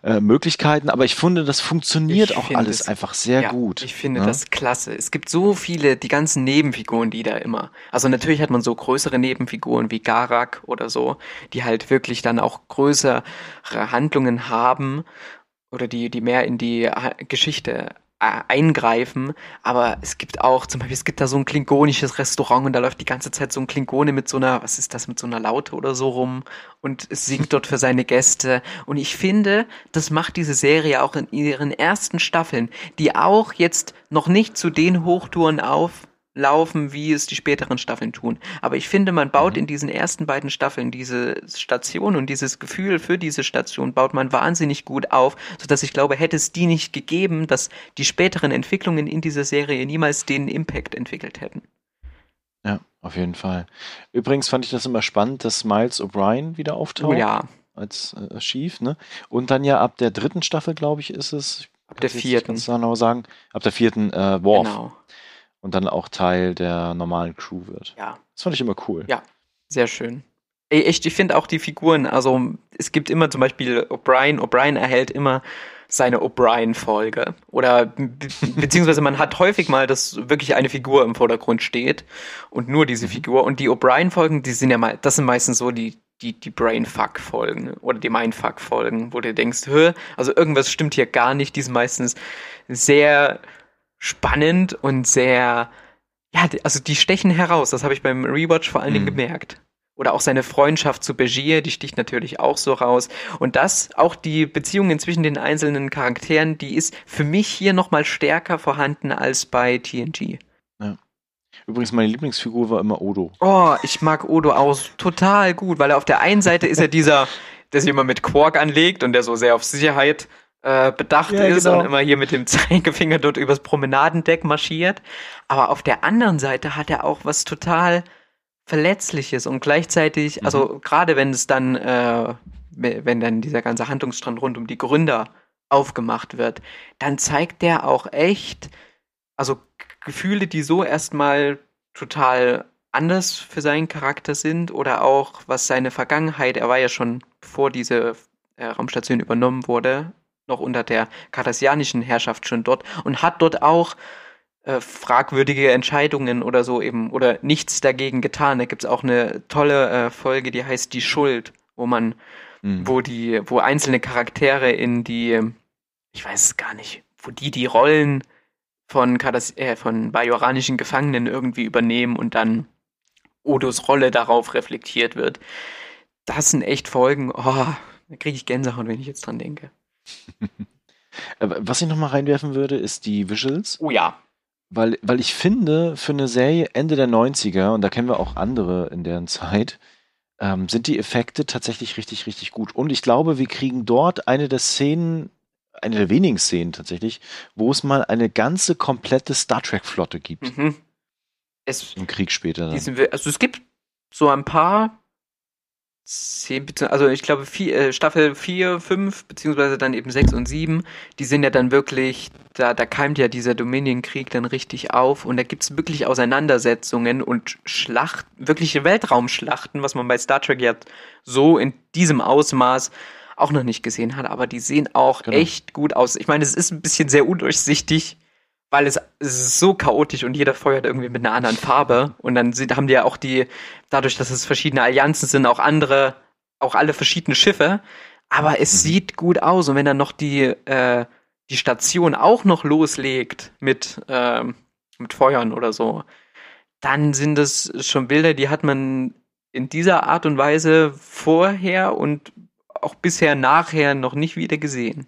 äh, Möglichkeiten, aber ich finde, das funktioniert Ich auch alles es- einfach sehr ja, gut. Ich finde ne? das klasse. Es gibt so viele, die ganzen Nebenfiguren, die da immer. Also natürlich hat man so größere Nebenfiguren wie Garak oder so, die halt wirklich dann auch größere Handlungen haben oder die, die mehr in die Geschichte eingreifen, aber es gibt auch, zum Beispiel, es gibt da so ein klingonisches Restaurant und da läuft die ganze Zeit so ein Klingone mit so einer, was ist das, mit so einer Laute oder so rum und es singt dort für seine Gäste. Und ich finde, das macht diese Serie auch in ihren ersten Staffeln, die auch jetzt noch nicht zu den Hochtouren auflaufen, wie es die späteren Staffeln tun. Aber ich finde, man baut in diesen ersten beiden Staffeln diese Station und dieses Gefühl für diese Station baut man wahnsinnig gut auf, sodass ich glaube, hätte es die nicht gegeben, dass die späteren Entwicklungen in dieser Serie niemals den Impact entwickelt hätten. Ja, auf jeden Fall. Übrigens fand ich das immer spannend, dass Miles O'Brien wieder auftaucht Oh ja, als äh, Chief, ne? Und dann ja ab der dritten Staffel, glaube ich, ist es. Ab der vierten. Ganz genau sagen. Ab der vierten äh, Worf. genau. Und dann auch Teil der normalen Crew wird. Ja. Das fand ich immer cool. Ja. Sehr schön. Ey, echt, ich finde auch die Figuren, also es gibt immer zum Beispiel O'Brien, O'Brien erhält immer seine O'Brien-Folge. Oder be beziehungsweise man hat häufig mal, dass wirklich eine Figur im Vordergrund steht und nur diese Figur. Und die O'Brien-Folgen, die sind ja mal, das sind meistens so die, die, die Brainfuck-Folgen oder die Mindfuck-Folgen, wo du denkst, hä, also irgendwas stimmt hier gar nicht. Die sind meistens sehr spannend und sehr, ja, also die stechen heraus. Das habe ich beim Rewatch vor allen Dingen Mhm. gemerkt. Oder auch seine Freundschaft zu Begier, die sticht natürlich auch so raus. Und das, auch die Beziehungen zwischen den einzelnen Charakteren, die ist für mich hier nochmal stärker vorhanden als bei TNG. Übrigens, meine Lieblingsfigur war immer Odo. Oh, ich mag Odo aus total gut, weil er auf der einen Seite ist er dieser, der sich immer mit Quark anlegt und der so sehr auf Sicherheit äh, bedacht Ja, ist genau. und immer hier mit dem Zeigefinger dort übers Promenadendeck marschiert. Aber auf der anderen Seite hat er auch was total Verletzliches und gleichzeitig, also gerade wenn es dann, äh, wenn dann dieser ganze Handlungsstrand rund um die Gründer aufgemacht wird, dann zeigt der auch echt, also Gefühle, die so erstmal total anders für seinen Charakter sind oder auch was seine Vergangenheit, er war ja schon, bevor diese äh, Raumstation übernommen wurde, noch unter der kardassianischen Herrschaft schon dort und hat dort auch äh, fragwürdige Entscheidungen oder so eben oder nichts dagegen getan. Da gibt's auch eine tolle äh, Folge, die heißt Die Schuld, wo man, Mhm. wo die, wo einzelne Charaktere in die, ich weiß es gar nicht, wo die die Rollen von, Kardas äh, von bajoranischen Gefangenen irgendwie übernehmen und dann Odos Rolle darauf reflektiert wird. Das sind echt Folgen, oh, da kriege ich Gänsehaut, wenn ich jetzt dran denke. Äh, Was ich noch mal reinwerfen würde, ist die Visuals. Oh ja. Weil, weil ich finde, für eine Serie Ende der 90er, und da kennen wir auch andere in deren Zeit, ähm, sind die Effekte tatsächlich richtig, richtig gut. Und ich glaube, wir kriegen dort eine der Szenen, eine der wenigen Szenen tatsächlich, wo es mal eine ganze komplette Star Trek-Flotte gibt. Mhm. Es, Im Krieg später dann. diesen, also es gibt so ein paar zehn, bezieh- also ich glaube vier, äh, Staffel 4, 5, beziehungsweise dann eben 6 und 7, die sind ja dann wirklich, da, da keimt ja dieser Dominion-Krieg dann richtig auf und da gibt's wirklich Auseinandersetzungen und Schlachten, wirkliche Weltraumschlachten, was man bei Star Trek ja so in diesem Ausmaß auch noch nicht gesehen hat, aber die sehen auch Genau. echt gut aus. Ich meine, es ist ein bisschen sehr undurchsichtig, weil es, es ist so chaotisch und jeder feuert irgendwie mit einer anderen Farbe. Und dann sind, haben die ja auch die, dadurch, dass es verschiedene Allianzen sind, auch andere, auch alle verschiedene Schiffe. Aber es Mhm. sieht gut aus. Und wenn dann noch die, äh, die Station auch noch loslegt mit, ähm, mit Feuern oder so, dann sind das schon Bilder, die hat man in dieser Art und Weise vorher und auch bisher nachher noch nicht wieder gesehen.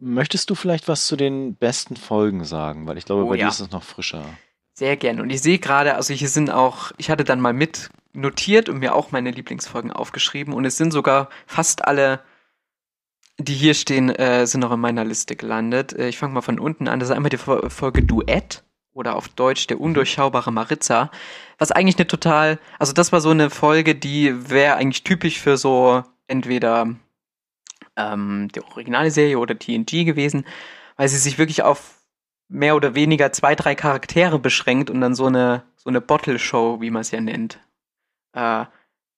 Möchtest du vielleicht was zu den besten Folgen sagen? Weil ich glaube, Oh bei ja. dir ist es noch frischer. Sehr gern. Und ich sehe gerade, also hier sind auch, ich hatte dann mal mit notiert und mir auch meine Lieblingsfolgen aufgeschrieben. Und es sind sogar fast alle, die hier stehen, äh, sind noch in meiner Liste gelandet. Äh, ich fange mal von unten an. Das ist einmal die Fo- Folge Duett oder auf Deutsch der undurchschaubare Maritza. Was eigentlich eine total, also das war so eine Folge, die wäre eigentlich typisch für so entweder ähm, die originale Serie oder TNG gewesen, weil sie sich wirklich auf mehr oder weniger zwei, drei Charaktere beschränkt und dann so eine, so eine Bottle-Show, wie man es ja nennt, äh,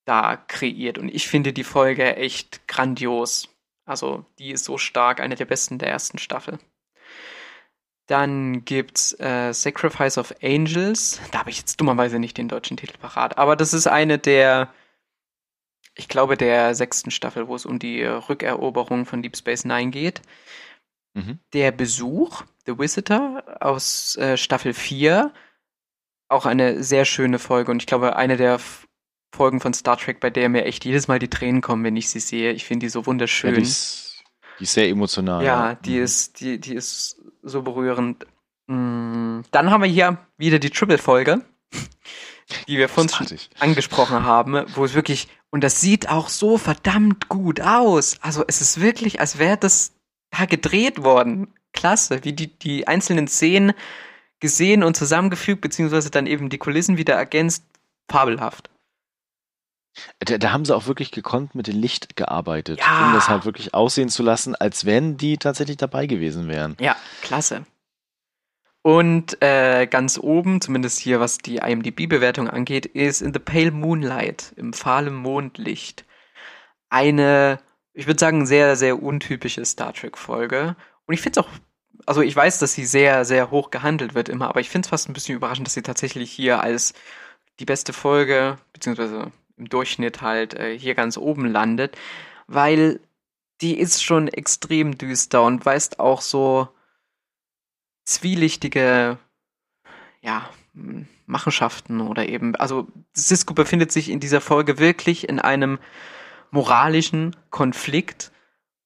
da kreiert. Und ich finde die Folge echt grandios. Also, die ist so stark, eine der besten der ersten Staffel. Dann gibt's äh, Sacrifice of Angels. Da habe ich jetzt dummerweise nicht den deutschen Titel parat. Aber das ist eine der, ich glaube, der sechsten Staffel, wo es um die Rückeroberung von Deep Space Nine geht. Mhm. Der Besuch, The Visitor aus äh, Staffel 4. Auch eine sehr schöne Folge und ich glaube, eine der F Folgen von Star Trek, bei der mir echt jedes Mal die Tränen kommen, wenn ich sie sehe. Ich finde die so wunderschön. Ja, die, ist, die ist sehr emotional. Ja, die Mhm. ist, die, die ist so berührend. Mm, Dann haben wir hier wieder die Triple-Folge, die wir von angesprochen haben, wo es wirklich, und das sieht auch so verdammt gut aus. Also es ist wirklich, als wäre das da gedreht worden. Klasse, wie die, die einzelnen Szenen gesehen und zusammengefügt, beziehungsweise dann eben die Kulissen wieder ergänzt. Fabelhaft. Da, da haben sie auch wirklich gekonnt mit dem Licht gearbeitet, Ja. um das halt wirklich aussehen zu lassen, als wenn die tatsächlich dabei gewesen wären. Ja, klasse. Und äh, ganz oben, zumindest hier was die IMDb-Bewertung angeht, ist In the Pale Moonlight, im fahlen Mondlicht. Eine, ich würde sagen, sehr, sehr untypische Star Trek-Folge. Und ich finde es auch, also ich weiß, dass sie sehr, sehr hoch gehandelt wird immer, aber ich finde es fast ein bisschen überraschend, dass sie tatsächlich hier als die beste Folge, beziehungsweise im Durchschnitt halt äh, hier ganz oben landet, weil die ist schon extrem düster und weist auch so zwielichtige, ja, Machenschaften oder eben, also Cisco befindet sich in dieser Folge wirklich in einem moralischen Konflikt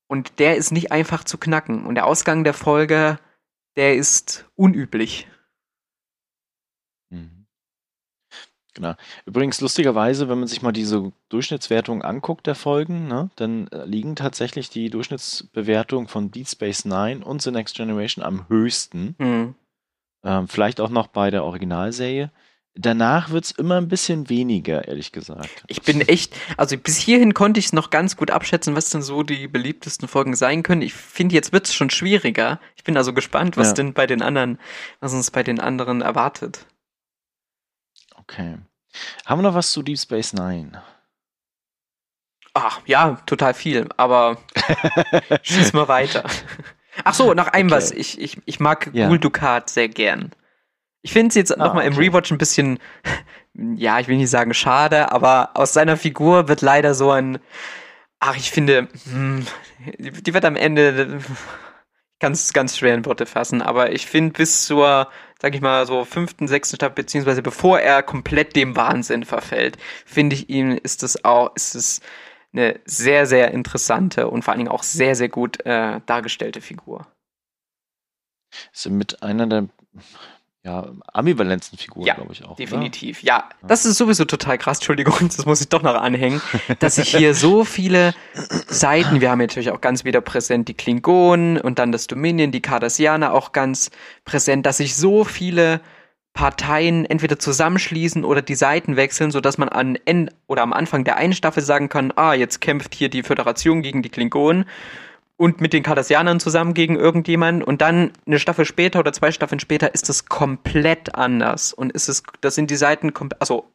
und der ist nicht einfach zu knacken. Und der Ausgang der Folge, der ist unüblich. Mhm. Genau. Übrigens, lustigerweise, wenn man sich mal diese Durchschnittswertung anguckt der Folgen, ne, dann äh, liegen tatsächlich die Durchschnittsbewertungen von Deep Space Nine und The Next Generation am höchsten. Hm. Ähm, vielleicht auch noch bei der Originalserie. Danach wird es immer ein bisschen weniger, ehrlich gesagt. Ich bin echt, also bis hierhin konnte ich es noch ganz gut abschätzen, was denn so die beliebtesten Folgen sein können. Ich finde, jetzt wird es schon schwieriger. Ich bin also gespannt, was Ja. denn bei den anderen, was uns bei den anderen erwartet. Okay. Haben wir noch was zu Deep Space Nine? Ach, ja, total viel, aber schieß mal weiter. Ach so, noch ein Okay. was. Ich, ich, ich mag Ja. Gul Dukat sehr gern. Ich finde es jetzt Ah, nochmal im okay. Rewatch ein bisschen, ja, ich will nicht sagen schade, aber aus seiner Figur wird leider so ein, ach, ich finde, hm, die die wird am Ende ganz, ganz schwer in Worte fassen, aber ich finde bis zur, sag ich mal, so fünften, sechsten Staffel, beziehungsweise bevor er komplett dem Wahnsinn verfällt, finde ich ihn, ist es auch, ist es eine sehr, sehr interessante und vor allen Dingen auch sehr, sehr gut äh, dargestellte Figur. Ist mit einer der ja, ambivalenzen Figuren, Ja, glaube ich auch. Definitiv, ja. Das ist sowieso total krass, Entschuldigung, das muss ich doch noch anhängen, dass ich hier so viele Seiten, wir haben ja natürlich auch ganz wieder präsent die Klingonen und dann das Dominion, die Cardassianer auch ganz präsent, dass sich so viele Parteien entweder zusammenschließen oder die Seiten wechseln, sodass man an End oder am Anfang der einen Staffel sagen kann, ah, jetzt kämpft hier die Föderation gegen die Klingonen und mit den Cardassianern zusammen gegen irgendjemanden und dann eine Staffel später oder zwei Staffeln später ist es komplett anders und ist es, das sind die Seiten, also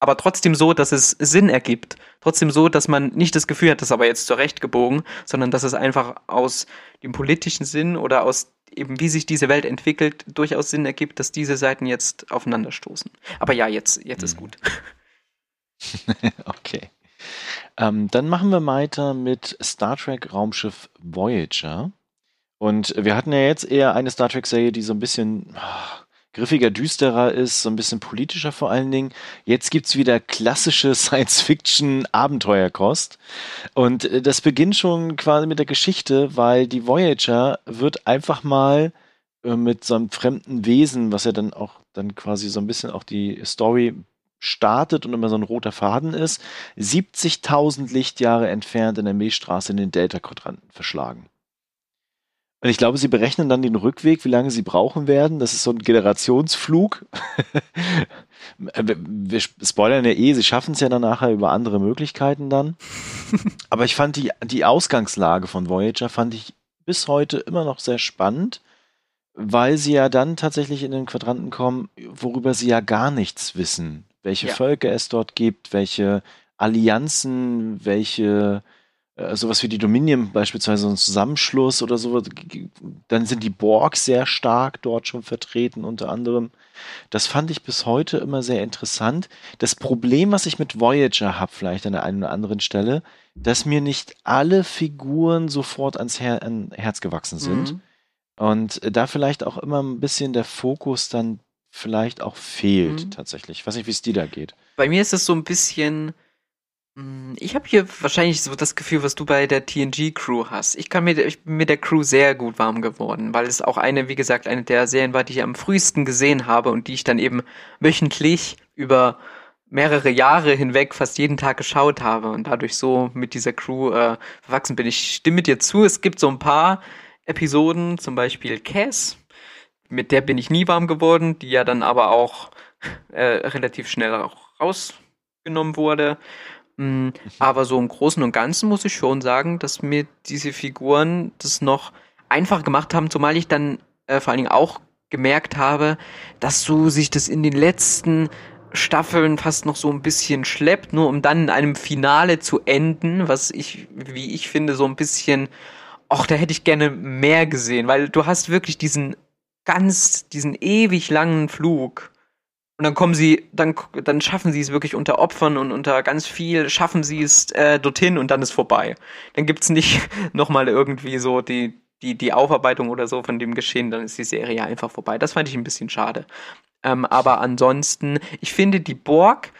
aber trotzdem so, dass es Sinn ergibt. Trotzdem so, dass man nicht das Gefühl hat, das ist aber jetzt zurechtgebogen, sondern dass es einfach aus dem politischen Sinn oder aus eben wie sich diese Welt entwickelt, durchaus Sinn ergibt, dass diese Seiten jetzt aufeinanderstoßen. Aber ja, jetzt, jetzt ist Mhm. gut. Okay. Ähm, dann machen wir weiter mit Star Trek Raumschiff Voyager. Und wir hatten ja jetzt eher eine Star Trek-Serie, die so ein bisschen ah, griffiger, düsterer ist, so ein bisschen politischer vor allen Dingen. Jetzt gibt's wieder klassische Science-Fiction-Abenteuerkost. Und äh, das beginnt schon quasi mit der Geschichte, weil die Voyager wird einfach mal äh, mit so einem fremden Wesen, was ja dann auch dann quasi so ein bisschen auch die Story startet und immer so ein roter Faden ist, 70.000 Lichtjahre entfernt in der Milchstraße in den Delta-Quadranten verschlagen. Und ich glaube, sie berechnen dann den Rückweg, wie lange sie brauchen werden. Das ist so ein Generationsflug. wir spoilern ja eh, sie schaffen es ja dann nachher über andere Möglichkeiten dann. Aber ich fand die, die Ausgangslage von Voyager fand ich bis heute immer noch sehr spannend, weil sie ja dann tatsächlich in den Quadranten kommen, worüber sie ja gar nichts wissen. Welche Ja. Völker es dort gibt, welche Allianzen, welche äh, sowas wie die Dominion beispielsweise, so ein Zusammenschluss oder so. Dann sind die Borg sehr stark dort schon vertreten, unter anderem. Das fand ich bis heute immer sehr interessant. Das Problem, was ich mit Voyager habe, vielleicht an der einen oder anderen Stelle, dass mir nicht alle Figuren sofort ans Her an Herz gewachsen sind. Mhm. Und äh, da vielleicht auch immer ein bisschen der Fokus dann vielleicht auch fehlt, Mhm. tatsächlich. Ich weiß nicht, wie es dir da geht. Bei mir ist es so ein bisschen. mh, Ich habe hier wahrscheinlich so das Gefühl, was du bei der TNG-Crew hast. Ich kann mir, ich bin mit der Crew sehr gut warm geworden, weil es auch eine, wie gesagt, eine der Serien war, die ich am frühesten gesehen habe und die ich dann eben wöchentlich über mehrere Jahre hinweg fast jeden Tag geschaut habe und dadurch so mit dieser Crew äh, verwachsen bin. Ich stimme dir zu, es gibt so ein paar Episoden, zum Beispiel Cass, mit der bin ich nie warm geworden, die ja dann aber auch äh, relativ schnell auch rausgenommen wurde. Mm, Aber so im Großen und Ganzen muss ich schon sagen, dass mir diese Figuren das noch einfach gemacht haben, zumal ich dann äh, vor allen Dingen auch gemerkt habe, dass so sich das in den letzten Staffeln fast noch so ein bisschen schleppt, nur um dann in einem Finale zu enden, was ich, wie ich finde, so ein bisschen, ach, da hätte ich gerne mehr gesehen, weil du hast wirklich diesen ganz, diesen ewig langen Flug. Und dann kommen sie, dann, dann schaffen sie es wirklich unter Opfern und unter ganz viel, schaffen sie es äh, dorthin und dann ist vorbei. Dann gibt's nicht nochmal irgendwie so die, die, die Aufarbeitung oder so von dem Geschehen, dann ist die Serie einfach vorbei. Das fand ich ein bisschen schade. Ähm, aber ansonsten, ich finde, die Borg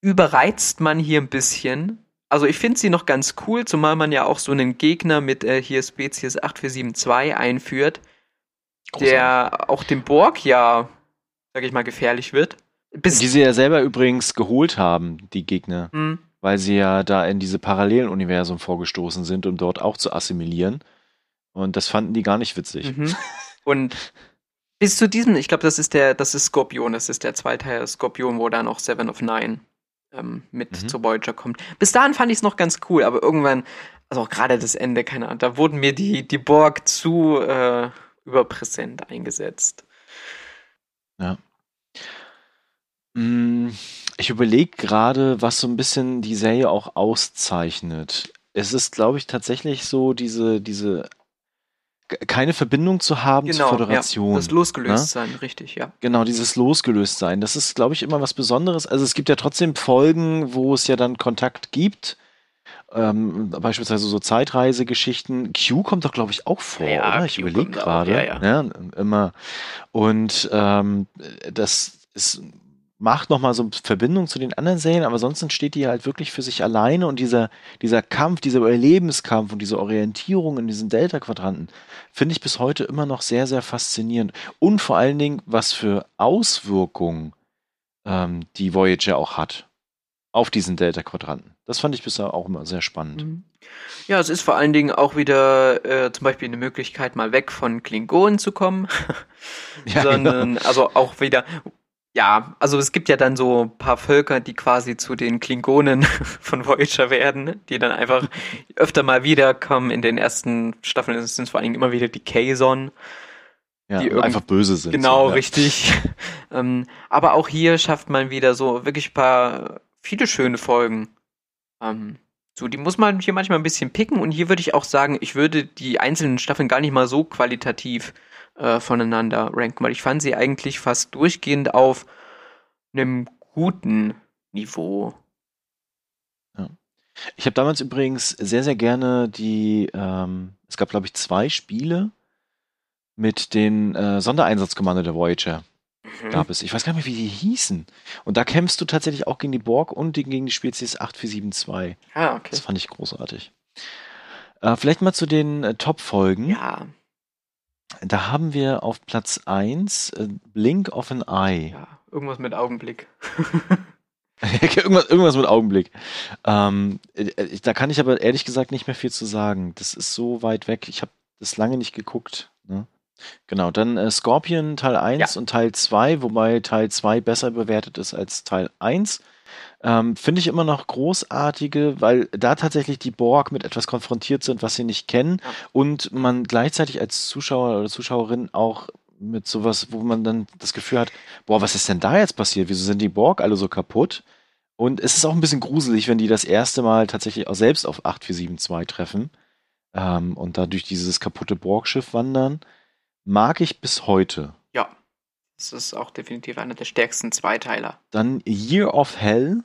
überreizt man hier ein bisschen. Also ich finde sie noch ganz cool, zumal man ja auch so einen Gegner mit äh, hier Spezies 8472 einführt, der auch dem Borg ja, sag ich mal, gefährlich wird. Bis, Die sie ja selber übrigens geholt haben, die Gegner, Hm, weil sie ja da in diese Paralleluniversum vorgestoßen sind, um dort auch zu assimilieren. Und das fanden die gar nicht witzig. Mhm. Und bis zu diesem, ich glaube, das ist der, das ist Skorpion, das ist der zweite Skorpion, wo dann noch Seven of Nine ähm, mit Mhm. zu Voyager kommt. Bis dahin fand ich es noch ganz cool, aber irgendwann, also auch gerade das Ende, keine Ahnung, da wurden mir die, die Borg zu äh, überpräsent eingesetzt. Mm, Ich überlege gerade, was so ein bisschen die Serie auch auszeichnet. Es ist, glaube ich, tatsächlich so, diese, diese keine Verbindung zu haben zur Föderation. Genau, ja, das losgelöst ne? richtig, ja. Genau, dieses losgelöst sein. Das ist, glaube ich, immer was Besonderes. Also es gibt ja trotzdem Folgen, wo es ja dann Kontakt gibt. Ähm, beispielsweise so Zeitreisegeschichten. Q kommt doch, glaube ich, auch vor, Ja, oder? Ich überlege gerade. ja, ja. immer. Und ähm, das ist, macht nochmal so eine Verbindung zu den anderen Serien, aber sonst steht die halt wirklich für sich alleine und dieser, dieser Kampf, dieser Überlebenskampf und diese Orientierung in diesen Delta-Quadranten finde ich bis heute immer noch sehr, sehr faszinierend. Und vor allen Dingen, was für Auswirkungen ähm, die Voyager auch hat auf diesen Delta-Quadranten. Das fand ich bisher auch immer sehr spannend. Mhm. Ja, es ist vor allen Dingen auch wieder äh, zum Beispiel eine Möglichkeit, mal weg von Klingonen zu kommen. Ja, sondern also auch wieder, ja, also es gibt ja dann so ein paar Völker, die quasi zu den Klingonen von Voyager werden, die dann einfach öfter mal wiederkommen. In den ersten Staffeln sind es vor allen Dingen immer wieder die Kazon. Ja, die einfach böse sind. Genau, so, ja. richtig. ähm, aber auch hier schafft man wieder so wirklich ein paar, viele schöne Folgen. Ähm, so, die muss man hier manchmal ein bisschen picken und hier würde ich auch sagen, ich würde die einzelnen Staffeln gar nicht mal so qualitativ äh, voneinander ranken, weil ich fand sie eigentlich fast durchgehend auf einem guten Niveau. Ich habe damals übrigens sehr, sehr gerne die, ähm, es gab, glaube ich, zwei Spiele mit den äh, Sondereinsatzkommando der Voyager. Mhm. Gab es. Ich weiß gar nicht mehr, wie die hießen. Und da kämpfst du tatsächlich auch gegen die Borg und gegen die Spezies 8472. Ah, okay. Das fand ich großartig. Äh, vielleicht mal zu den äh, Top-Folgen. Ja, Da haben wir auf Platz 1 äh, Blink of an Eye. ja, irgendwas mit Augenblick. irgendwas, irgendwas mit Augenblick. Ähm, äh, äh, da kann ich aber ehrlich gesagt nicht mehr viel zu sagen. Das ist so weit weg. Ich habe das lange nicht geguckt. Ne? Genau, dann äh, Scorpion Teil 1 Ja. und Teil 2, wobei Teil 2 besser bewertet ist als Teil 1. Ähm, Finde ich immer noch großartige, weil da tatsächlich die Borg mit etwas konfrontiert sind, was sie nicht kennen Ja. und man gleichzeitig als Zuschauer oder Zuschauerin auch mit sowas, wo man dann das Gefühl hat, boah, was ist denn da jetzt passiert? Wieso sind die Borg alle so kaputt? Und es ist auch ein bisschen gruselig, wenn die das erste Mal tatsächlich auch selbst auf 8472 treffen ähm, und da durch dieses kaputte Borgschiff wandern. Mag ich bis heute. Ja. Das ist auch definitiv einer der stärksten Zweiteiler. Dann Year of Hell.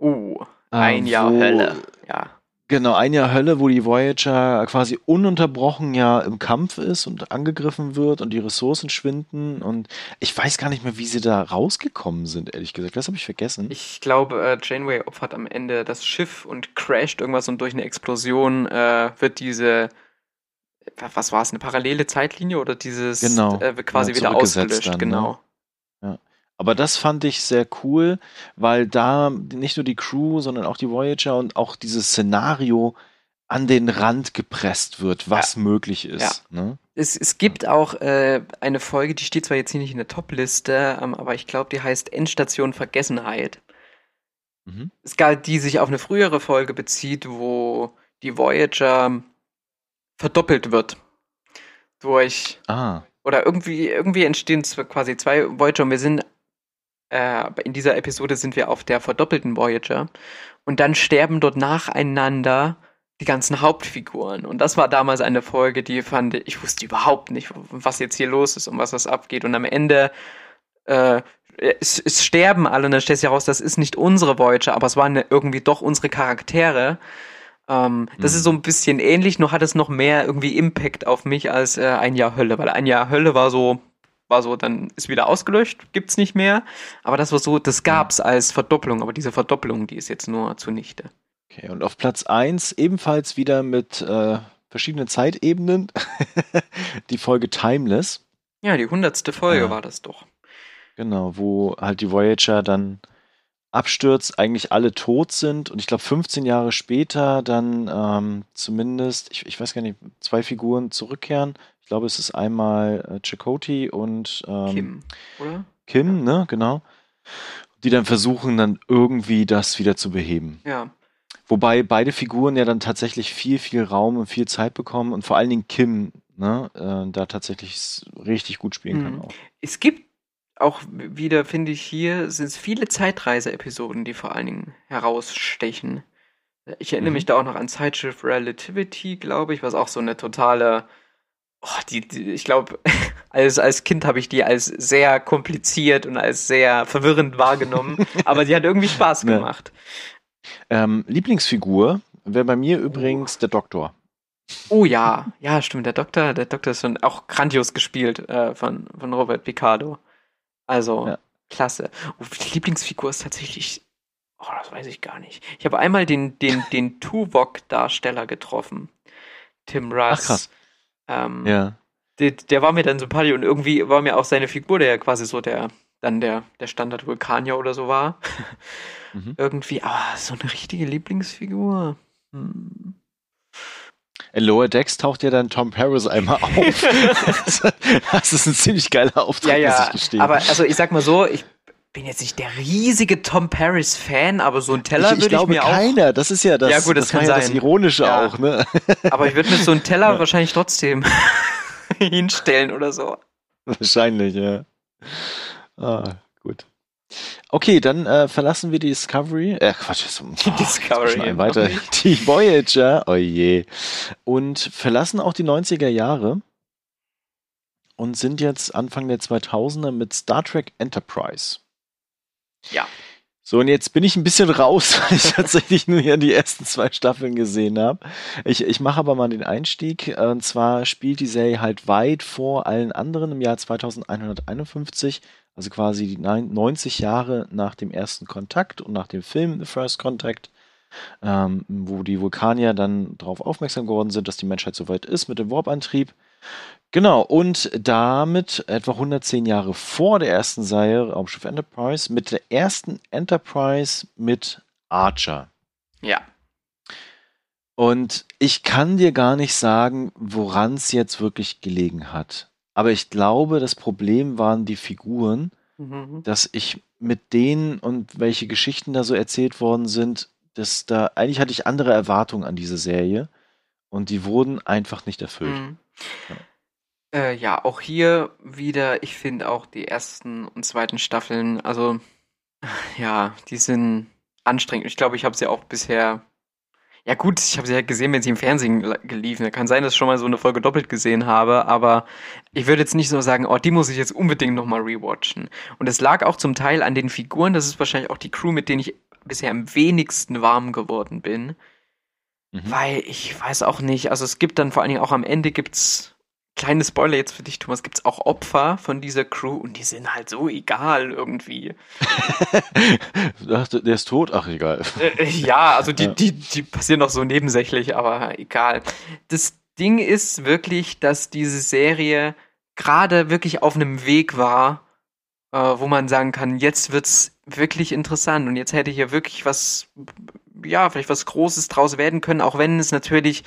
Uh, äh, ein Jahr wo- Hölle. Ja. Genau, ein Jahr Hölle, wo die Voyager quasi ununterbrochen ja im Kampf ist und angegriffen wird und die Ressourcen schwinden. Und ich weiß gar nicht mehr, wie sie da rausgekommen sind, ehrlich gesagt. Das habe ich vergessen. Ich glaube, äh, Janeway opfert am Ende das Schiff und crasht irgendwas und durch eine Explosion äh, wird diese, was war es, eine parallele Zeitlinie oder dieses Genau. äh, quasi Ja, wieder ausgelöscht, dann, ne? genau. Aber das fand ich sehr cool, weil da nicht nur die Crew, sondern auch die Voyager und auch dieses Szenario an den Rand gepresst wird, was möglich ist. Ne? Es, es gibt auch äh, eine Folge, die steht zwar jetzt hier nicht in der Top-Liste, ähm, aber ich glaube, die heißt Endstation Vergessenheit. Mhm. Es gab, die sich auf eine frühere Folge bezieht, wo die Voyager verdoppelt wird. Durch Ah, oder irgendwie, irgendwie entstehen quasi zwei Voyager und wir sind, äh, in dieser Episode sind wir auf der verdoppelten Voyager und dann sterben dort nacheinander die ganzen Hauptfiguren. Und das war damals eine Folge, die fand ich, ich wusste überhaupt nicht, was jetzt hier los ist und was das abgeht. Und am Ende, äh, es, es sterben alle und dann stellt sich heraus, das ist nicht unsere Voyager, aber es waren irgendwie doch unsere Charaktere. Ähm, das Mhm. ist so ein bisschen ähnlich, nur hat es noch mehr irgendwie Impact auf mich als äh, ein Jahr Hölle, weil ein Jahr Hölle war so, war so, dann ist wieder ausgelöscht, gibt's nicht mehr. Aber das war so, das gab's als Verdopplung, aber diese Verdopplung, die ist jetzt nur zunichte. okay. Und auf Platz 1 ebenfalls wieder mit äh, verschiedenen Zeitebenen die Folge Timeless. Ja, die hundertste Folge Ja. war das doch. Genau, wo halt die Voyager dann abstürzt, eigentlich alle tot sind und ich glaube 15 Jahre später dann ähm, zumindest, ich, ich weiß gar nicht, zwei Figuren zurückkehren. Ich glaube, es ist einmal äh, Chakotay und ähm, Kim, oder? Kim, ne, genau. Die dann versuchen, dann irgendwie das wieder zu beheben. Ja. Wobei beide Figuren ja dann tatsächlich viel, viel Raum und viel Zeit bekommen und vor allen Dingen Kim, ne, äh, da tatsächlich richtig gut spielen kann Mhm. auch. Es gibt auch wieder, finde ich, hier sind es viele Zeitreise-Episoden, die vor allen Dingen herausstechen. Ich erinnere Mhm. mich da auch noch an Zeitschrift Relativity, glaube ich, was auch so eine totale, oh, die, die ich glaube, als, als Kind habe ich die als sehr kompliziert und als sehr verwirrend wahrgenommen, aber die hat irgendwie Spaß Ja. gemacht. Ähm, Lieblingsfigur wäre bei mir übrigens der Doktor. Oh ja, ja, stimmt, der Doktor, der Doktor ist schon auch grandios gespielt äh, von, von Robert Picardo. Also, Ja. klasse. Oh, die Lieblingsfigur ist tatsächlich, oh, das weiß ich gar nicht. Ich habe einmal den, den, den Tuvok-Darsteller getroffen. Tim Russ. Ach krass. Ähm, Ja. der, der war mir dann sympathisch und irgendwie war mir auch seine Figur, der ja quasi so der, dann der, der Standard-Vulkanier oder so war. Mhm. irgendwie, aber so eine richtige Lieblingsfigur. Hm. In Lower Decks taucht ja dann Tom Paris einmal auf. das ist ein ziemlich geiler Auftritt, Ja, muss ja. ich gestehen. Aber also ich sag mal so, ich bin jetzt nicht der riesige Tom Paris Fan, aber so ein Teller ich, ich würde ich glaube mir auch. keiner. Das ist ja das, Ja, gut, das das kann ja das sein. Ironische Ja. auch, ne? Aber ich würde mir so einen Teller wahrscheinlich trotzdem hinstellen oder so. Wahrscheinlich, ja. Ah. Okay, dann äh, verlassen wir die Discovery. Äh, Quatsch, jetzt, Die Discovery ein noch weiter. Die Voyager, oh je. Und verlassen auch die 90er Jahre und sind jetzt Anfang der 2000er mit Star Trek Enterprise. Ja. So, und jetzt bin ich ein bisschen raus, weil ich tatsächlich nur hier die ersten zwei Staffeln gesehen habe. Ich, ich mache aber mal den Einstieg. Und zwar spielt die Serie halt weit vor allen anderen im Jahr 2151, also quasi die neun- 90 Jahre nach dem ersten Kontakt und nach dem Film The First Contact, ähm, wo die Vulkanier dann darauf aufmerksam geworden sind, dass die Menschheit soweit ist mit dem Warp-Antrieb. Genau, und damit etwa 110 Jahre vor der ersten Serie Raumschiff Enterprise mit der ersten Enterprise mit Archer. Ja. Und ich kann dir gar nicht sagen, woran es jetzt wirklich gelegen hat. Aber ich glaube, das Problem waren die Figuren, Mhm. dass ich mit denen und welche Geschichten da so erzählt worden sind, dass da eigentlich hatte ich andere Erwartungen an diese Serie und die wurden einfach nicht erfüllt. Mhm. Äh, ja, auch hier wieder, ich finde auch die ersten und zweiten Staffeln, also ja, die sind anstrengend. Ich glaube, ich habe sie auch bisher. Ja gut, ich habe sie ja gesehen, wenn sie im Fernsehen gel- geliefen. Kann sein, dass ich schon mal so eine Folge doppelt gesehen habe, aber ich würde jetzt nicht so sagen, oh, die muss ich jetzt unbedingt nochmal rewatchen. Und es lag auch zum Teil an den Figuren, das ist wahrscheinlich auch die Crew, mit denen ich bisher am wenigsten warm geworden bin. Mhm. Weil ich weiß auch nicht, also es gibt dann vor allen Dingen auch am Ende gibt's kleine Spoiler jetzt für dich, Thomas, gibt's auch Opfer von dieser Crew und die sind halt so egal irgendwie. Ach, der ist tot? Ach, egal. Äh, ja, also die, Ja. die, die passieren noch so nebensächlich, aber egal. Das Ding ist wirklich, dass diese Serie gerade wirklich auf einem Weg war, äh, wo man sagen kann, jetzt wird's wirklich interessant und jetzt hätte hier wirklich was, ja, vielleicht was Großes draus werden können, auch wenn es natürlich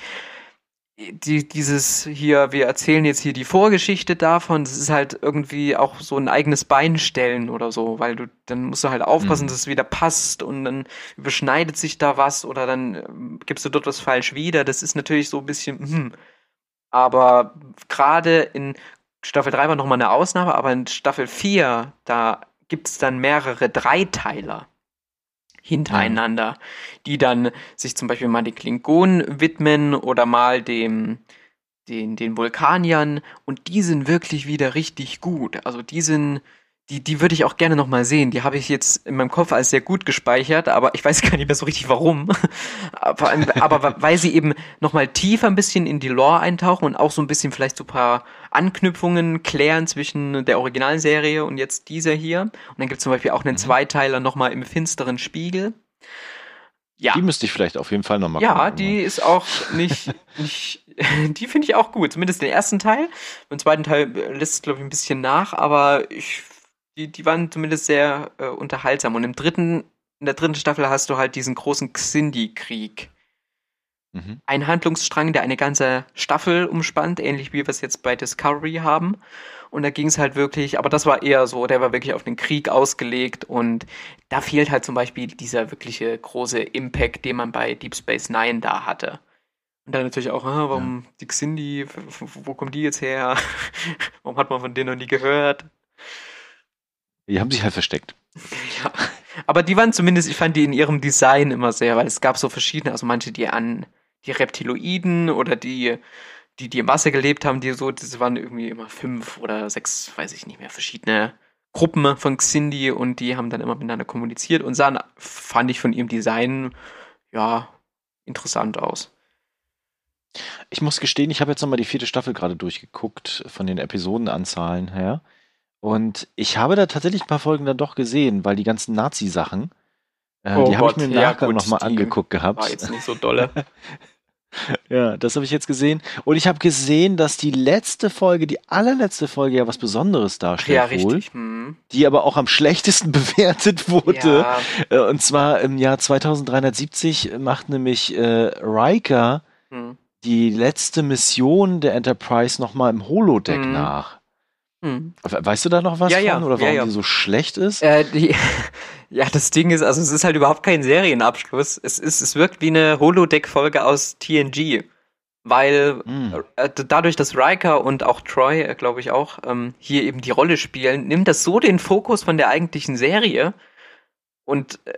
die, dieses hier, wir erzählen jetzt hier die Vorgeschichte davon, das ist halt irgendwie auch so ein eigenes Bein stellen oder so, weil du, dann musst du halt aufpassen, Mhm. dass es wieder passt und dann überschneidet sich da was oder dann ähm, gibst du dort was falsch wieder. Das ist natürlich so ein bisschen, hm. Aber gerade in Staffel 3 war nochmal eine Ausnahme, aber in Staffel 4, da gibt's dann mehrere Dreiteiler hintereinander, die dann sich zum Beispiel mal den Klingonen widmen oder mal dem den, den Vulkaniern und die sind wirklich wieder richtig gut. Also die sind, die, die würde ich auch gerne nochmal sehen. Die habe ich jetzt in meinem Kopf als sehr gut gespeichert, aber ich weiß gar nicht mehr so richtig warum. aber, aber weil sie eben nochmal tiefer ein bisschen in die Lore eintauchen und auch so ein bisschen vielleicht so ein paar Anknüpfungen klären zwischen der Originalserie und jetzt dieser hier. Und dann gibt es zum Beispiel auch einen Zweiteiler nochmal im finsteren Spiegel. Ja. Die müsste ich vielleicht auf jeden Fall nochmal Ja, die ist auch nicht, nicht die finde ich auch gut. Zumindest den ersten Teil. Beim zweiten Teil äh, lässt es, glaube ich, ein bisschen nach, aber ich, die, die waren zumindest sehr äh, unterhaltsam. Und im dritten, in der dritten Staffel hast du halt diesen großen Xindi-Krieg. Mhm. Ein Handlungsstrang, der eine ganze Staffel umspannt, ähnlich wie wir es jetzt bei Discovery haben. Und da ging es halt wirklich, aber das war eher so, der war wirklich auf den Krieg ausgelegt und da fehlt halt zum Beispiel dieser wirkliche große Impact, den man bei Deep Space Nine da hatte. Und dann natürlich auch, ah, warum die Xindi, wo kommen die jetzt her? warum hat man von denen noch nie gehört? Die haben sich halt versteckt. Ja. Aber die waren zumindest, ich fand die in ihrem Design immer sehr, weil es gab so verschiedene, also manche, die an die Reptiloiden oder die, die, die im Wasser gelebt haben, die so, das waren irgendwie immer fünf oder sechs, weiß ich nicht mehr, verschiedene Gruppen von Xindi und die haben dann immer miteinander kommuniziert und sahen, fand ich von ihrem Design, ja, interessant aus. Ich muss gestehen, ich habe jetzt nochmal die vierte Staffel gerade durchgeguckt von den Episodenanzahlen her. Und ich habe da tatsächlich ein paar Folgen dann doch gesehen, weil die ganzen Nazi-Sachen, äh, Oh die habe ich mir im ja Nachgang gut, nochmal angeguckt gehabt. War jetzt nicht so dolle. Ja, das habe ich jetzt gesehen. Und ich habe gesehen, dass die letzte Folge, die allerletzte Folge ja was Besonderes darstellt ja, wohl, richtig. Hm. die aber auch am schlechtesten bewertet wurde. Ja, Äh, Und zwar im Jahr 2370 macht nämlich äh, Riker hm. die letzte Mission der Enterprise nochmal im Holodeck Mhm. nach. Hm. We- Weißt du da noch was Ja, von? ja, Oder ja, warum ja. die so schlecht ist? Äh, die, ja, das Ding ist, also es ist halt überhaupt kein Serienabschluss. Es ist, es wirkt wie eine Holodeck-Folge aus TNG. Weil Hm. äh, dadurch, dass Riker und auch Troy, äh, glaube ich auch, ähm, hier eben die Rolle spielen, nimmt das so den Fokus von der eigentlichen Serie. Und äh,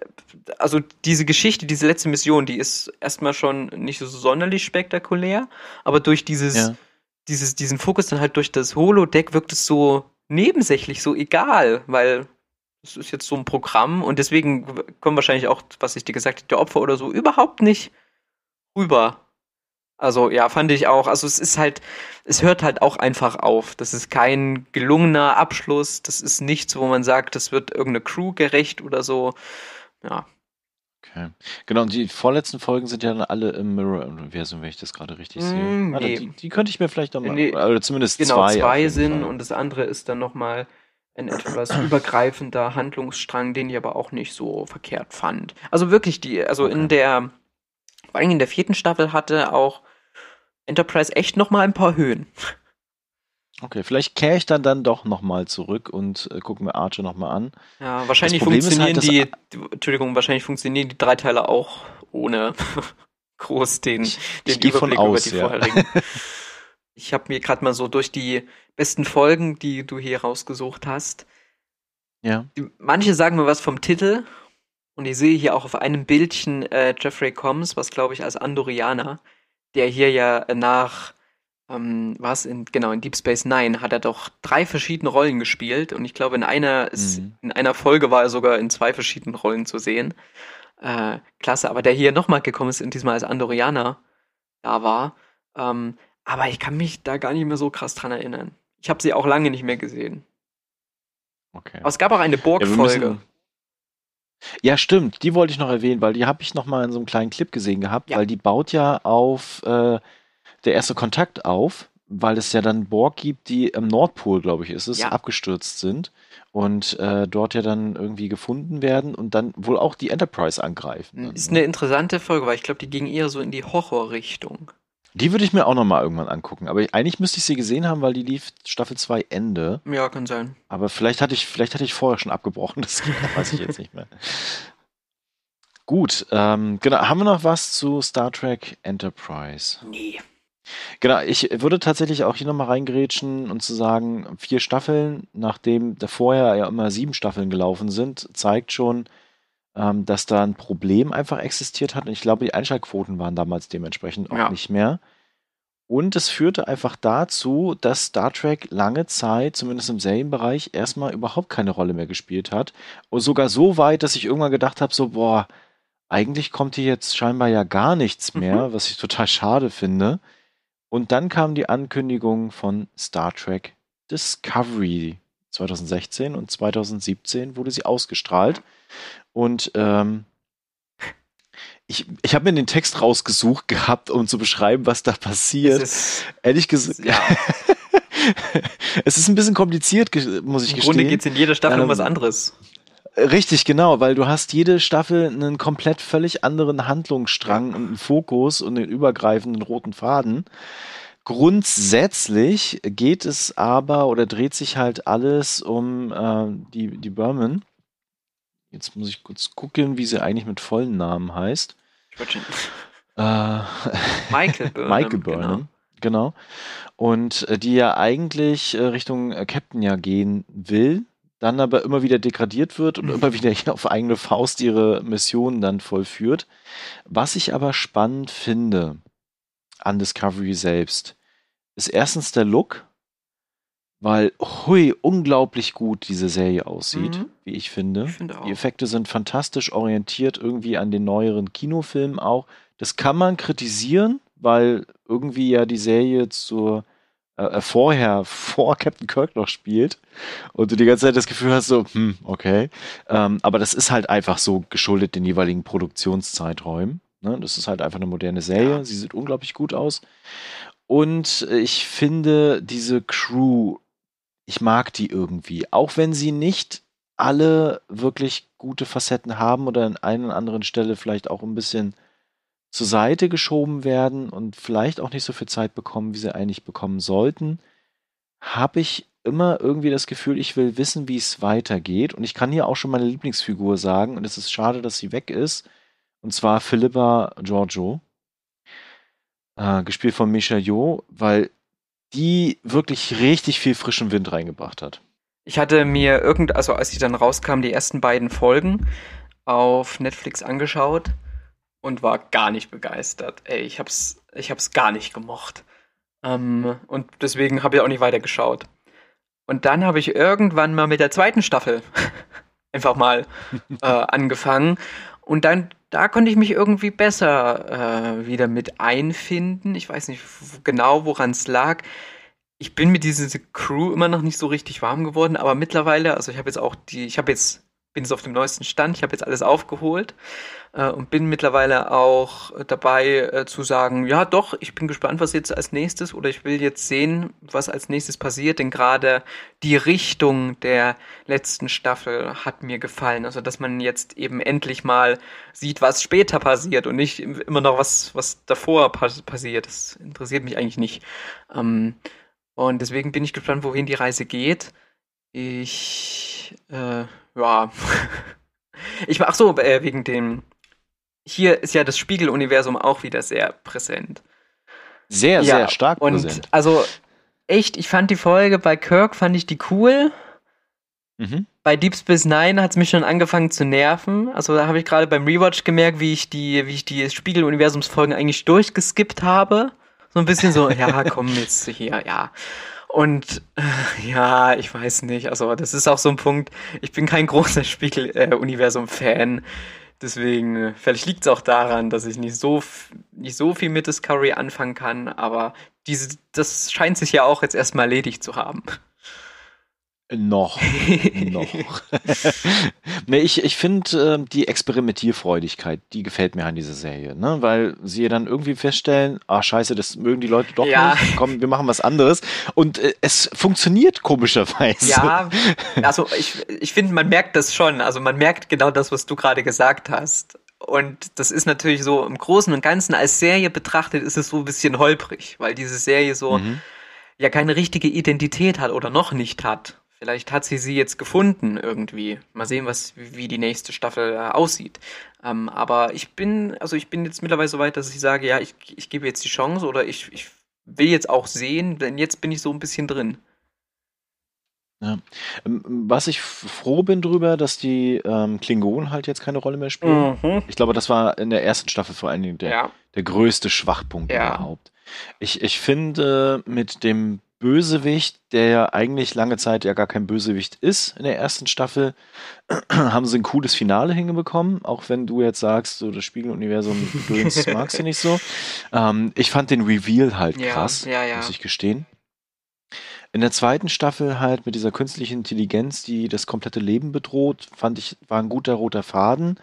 also diese Geschichte, diese letzte Mission, die ist erstmal schon nicht so sonderlich spektakulär, aber durch dieses Ja. Dieses, diesen Fokus dann halt durch das Holodeck wirkt es so nebensächlich, so egal, weil es ist jetzt so ein Programm und deswegen kommen wahrscheinlich auch, was ich dir gesagt habe, der Opfer oder so überhaupt nicht rüber. Also ja, fand ich auch. Also es ist halt, es hört halt auch einfach auf. Das ist kein gelungener Abschluss. Das ist nichts, wo man sagt, das wird irgendeine Crew gerecht oder so. Ja, Okay. Genau, und die vorletzten Folgen sind ja dann alle im Mirror-Universum, wenn ich das gerade richtig sehe. Mm, Warte, nee. die, die könnte ich mir vielleicht noch mal, Nee. oder zumindest genau, zwei. zwei, sind Fall. und das andere ist dann nochmal ein etwas übergreifender Handlungsstrang, den ich aber auch nicht so verkehrt fand. Also wirklich die, also in Okay. der, vor allem in der vierten Staffel hatte auch Enterprise echt nochmal ein paar Höhen. Okay, vielleicht kehre ich dann dann doch nochmal zurück und äh, gucke mir Archer nochmal an. Ja, wahrscheinlich ist funktionieren halt, die, Entschuldigung, wahrscheinlich funktionieren die drei Teile auch ohne groß den, Ich- den ich Überblick aus, über die ja. vorherigen. ich habe mir gerade mal so durch die besten Folgen, die du hier rausgesucht hast, Ja. manche sagen mir was vom Titel und ich sehe hier auch auf einem Bildchen äh, Jeffrey Combs, was glaube ich als Andorianer, der hier ja äh, nach ähm, was in genau in Deep Space Nine hat er doch drei verschiedene Rollen gespielt und ich glaube in einer ist, Mhm. in einer Folge war er sogar in zwei verschiedenen Rollen zu sehen. Äh, klasse, aber der hier nochmal gekommen ist und diesmal als Andorianer da war. Ähm, aber ich kann mich da gar nicht mehr so krass dran erinnern. Ich habe sie auch lange nicht mehr gesehen. Okay. Aber es gab auch eine Ja, Borg-Folge. müssen- Ja, stimmt. Die wollte ich noch erwähnen, weil die habe ich noch mal in so einem kleinen Clip gesehen gehabt, Ja. weil die baut ja auf äh, der erste Kontakt auf, weil es ja dann Borg gibt, die im Nordpol, glaube ich, ist es, Ja. abgestürzt sind und äh, dort ja dann irgendwie gefunden werden und dann wohl auch die Enterprise angreifen. dann, Ist ne? eine interessante Folge, weil ich glaube, die ging eher so in die Horrorrichtung. Die würde ich mir auch noch mal irgendwann angucken, aber eigentlich müsste ich sie gesehen haben, weil die lief Staffel 2 Ende. Ja, kann sein. Aber vielleicht hatte ich, vielleicht hatte ich vorher schon abgebrochen, das weiß ich jetzt nicht mehr. Gut, ähm, genau. Haben wir noch was zu Star Trek Enterprise? Nee. Genau, ich würde tatsächlich auch hier nochmal reingrätschen und zu sagen, vier Staffeln, nachdem da vorher ja immer sieben Staffeln gelaufen sind, zeigt schon, ähm, dass da ein Problem einfach existiert hat. Und ich glaube, die Einschaltquoten waren damals dementsprechend auch Ja. nicht mehr. Und es führte einfach dazu, dass Star Trek lange Zeit, zumindest im Serienbereich, erstmal überhaupt keine Rolle mehr gespielt hat. Und sogar so weit, dass ich irgendwann gedacht habe, so, boah, eigentlich kommt hier jetzt scheinbar ja gar nichts mehr, was ich total schade finde. Und dann kam die Ankündigung von Star Trek Discovery 2016 und 2017 wurde sie ausgestrahlt. Und ähm, ich, ich habe mir den Text rausgesucht gehabt, um zu beschreiben, was da passiert. Ist, Ehrlich gesagt, ja, es ist ein bisschen kompliziert, muss ich im gestehen. Grunde geht es in jeder Staffel um Ähm, was anderes. Richtig, genau, weil du hast jede Staffel einen komplett völlig anderen Handlungsstrang und einen Fokus und den übergreifenden roten Faden. Grundsätzlich geht es aber oder dreht sich halt alles um äh, die, die Berman. Jetzt muss ich kurz gucken, wie sie eigentlich mit vollen Namen heißt. Äh, Michael Burnham. Michael Burnham, genau. Und äh, die ja eigentlich äh, Richtung äh, Captain ja gehen will, dann aber immer wieder degradiert wird und Mhm. immer wieder auf eigene Faust ihre Missionen dann vollführt. Was ich aber spannend finde an Discovery selbst, ist erstens der Look, weil hui, unglaublich gut diese Serie aussieht, Mhm. wie ich finde. Ich finde. Die Effekte sind fantastisch orientiert, irgendwie an den neueren Kinofilmen auch. Das kann man kritisieren, weil irgendwie ja die Serie zur äh, äh, vorher vor Captain Kirk noch spielt und du die ganze Zeit das Gefühl hast, so, hm, okay. Ähm, aber das ist halt einfach so geschuldet den jeweiligen Produktionszeiträumen. Ne? Das ist halt einfach eine moderne Serie. Ja. Sie sieht unglaublich gut aus. Und ich finde diese Crew, ich mag die irgendwie. Auch wenn sie nicht alle wirklich gute Facetten haben oder an einer anderen Stelle vielleicht auch ein bisschen zur Seite geschoben werden und vielleicht auch nicht so viel Zeit bekommen, wie sie eigentlich bekommen sollten, habe ich immer irgendwie das Gefühl, ich will wissen, wie es weitergeht. Und ich kann hier auch schon meine Lieblingsfigur sagen, und es ist schade, dass sie weg ist. Und zwar Philippa Giorgio, äh, gespielt von Misha Yo, weil die wirklich richtig viel frischen Wind reingebracht hat. Ich hatte mir irgend, also als die dann rauskamen, die ersten beiden Folgen auf Netflix angeschaut und war gar nicht begeistert. Ey, ich hab's, ich hab's gar nicht gemocht. Ähm, und deswegen habe ich auch nicht weitergeschaut. Und dann habe ich irgendwann mal mit der zweiten Staffel einfach mal äh, angefangen. Und dann, da konnte ich mich irgendwie besser äh, wieder mit einfinden. Ich weiß nicht genau, woran es lag. Ich bin mit dieser Crew immer noch nicht so richtig warm geworden, aber mittlerweile, also ich habe jetzt auch die, ich habe jetzt, bin jetzt auf dem neuesten Stand, ich habe jetzt alles aufgeholt äh, und bin mittlerweile auch dabei äh, zu sagen, ja doch, ich bin gespannt, was jetzt als nächstes oder ich will jetzt sehen, was als nächstes passiert, denn gerade die Richtung der letzten Staffel hat mir gefallen, also dass man jetzt eben endlich mal sieht, was später passiert und nicht immer noch was, was davor pas passiert. Das interessiert mich eigentlich nicht. Ähm, Und deswegen bin ich gespannt, wohin die Reise geht. Ich, äh, ja. ich ach so, äh, wegen dem. Hier ist ja das Spiegeluniversum auch wieder sehr präsent. Sehr, Ja, sehr stark Und präsent. also echt, ich fand die Folge bei Kirk, fand ich die cool. Mhm. Bei Deep Space Nine hat es mich schon angefangen zu nerven. Also da habe ich gerade beim Rewatch gemerkt, wie ich die, wie ich die Spiegeluniversumsfolgen eigentlich durchgeskippt habe. So ein bisschen so, ja, komm jetzt hier, ja. Und äh, ja, ich weiß nicht. Also das ist auch so ein Punkt. Ich bin kein großer Spiegeluniversum-Fan. Deswegen, äh, vielleicht liegt es auch daran, dass ich nicht so, nicht so viel mit Discovery anfangen kann, aber diese, das scheint sich ja auch jetzt erstmal erledigt zu haben. Noch. noch. nee, ich, ich finde äh, die Experimentierfreudigkeit, die gefällt mir an dieser Serie, ne? Weil sie dann irgendwie feststellen, ah scheiße, das mögen die Leute doch Ja. nicht, komm, wir machen was anderes. Und äh, es funktioniert komischerweise. Ja, also ich, ich finde, man merkt das schon. Also man merkt genau das, was du gerade gesagt hast. Und das ist natürlich so im Großen und Ganzen als Serie betrachtet, ist es so ein bisschen holprig, weil diese Serie so Mhm. ja keine richtige Identität hat oder noch nicht hat. Vielleicht hat sie sie jetzt gefunden irgendwie. Mal sehen, was wie die nächste Staffel äh, aussieht. Ähm, aber ich bin, also ich bin jetzt mittlerweile so weit, dass ich sage, ja, ich, ich gebe jetzt die Chance oder ich, ich will jetzt auch sehen, denn jetzt bin ich so ein bisschen drin. Ähm, Was ich froh bin drüber, dass die ähm, Klingonen halt jetzt keine Rolle mehr spielen. Ich glaube, das war in der ersten Staffel vor allen Dingen der, Ja. der größte Schwachpunkt Ja. überhaupt. Ich, ich finde, mit dem Bösewicht, der ja eigentlich lange Zeit ja gar kein Bösewicht ist in der ersten Staffel, haben sie ein cooles Finale hingebekommen, auch wenn du jetzt sagst, so das Spiegeluniversum Gedöns magst du nicht so. Ähm, ich fand den Reveal halt krass, ja, ja. muss ich gestehen. In der zweiten Staffel halt mit dieser künstlichen Intelligenz, die das komplette Leben bedroht, fand ich, war ein guter roter Faden,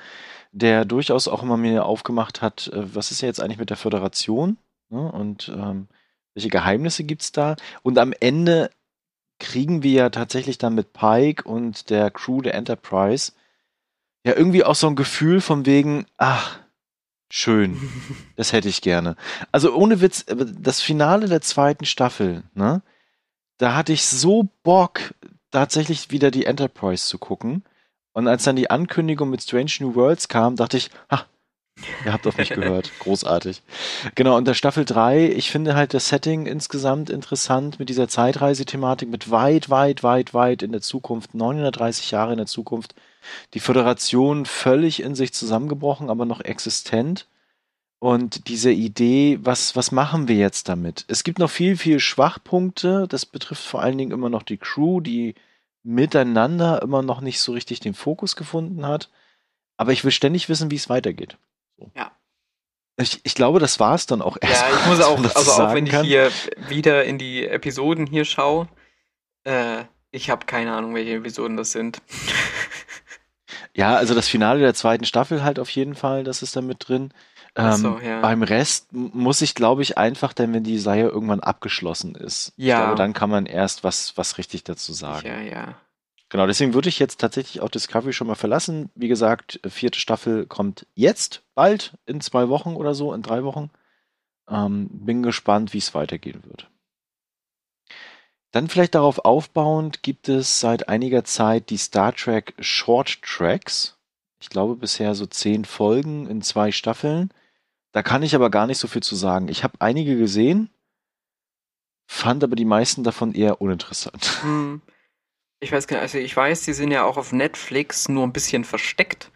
der durchaus auch immer mir aufgemacht hat, äh, was ist ja jetzt eigentlich mit der Föderation ne? und ähm, welche Geheimnisse gibt's da? Und am Ende kriegen wir ja tatsächlich dann mit Pike und der Crew der Enterprise ja irgendwie auch so ein Gefühl von wegen, ach, schön, das hätte ich gerne. Also ohne Witz, das Finale der zweiten Staffel, ne? Da hatte ich so Bock, tatsächlich wieder die Enterprise zu gucken. Und als dann die Ankündigung mit Strange New Worlds kam, dachte ich, ha, ihr habt auf mich gehört. Großartig. Genau, und der Staffel 3, ich finde halt das Setting insgesamt interessant mit dieser Zeitreisethematik, mit weit, weit, weit, weit in der Zukunft, 930 Jahre in der Zukunft. Die Föderation völlig in sich zusammengebrochen, aber noch existent. Und diese Idee, was, was machen wir jetzt damit? Es gibt noch viel, viel Schwachpunkte. Das betrifft vor allen Dingen immer noch die Crew, die miteinander immer noch nicht so richtig den Fokus gefunden hat. Aber ich will ständig wissen, wie es weitergeht. So. Ja. Ich, ich glaube, das war es dann auch Ja, erst. ich muss auch, also auch wenn ich kann. hier wieder in die Episoden hier schaue, äh, ich habe keine Ahnung, welche Episoden das sind. Ja, also das Finale der zweiten Staffel halt auf jeden Fall, das ist da mit drin. Ähm, so, ja. Beim Rest muss ich, glaube ich, einfach, denn wenn die Serie irgendwann abgeschlossen ist, ich Ja. glaube, dann kann man erst was, was richtig dazu sagen. Ja, ja. Genau, deswegen würde ich jetzt tatsächlich auch Discovery schon mal verlassen. Wie gesagt, vierte Staffel kommt jetzt, bald, in zwei Wochen oder so, in drei Wochen. Ähm, bin gespannt, wie es weitergehen wird. Dann vielleicht darauf aufbauend gibt es seit einiger Zeit die Star Trek Short Tracks. Ich glaube bisher so zehn Folgen in zwei Staffeln. Da kann ich aber gar nicht so viel zu sagen. Ich habe einige gesehen, fand aber die meisten davon eher uninteressant. Hm. Ich weiß gar nicht, also ich weiß, die sind ja auch auf Netflix nur ein bisschen versteckt.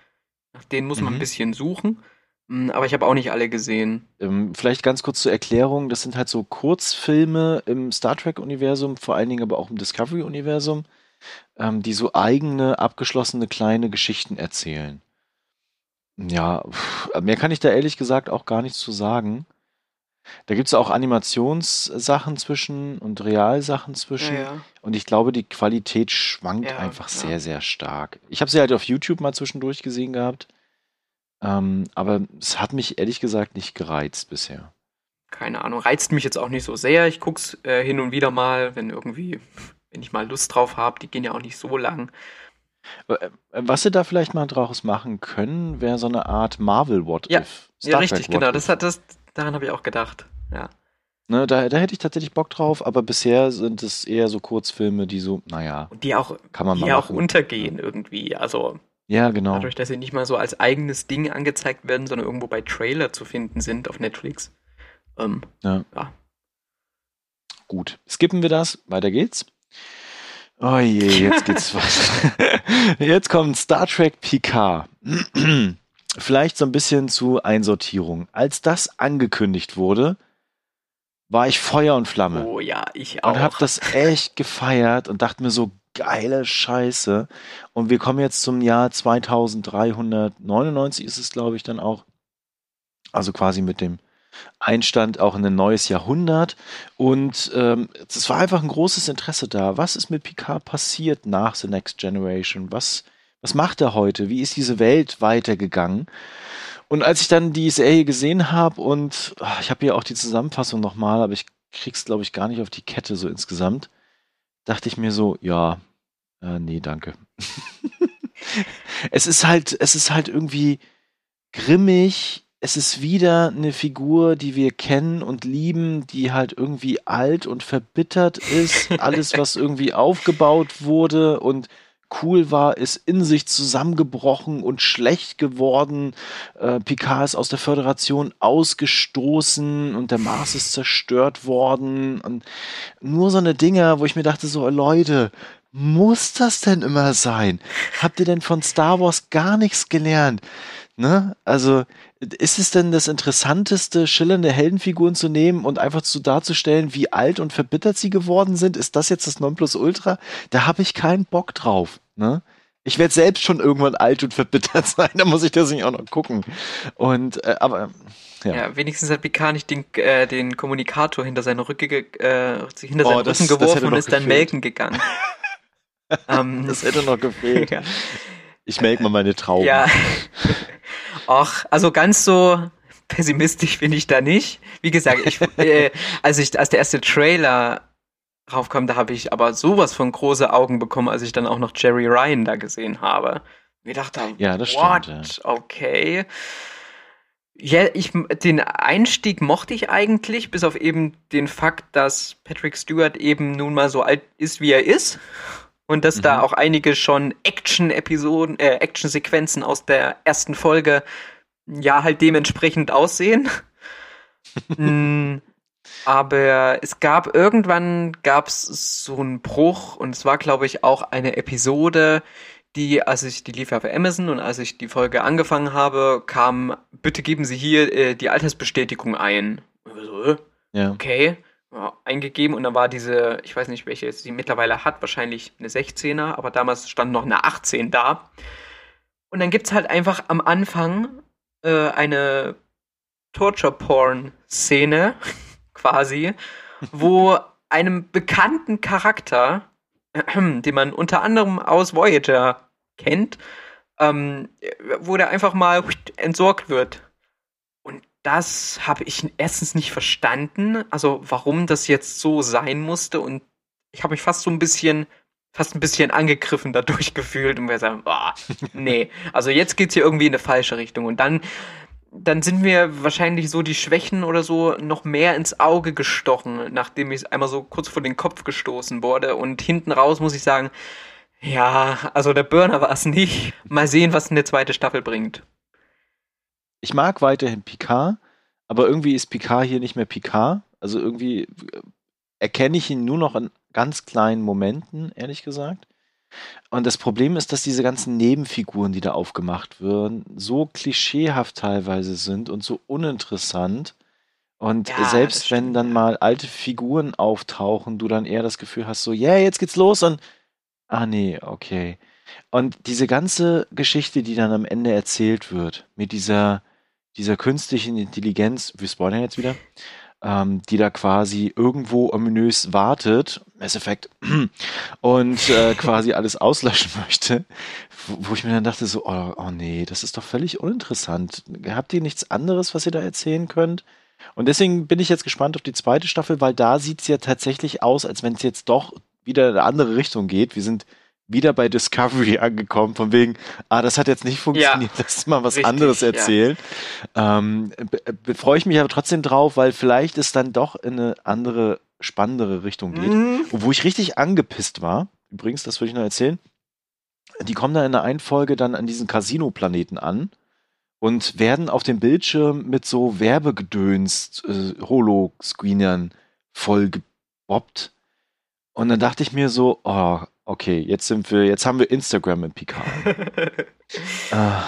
Nach denen muss man Mhm. ein bisschen suchen. Hm, Aber ich habe auch nicht alle gesehen. Ähm, vielleicht ganz kurz zur Erklärung, das sind halt so Kurzfilme im Star Trek-Universum, vor allen Dingen aber auch im Discovery-Universum, ähm, die so eigene, abgeschlossene kleine Geschichten erzählen. Ja, mehr kann ich da ehrlich gesagt auch gar nichts zu sagen. Da gibt es auch Animationssachen zwischen und Realsachen zwischen. Ja, ja. Und ich glaube, die Qualität schwankt Ja, einfach ja. sehr, sehr stark. Ich habe sie halt auf YouTube mal zwischendurch gesehen gehabt. Ähm, aber es hat mich ehrlich gesagt nicht gereizt bisher. Keine Ahnung, reizt mich jetzt auch nicht so sehr. Ich guck's äh, hin und wieder mal, wenn irgendwie, wenn ich mal Lust drauf habe. Die gehen ja auch nicht so lang. Äh, Was sie da vielleicht mal draus machen können, wäre so eine Art Marvel What Ja, If. ja, Star richtig, Trek genau. What Das If. hat das, daran habe ich auch gedacht. Ja. Ne, da, da hätte ich tatsächlich Bock drauf, aber bisher sind es eher so Kurzfilme, die so, naja, Und die auch, kann man die mal auch machen. untergehen irgendwie. Also Ja, genau. dadurch, dass sie nicht mal so als eigenes Ding angezeigt werden, sondern irgendwo bei Trailer zu finden sind auf Netflix. Ähm, Ja. ja. Gut, skippen wir das. Weiter geht's. Oh je, jetzt geht's was. Jetzt kommt Star Trek Picard. Vielleicht so ein bisschen zu Einsortierung. Als das angekündigt wurde, war ich Feuer und Flamme. Oh ja, ich auch. und hab das echt gefeiert und dachte mir so, geile Scheiße. Und wir kommen jetzt zum Jahr 2399 ist es, glaube ich, dann auch. Also quasi mit dem Einstand auch in ein neues Jahrhundert. Und ähm, es war einfach ein großes Interesse da. Was ist mit Picard passiert nach The Next Generation? Was, was macht er heute? Wie ist diese Welt weitergegangen? Und als ich dann die Serie gesehen habe und ach, ich habe hier auch die Zusammenfassung nochmal, aber ich krieg's, glaube ich, gar nicht auf die Kette so insgesamt, dachte ich mir so, ja, äh, nee, danke. es ist halt, es ist halt irgendwie grimmig. Es ist wieder eine Figur, die wir kennen und lieben, die halt irgendwie alt und verbittert ist. Alles, was irgendwie aufgebaut wurde und cool war, ist in sich zusammengebrochen und schlecht geworden. Äh, Picard ist aus der Föderation ausgestoßen und der Mars ist zerstört worden. Und nur so eine Dinger, wo ich mir dachte, so Leute, muss das denn immer sein? Habt ihr denn von Star Wars gar nichts gelernt? Ne? Also ist es denn das Interessanteste, schillernde Heldenfiguren zu nehmen und einfach zu darzustellen, wie alt und verbittert sie geworden sind? Ist das jetzt das Nonplusultra? Da habe ich keinen Bock drauf. Ne? Ich werde selbst schon irgendwann alt und verbittert sein, da muss ich das nicht auch noch gucken. Und äh, aber ja. Ja. wenigstens hat Picard nicht den, äh, den Kommunikator hinter seine Rücke, äh, hinter Oh, seinen das- Rücken geworfen und ist dann gefehlt. melken gegangen. ähm, Das hätte noch gefehlt. ja. Ich melke mal meine Trauben. Ja. Ach, also ganz so pessimistisch bin ich da nicht. Wie gesagt, ich, äh, als ich, als der erste Trailer raufkam, da habe ich aber sowas von große Augen bekommen, als ich dann auch noch Jerry Ryan da gesehen habe. Mir dachte, Ja, das what? stimmt, Okay. Ja, ich, den Einstieg mochte ich eigentlich, bis auf eben den Fakt, dass Patrick Stewart eben nun mal so alt ist, wie er ist. Und dass da Mhm. auch einige schon Action-Episoden, äh, Action-Sequenzen aus der ersten Folge ja halt dementsprechend aussehen. Mm, Aber es gab irgendwann gab es so einen Bruch und es war, glaube ich, auch eine Episode, die, als ich, die lief ja für Amazon und als ich die Folge angefangen habe, kam, bitte geben Sie hier äh, die Altersbestätigung ein. Äh, Ja. okay, eingegeben und dann war diese, ich weiß nicht, welche sie mittlerweile hat, wahrscheinlich eine 16er, aber damals stand noch eine 18 da. Und dann gibt's halt einfach am Anfang äh, eine Torture-Porn-Szene, quasi, wo einem bekannten Charakter, den man unter anderem aus Voyager kennt, ähm, wo der einfach mal entsorgt wird. Das habe ich erstens nicht verstanden, also warum das jetzt so sein musste und ich habe mich fast so ein bisschen fast ein bisschen angegriffen dadurch gefühlt und wir sagen, boah, nee, also jetzt geht's hier irgendwie in eine falsche Richtung und dann dann sind mir wahrscheinlich so die Schwächen oder so noch mehr ins Auge gestochen, nachdem ich einmal so kurz vor den Kopf gestoßen wurde und hinten raus muss ich sagen, ja, also der Burner war es nicht. Mal sehen, was eine zweite Staffel bringt. Ich mag weiterhin Picard, aber irgendwie ist Picard hier nicht mehr Picard. Also irgendwie äh, erkenne ich ihn nur noch in ganz kleinen Momenten, ehrlich gesagt. Und das Problem ist, dass diese ganzen Nebenfiguren, die da aufgemacht werden, so klischeehaft teilweise sind und so uninteressant. Und Ja, selbst wenn dann mal alte Figuren auftauchen, du dann eher das Gefühl hast, so, yeah, jetzt geht's los und ah nee, okay. Und diese ganze Geschichte, die dann am Ende erzählt wird, mit dieser, dieser künstlichen Intelligenz, wir spoilern jetzt wieder, ähm, die da quasi irgendwo ominös wartet, Mass Effect, und äh, quasi alles auslöschen möchte, wo, wo ich mir dann dachte so, oh, oh nee, das ist doch völlig uninteressant. Habt ihr nichts anderes, was ihr da erzählen könnt? Und deswegen bin ich jetzt gespannt auf die zweite Staffel, weil da sieht es ja tatsächlich aus, als wenn es jetzt doch wieder in eine andere Richtung geht. Wir sind wieder bei Discovery angekommen, von wegen, ah, das hat jetzt nicht funktioniert, Ja, lass mal was richtig, anderes ja. erzählen. Ähm, be- be- freue ich mich aber trotzdem drauf, weil vielleicht es dann doch in eine andere, spannendere Richtung geht. Mhm. Wo ich richtig angepisst war, übrigens, das würde ich noch erzählen, die kommen da in der einen Folge dann an diesen Casino-Planeten an und werden auf dem Bildschirm mit so Werbegedöns, äh, Holoscreenern voll gebobbt. Und dann dachte ich mir so, oh, okay, jetzt sind wir, jetzt haben wir Instagram im PK. ah,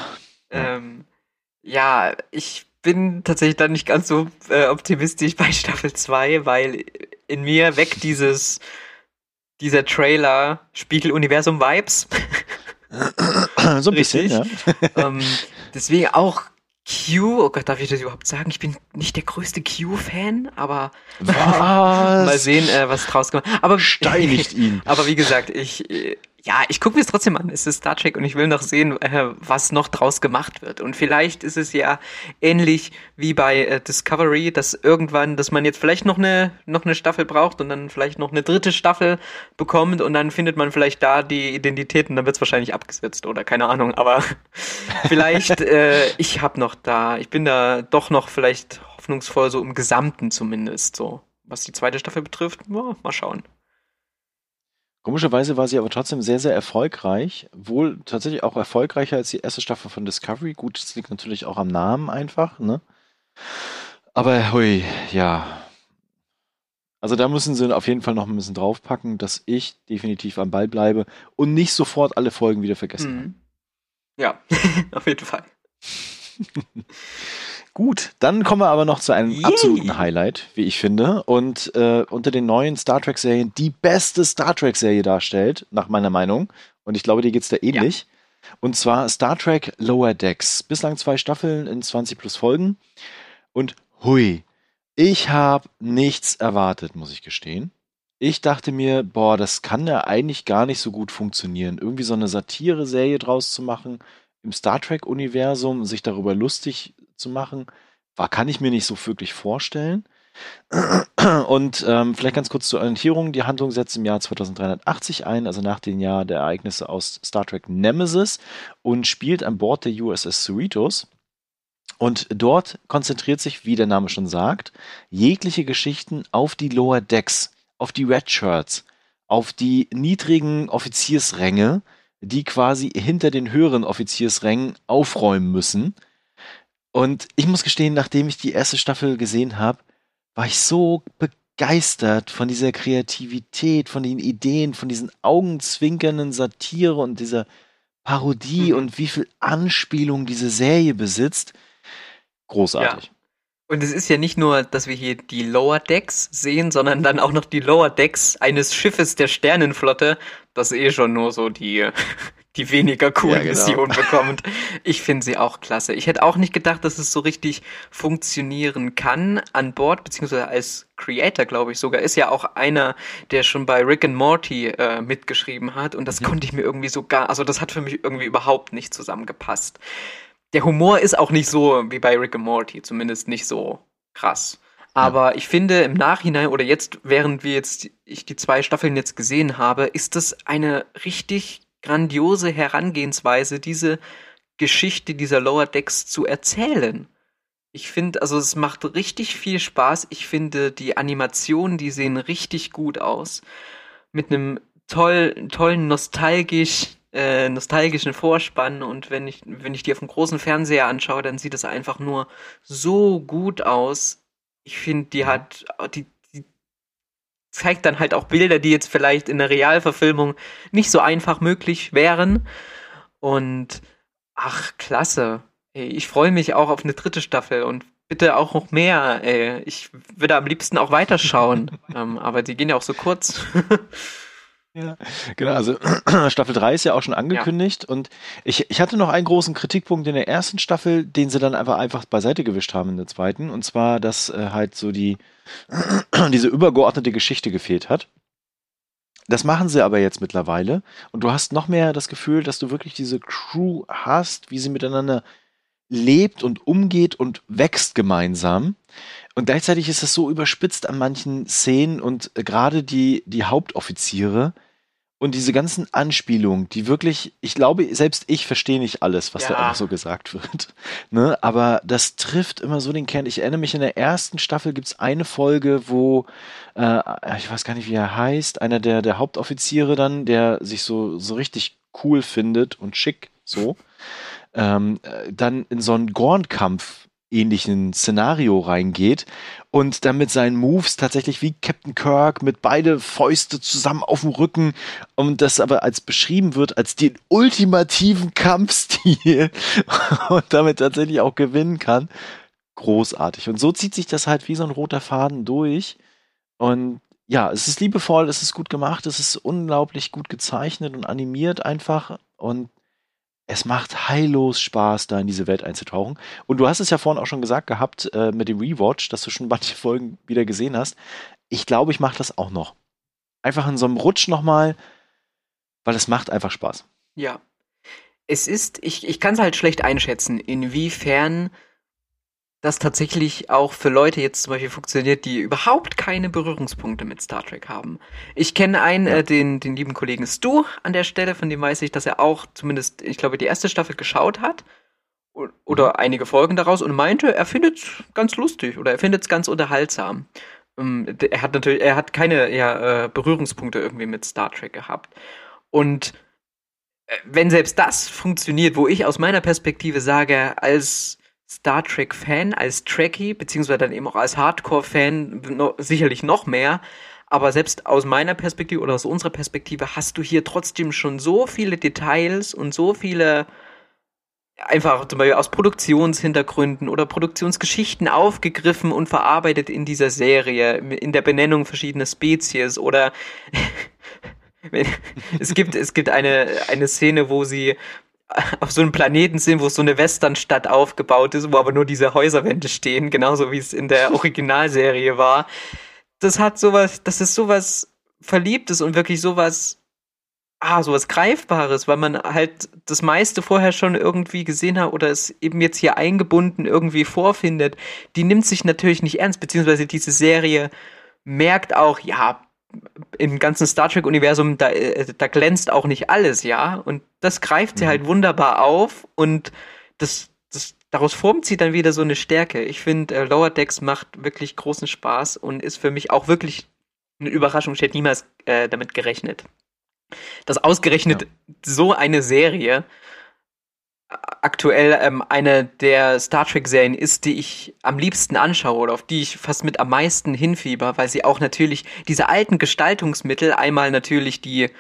Ähm, ja, ich bin tatsächlich dann nicht ganz so äh, optimistisch bei Staffel 2, weil in mir weckt dieses dieser Trailer Spiegeluniversum-Vibes. so ein bisschen, ja. Ähm, deswegen auch Q, oh Gott, darf ich das überhaupt sagen? Ich bin nicht der größte Q-Fan, aber mal sehen, äh, was draus gemacht. Aber Steinigt ihn. Aber wie gesagt, ich äh, ja, ich gucke mir es trotzdem an. Es ist Star Trek und ich will noch sehen, äh, was noch draus gemacht wird. Und vielleicht ist es ja ähnlich wie bei äh, Discovery, dass irgendwann, dass man jetzt vielleicht noch eine noch eine Staffel braucht und dann vielleicht noch eine dritte Staffel bekommt und dann findet man vielleicht da die Identität und dann wird es wahrscheinlich abgesetzt oder keine Ahnung. Aber vielleicht, äh, ich habe noch da, ich bin da doch noch vielleicht hoffnungsvoll so im Gesamten zumindest so. Was die zweite Staffel betrifft, ja, mal schauen. Komischerweise war sie aber trotzdem sehr, sehr erfolgreich. Wohl tatsächlich auch erfolgreicher als die erste Staffel von Discovery. Gut, das liegt natürlich auch am Namen einfach, ne? Aber hui, ja. Also da müssen sie auf jeden Fall noch ein bisschen draufpacken, dass ich definitiv am Ball bleibe und nicht sofort alle Folgen wieder vergessen. Mhm. Ja, auf jeden Fall. Gut, dann kommen wir aber noch zu einem Yay. absoluten Highlight, wie ich finde, und äh, unter den neuen Star Trek-Serien die beste Star Trek-Serie darstellt, nach meiner Meinung. Und ich glaube, dir geht's da ähnlich. Und zwar Star Trek Lower Decks. Bislang zwei Staffeln in 20 plus Folgen. Und hui, ich habe nichts erwartet, muss ich gestehen. Ich dachte mir, boah, das kann ja eigentlich gar nicht so gut funktionieren. Irgendwie so eine Satire-Serie draus zu machen im Star Trek-Universum, sich darüber lustig zu machen, war, kann ich mir nicht so wirklich vorstellen. Und ähm, vielleicht ganz kurz zur Orientierung. Die Handlung setzt im Jahr 2380 ein, also nach dem Jahr der Ereignisse aus Star Trek Nemesis und spielt an Bord der USS Cerritos. Und dort konzentriert sich, wie der Name schon sagt, jegliche Geschichten auf die Lower Decks, auf die Red Shirts, auf die niedrigen Offiziersränge, die quasi hinter den höheren Offiziersrängen aufräumen müssen. Und ich muss gestehen, nachdem ich die erste Staffel gesehen habe, war ich so begeistert von dieser Kreativität, von den Ideen, von diesen augenzwinkernden Satire und dieser Parodie Mhm. und wie viel Anspielung diese Serie besitzt. Großartig. Und es ist ja nicht nur, dass wir hier die Lower Decks sehen, sondern dann auch noch die Lower Decks eines Schiffes der Sternenflotte, das eh schon nur so die, die weniger coolen Ja, genau. Missionen bekommt. Ich finde sie auch klasse. Ich hätte auch nicht gedacht, dass es so richtig funktionieren kann an Bord, beziehungsweise als Creator, glaube ich sogar, ist ja auch einer, der schon bei Rick and Morty äh, mitgeschrieben hat und das konnte ich mir irgendwie so gar, also das hat für mich irgendwie überhaupt nicht zusammengepasst. Der Humor ist auch nicht so wie bei Rick and Morty, zumindest nicht so krass. Aber ich finde im Nachhinein oder jetzt, während wir jetzt ich die zwei Staffeln jetzt gesehen habe, ist das eine richtig grandiose Herangehensweise, diese Geschichte dieser Lower Decks zu erzählen. Ich finde, also es macht richtig viel Spaß. Ich finde, die Animationen, die sehen richtig gut aus. Mit einem toll, tollen, nostalgisch, äh, nostalgischen Vorspann. Und wenn ich, wenn ich die auf dem großen Fernseher anschaue, dann sieht es einfach nur so gut aus. Ich finde, die hat, die, die zeigt dann halt auch Bilder, die jetzt vielleicht in der Realverfilmung nicht so einfach möglich wären. Und ach, klasse. Ich freue mich auch auf eine dritte Staffel und bitte auch noch mehr. Ich würde am liebsten auch weiterschauen. ähm, aber die gehen ja auch so kurz. Ja, genau, also Staffel 3 ist ja auch schon angekündigt und ich, ich hatte noch einen großen Kritikpunkt in der ersten Staffel, den sie dann einfach einfach beiseite gewischt haben in der zweiten und zwar, dass äh, halt so die diese übergeordnete Geschichte gefehlt hat. Das machen sie aber jetzt mittlerweile und du hast noch mehr das Gefühl, dass du wirklich diese Crew hast, wie sie miteinander lebt und umgeht und wächst gemeinsam. Und gleichzeitig ist es so überspitzt an manchen Szenen und äh, gerade die, die Hauptoffiziere Und diese ganzen Anspielungen, die wirklich, ich glaube, selbst ich verstehe nicht alles, was Ja. da einfach so gesagt wird. Ne? Aber das trifft immer so den Kern. Ich erinnere mich, in der ersten Staffel gibt es eine Folge, wo, äh, ich weiß gar nicht, wie er heißt, einer der, der Hauptoffiziere dann, der sich so, so richtig cool findet und schick so, ähm, äh, dann in so einen Gornkampf ähnlichen Szenario reingeht und dann mit seinen Moves tatsächlich wie Captain Kirk mit beide Fäuste zusammen auf dem Rücken und das aber als beschrieben wird als den ultimativen Kampfstil und damit tatsächlich auch gewinnen kann. Großartig. Und so zieht sich das halt wie so ein roter Faden durch. Und ja, es ist liebevoll, es ist gut gemacht, es ist unglaublich gut gezeichnet und animiert einfach. Und es macht heillos Spaß, da in diese Welt einzutauchen. Und du hast es ja vorhin auch schon gesagt gehabt äh, mit dem Rewatch, dass du schon manche Folgen wieder gesehen hast. Ich glaube, ich mache das auch noch. Einfach in so einem Rutsch nochmal, weil es macht einfach Spaß. Ja. Es ist, ich, ich kann es halt schlecht einschätzen, inwiefern das tatsächlich auch für Leute jetzt zum Beispiel funktioniert, die überhaupt keine Berührungspunkte mit Star Trek haben. Ich kenne einen, äh, den, den lieben Kollegen Stu an der Stelle, von dem weiß ich, dass er auch zumindest, ich glaube, die erste Staffel geschaut hat oder einige Folgen daraus und meinte, er findet es ganz lustig oder er findet es ganz unterhaltsam. Ähm, Er hat natürlich, er hat keine ja, äh, Berührungspunkte irgendwie mit Star Trek gehabt. Und äh, wenn selbst das funktioniert, wo ich aus meiner Perspektive sage, als Star Trek-Fan, als Trekkie, beziehungsweise dann eben auch als Hardcore-Fan no, sicherlich noch mehr, aber selbst aus meiner Perspektive oder aus unserer Perspektive hast du hier trotzdem schon so viele Details und so viele einfach zum Beispiel aus Produktionshintergründen oder Produktionsgeschichten aufgegriffen und verarbeitet in dieser Serie, in der Benennung verschiedener Spezies oder es gibt, es gibt eine, eine Szene, wo sie auf so einem Planeten sind, wo so eine Westernstadt aufgebaut ist, wo aber nur diese Häuserwände stehen, genauso wie es in der Originalserie war. Das hat sowas, das ist sowas Verliebtes und wirklich sowas, ah, sowas Greifbares, weil man halt das meiste vorher schon irgendwie gesehen hat oder es eben jetzt hier eingebunden irgendwie vorfindet. Die nimmt sich natürlich nicht ernst, beziehungsweise diese Serie merkt auch, ja, im ganzen Star Trek-Universum, da, äh, da glänzt auch nicht alles, ja. Und das greift sie Mhm. halt wunderbar auf und das, das, daraus formt sie dann wieder so eine Stärke. Ich finde, äh, Lower Decks macht wirklich großen Spaß und ist für mich auch wirklich eine Überraschung. Ich hätte niemals äh, damit gerechnet. Dass ausgerechnet so eine Serie aktuell ähm, eine der Star Trek-Serien ist, die ich am liebsten anschaue oder auf die ich fast mit am meisten hinfieber, weil sie auch natürlich diese alten Gestaltungsmittel, einmal natürlich die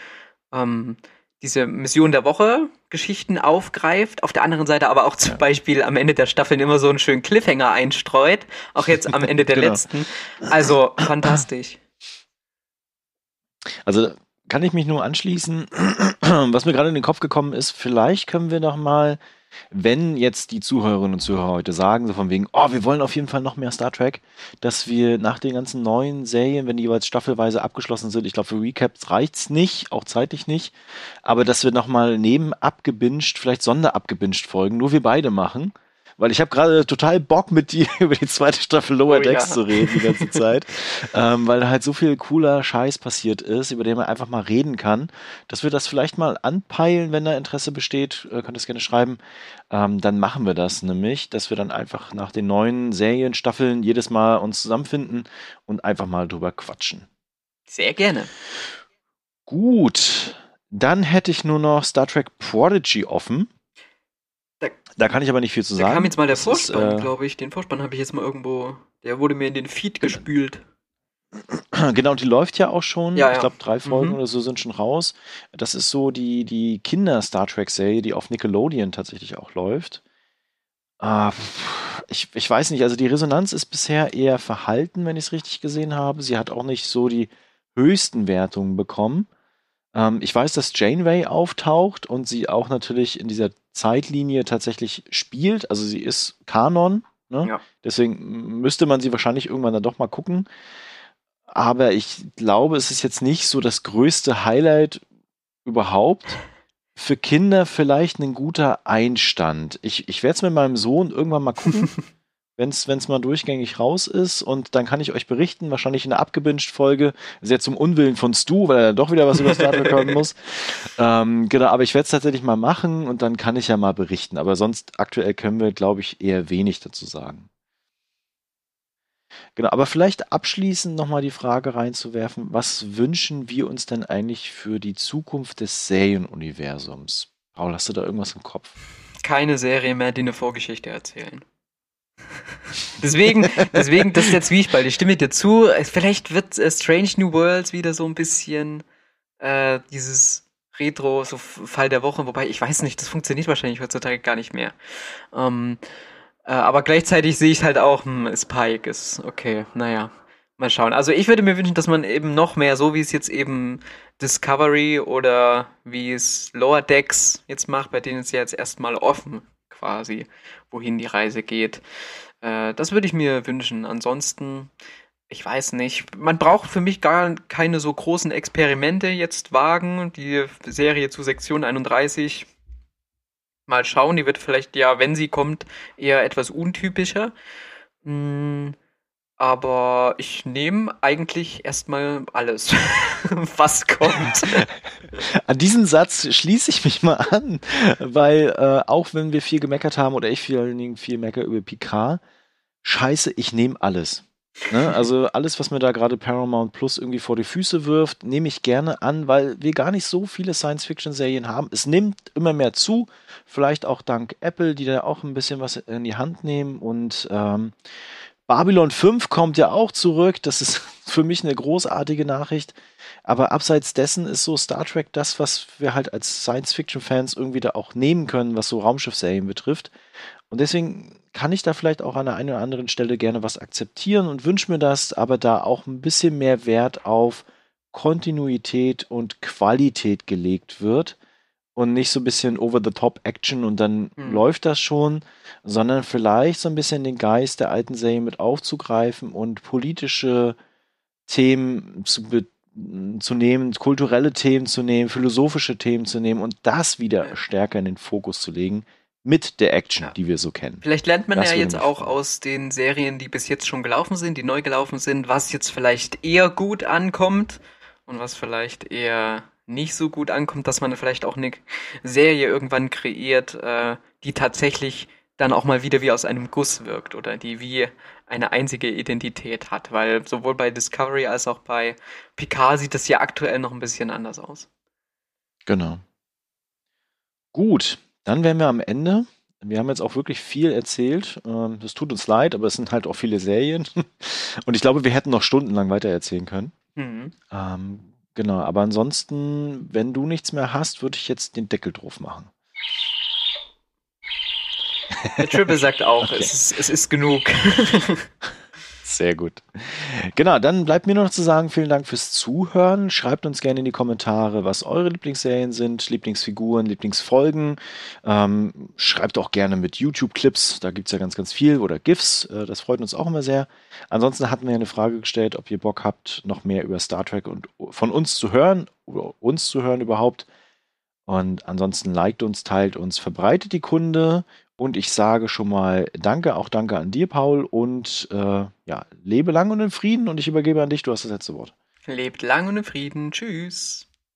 ähm, diese Mission der Woche Geschichten aufgreift, auf der anderen Seite aber auch zum Beispiel am Ende der Staffeln immer so einen schönen Cliffhanger einstreut, auch jetzt am Ende der Genau. letzten. Also fantastisch. Also kann ich mich nur anschließen. Was mir gerade in den Kopf gekommen ist, vielleicht können wir noch mal, wenn jetzt die Zuhörerinnen und Zuhörer heute sagen, so von wegen, oh, wir wollen auf jeden Fall noch mehr Star Trek, dass wir nach den ganzen neuen Serien, wenn die jeweils staffelweise abgeschlossen sind, ich glaube für Recaps reicht's nicht, auch zeitlich nicht, aber dass wir noch mal neben abgebinged, vielleicht Sonderabgebinged Folgen, nur wir beide machen. Weil ich habe gerade total Bock mit dir über die zweite Staffel Lower Oh Decks ja. zu reden die ganze Zeit. ähm, weil da halt so viel cooler Scheiß passiert ist, über den man einfach mal reden kann. Dass wir das vielleicht mal anpeilen, wenn da Interesse besteht, äh, könnt ihr es gerne schreiben. Ähm, dann machen wir das nämlich, dass wir dann einfach nach den neuen Serienstaffeln jedes Mal uns zusammenfinden und einfach mal drüber quatschen. Sehr gerne. Gut, dann hätte ich nur noch Star Trek Prodigy offen. Da- Da kann ich aber nicht viel zu Da sagen. kam jetzt mal der Vorspann, äh, glaube ich. Den Vorspann habe ich jetzt mal irgendwo. Der wurde mir in den Feed gespült. Genau, die läuft ja auch schon. Ja, Ich ja. glaube, drei Folgen Mhm. oder so sind schon raus. Das ist so die, die Kinder-Star Trek-Serie, die auf Nickelodeon tatsächlich auch läuft. Pff, ich, ich weiß nicht, also die Resonanz ist bisher eher verhalten, wenn ich es richtig gesehen habe. Sie hat auch nicht so die höchsten Wertungen bekommen. Ähm, ich weiß, dass Janeway auftaucht und sie auch natürlich in dieser Zeitlinie tatsächlich spielt. Also sie ist Kanon. Ne? Ja. Deswegen müsste man sie wahrscheinlich irgendwann dann doch mal gucken. Aber ich glaube, es ist jetzt nicht so das größte Highlight überhaupt. Für Kinder vielleicht ein guter Einstand. Ich, ich werde es mit meinem Sohn irgendwann mal gucken, wenn es mal durchgängig raus ist und dann kann ich euch berichten, wahrscheinlich in einer abgebinged Folge, sehr zum Unwillen von Stu, weil er doch wieder was über Star Trek hören muss. Ähm, genau, aber ich werde es tatsächlich mal machen und dann kann ich ja mal berichten. Aber sonst aktuell können wir, glaube ich, eher wenig dazu sagen. Genau, aber vielleicht abschließend nochmal die Frage reinzuwerfen, was wünschen wir uns denn eigentlich für die Zukunft des Serienuniversums? Paul, hast du da irgendwas im Kopf? Keine Serie mehr, die eine Vorgeschichte erzählen. Deswegen, deswegen, das ist der Zwiespalt. Ich stimme dir zu. Vielleicht wird äh, Strange New Worlds wieder so ein bisschen äh, dieses Retro, so Fall der Woche, wobei ich weiß nicht, das funktioniert wahrscheinlich heutzutage gar nicht mehr. Ähm, äh, aber gleichzeitig sehe ich halt auch, hm, Spike ist okay, naja. Mal schauen. Also ich würde mir wünschen, dass man eben noch mehr, so wie es jetzt eben Discovery oder wie es Lower Decks jetzt macht, bei denen ist ja jetzt erstmal offen quasi, wohin die Reise geht. Äh, das würde ich mir wünschen. Ansonsten, ich weiß nicht. Man braucht für mich gar keine so großen Experimente jetzt wagen. Die Serie zu Sektion 31 mal schauen. Die wird vielleicht ja, wenn sie kommt, eher etwas untypischer. Hm, aber ich nehme eigentlich erstmal alles, was kommt. An diesen Satz schließe ich mich mal an, weil äh, auch wenn wir viel gemeckert haben oder ich vor allen Dingen viel mecker über Picard, scheiße, ich nehme alles. Ne? Also alles, was mir da gerade Paramount Plus irgendwie vor die Füße wirft, nehme ich gerne an, weil wir gar nicht so viele Science-Fiction-Serien haben. Es nimmt immer mehr zu, vielleicht auch dank Apple, die da auch ein bisschen was in die Hand nehmen und ähm, Babylon 5 kommt ja auch zurück. Das ist für mich eine großartige Nachricht. Aber abseits dessen ist so Star Trek das, was wir halt als Science-Fiction-Fans irgendwie da auch nehmen können, was so Raumschiffserien betrifft. Und deswegen kann ich da vielleicht auch an der einen oder anderen Stelle gerne was akzeptieren und wünsche mir das, aber da auch ein bisschen mehr Wert auf Kontinuität und Qualität gelegt wird und nicht so ein bisschen over-the-top-Action und dann mhm. läuft das schon, sondern vielleicht so ein bisschen den Geist der alten Serie mit aufzugreifen und politische Themen zu, zu nehmen, kulturelle Themen zu nehmen, philosophische Themen zu nehmen und das wieder stärker in den Fokus zu legen mit der Action, ja. die wir so kennen. Vielleicht lernt man das ja jetzt auch aus den Serien, die bis jetzt schon gelaufen sind, die neu gelaufen sind, was jetzt vielleicht eher gut ankommt und was vielleicht eher nicht so gut ankommt, dass man vielleicht auch eine Serie irgendwann kreiert, äh, die tatsächlich dann auch mal wieder wie aus einem Guss wirkt oder die wie eine einzige Identität hat, weil sowohl bei Discovery als auch bei Picard sieht das ja aktuell noch ein bisschen anders aus. Genau. Gut, dann wären wir am Ende. Wir haben jetzt auch wirklich viel erzählt. Ähm, das tut uns leid, aber es sind halt auch viele Serien. Und ich glaube, wir hätten noch stundenlang weiter erzählen können. Mhm. Ähm, Genau, aber ansonsten, wenn du nichts mehr hast, würde ich jetzt den Deckel drauf machen. Der Triple sagt auch, okay. es, ist, es ist genug. Sehr gut. Genau, dann bleibt mir noch zu sagen, vielen Dank fürs Zuhören. Schreibt uns gerne in die Kommentare, was eure Lieblingsserien sind, Lieblingsfiguren, Lieblingsfolgen. Ähm, schreibt auch gerne mit YouTube-Clips, da gibt es ja ganz, ganz viel, oder GIFs, äh, das freut uns auch immer sehr. Ansonsten hatten wir eine Frage gestellt, ob ihr Bock habt, noch mehr über Star Trek und von uns zu hören, oder uns zu hören überhaupt. Und ansonsten liked uns, teilt uns, verbreitet die Kunde und ich sage schon mal Danke, auch Danke an dir, Paul. Und äh, ja, lebe lang und in Frieden. Und ich übergebe an dich, du hast das letzte Wort. Lebt lang und in Frieden. Tschüss.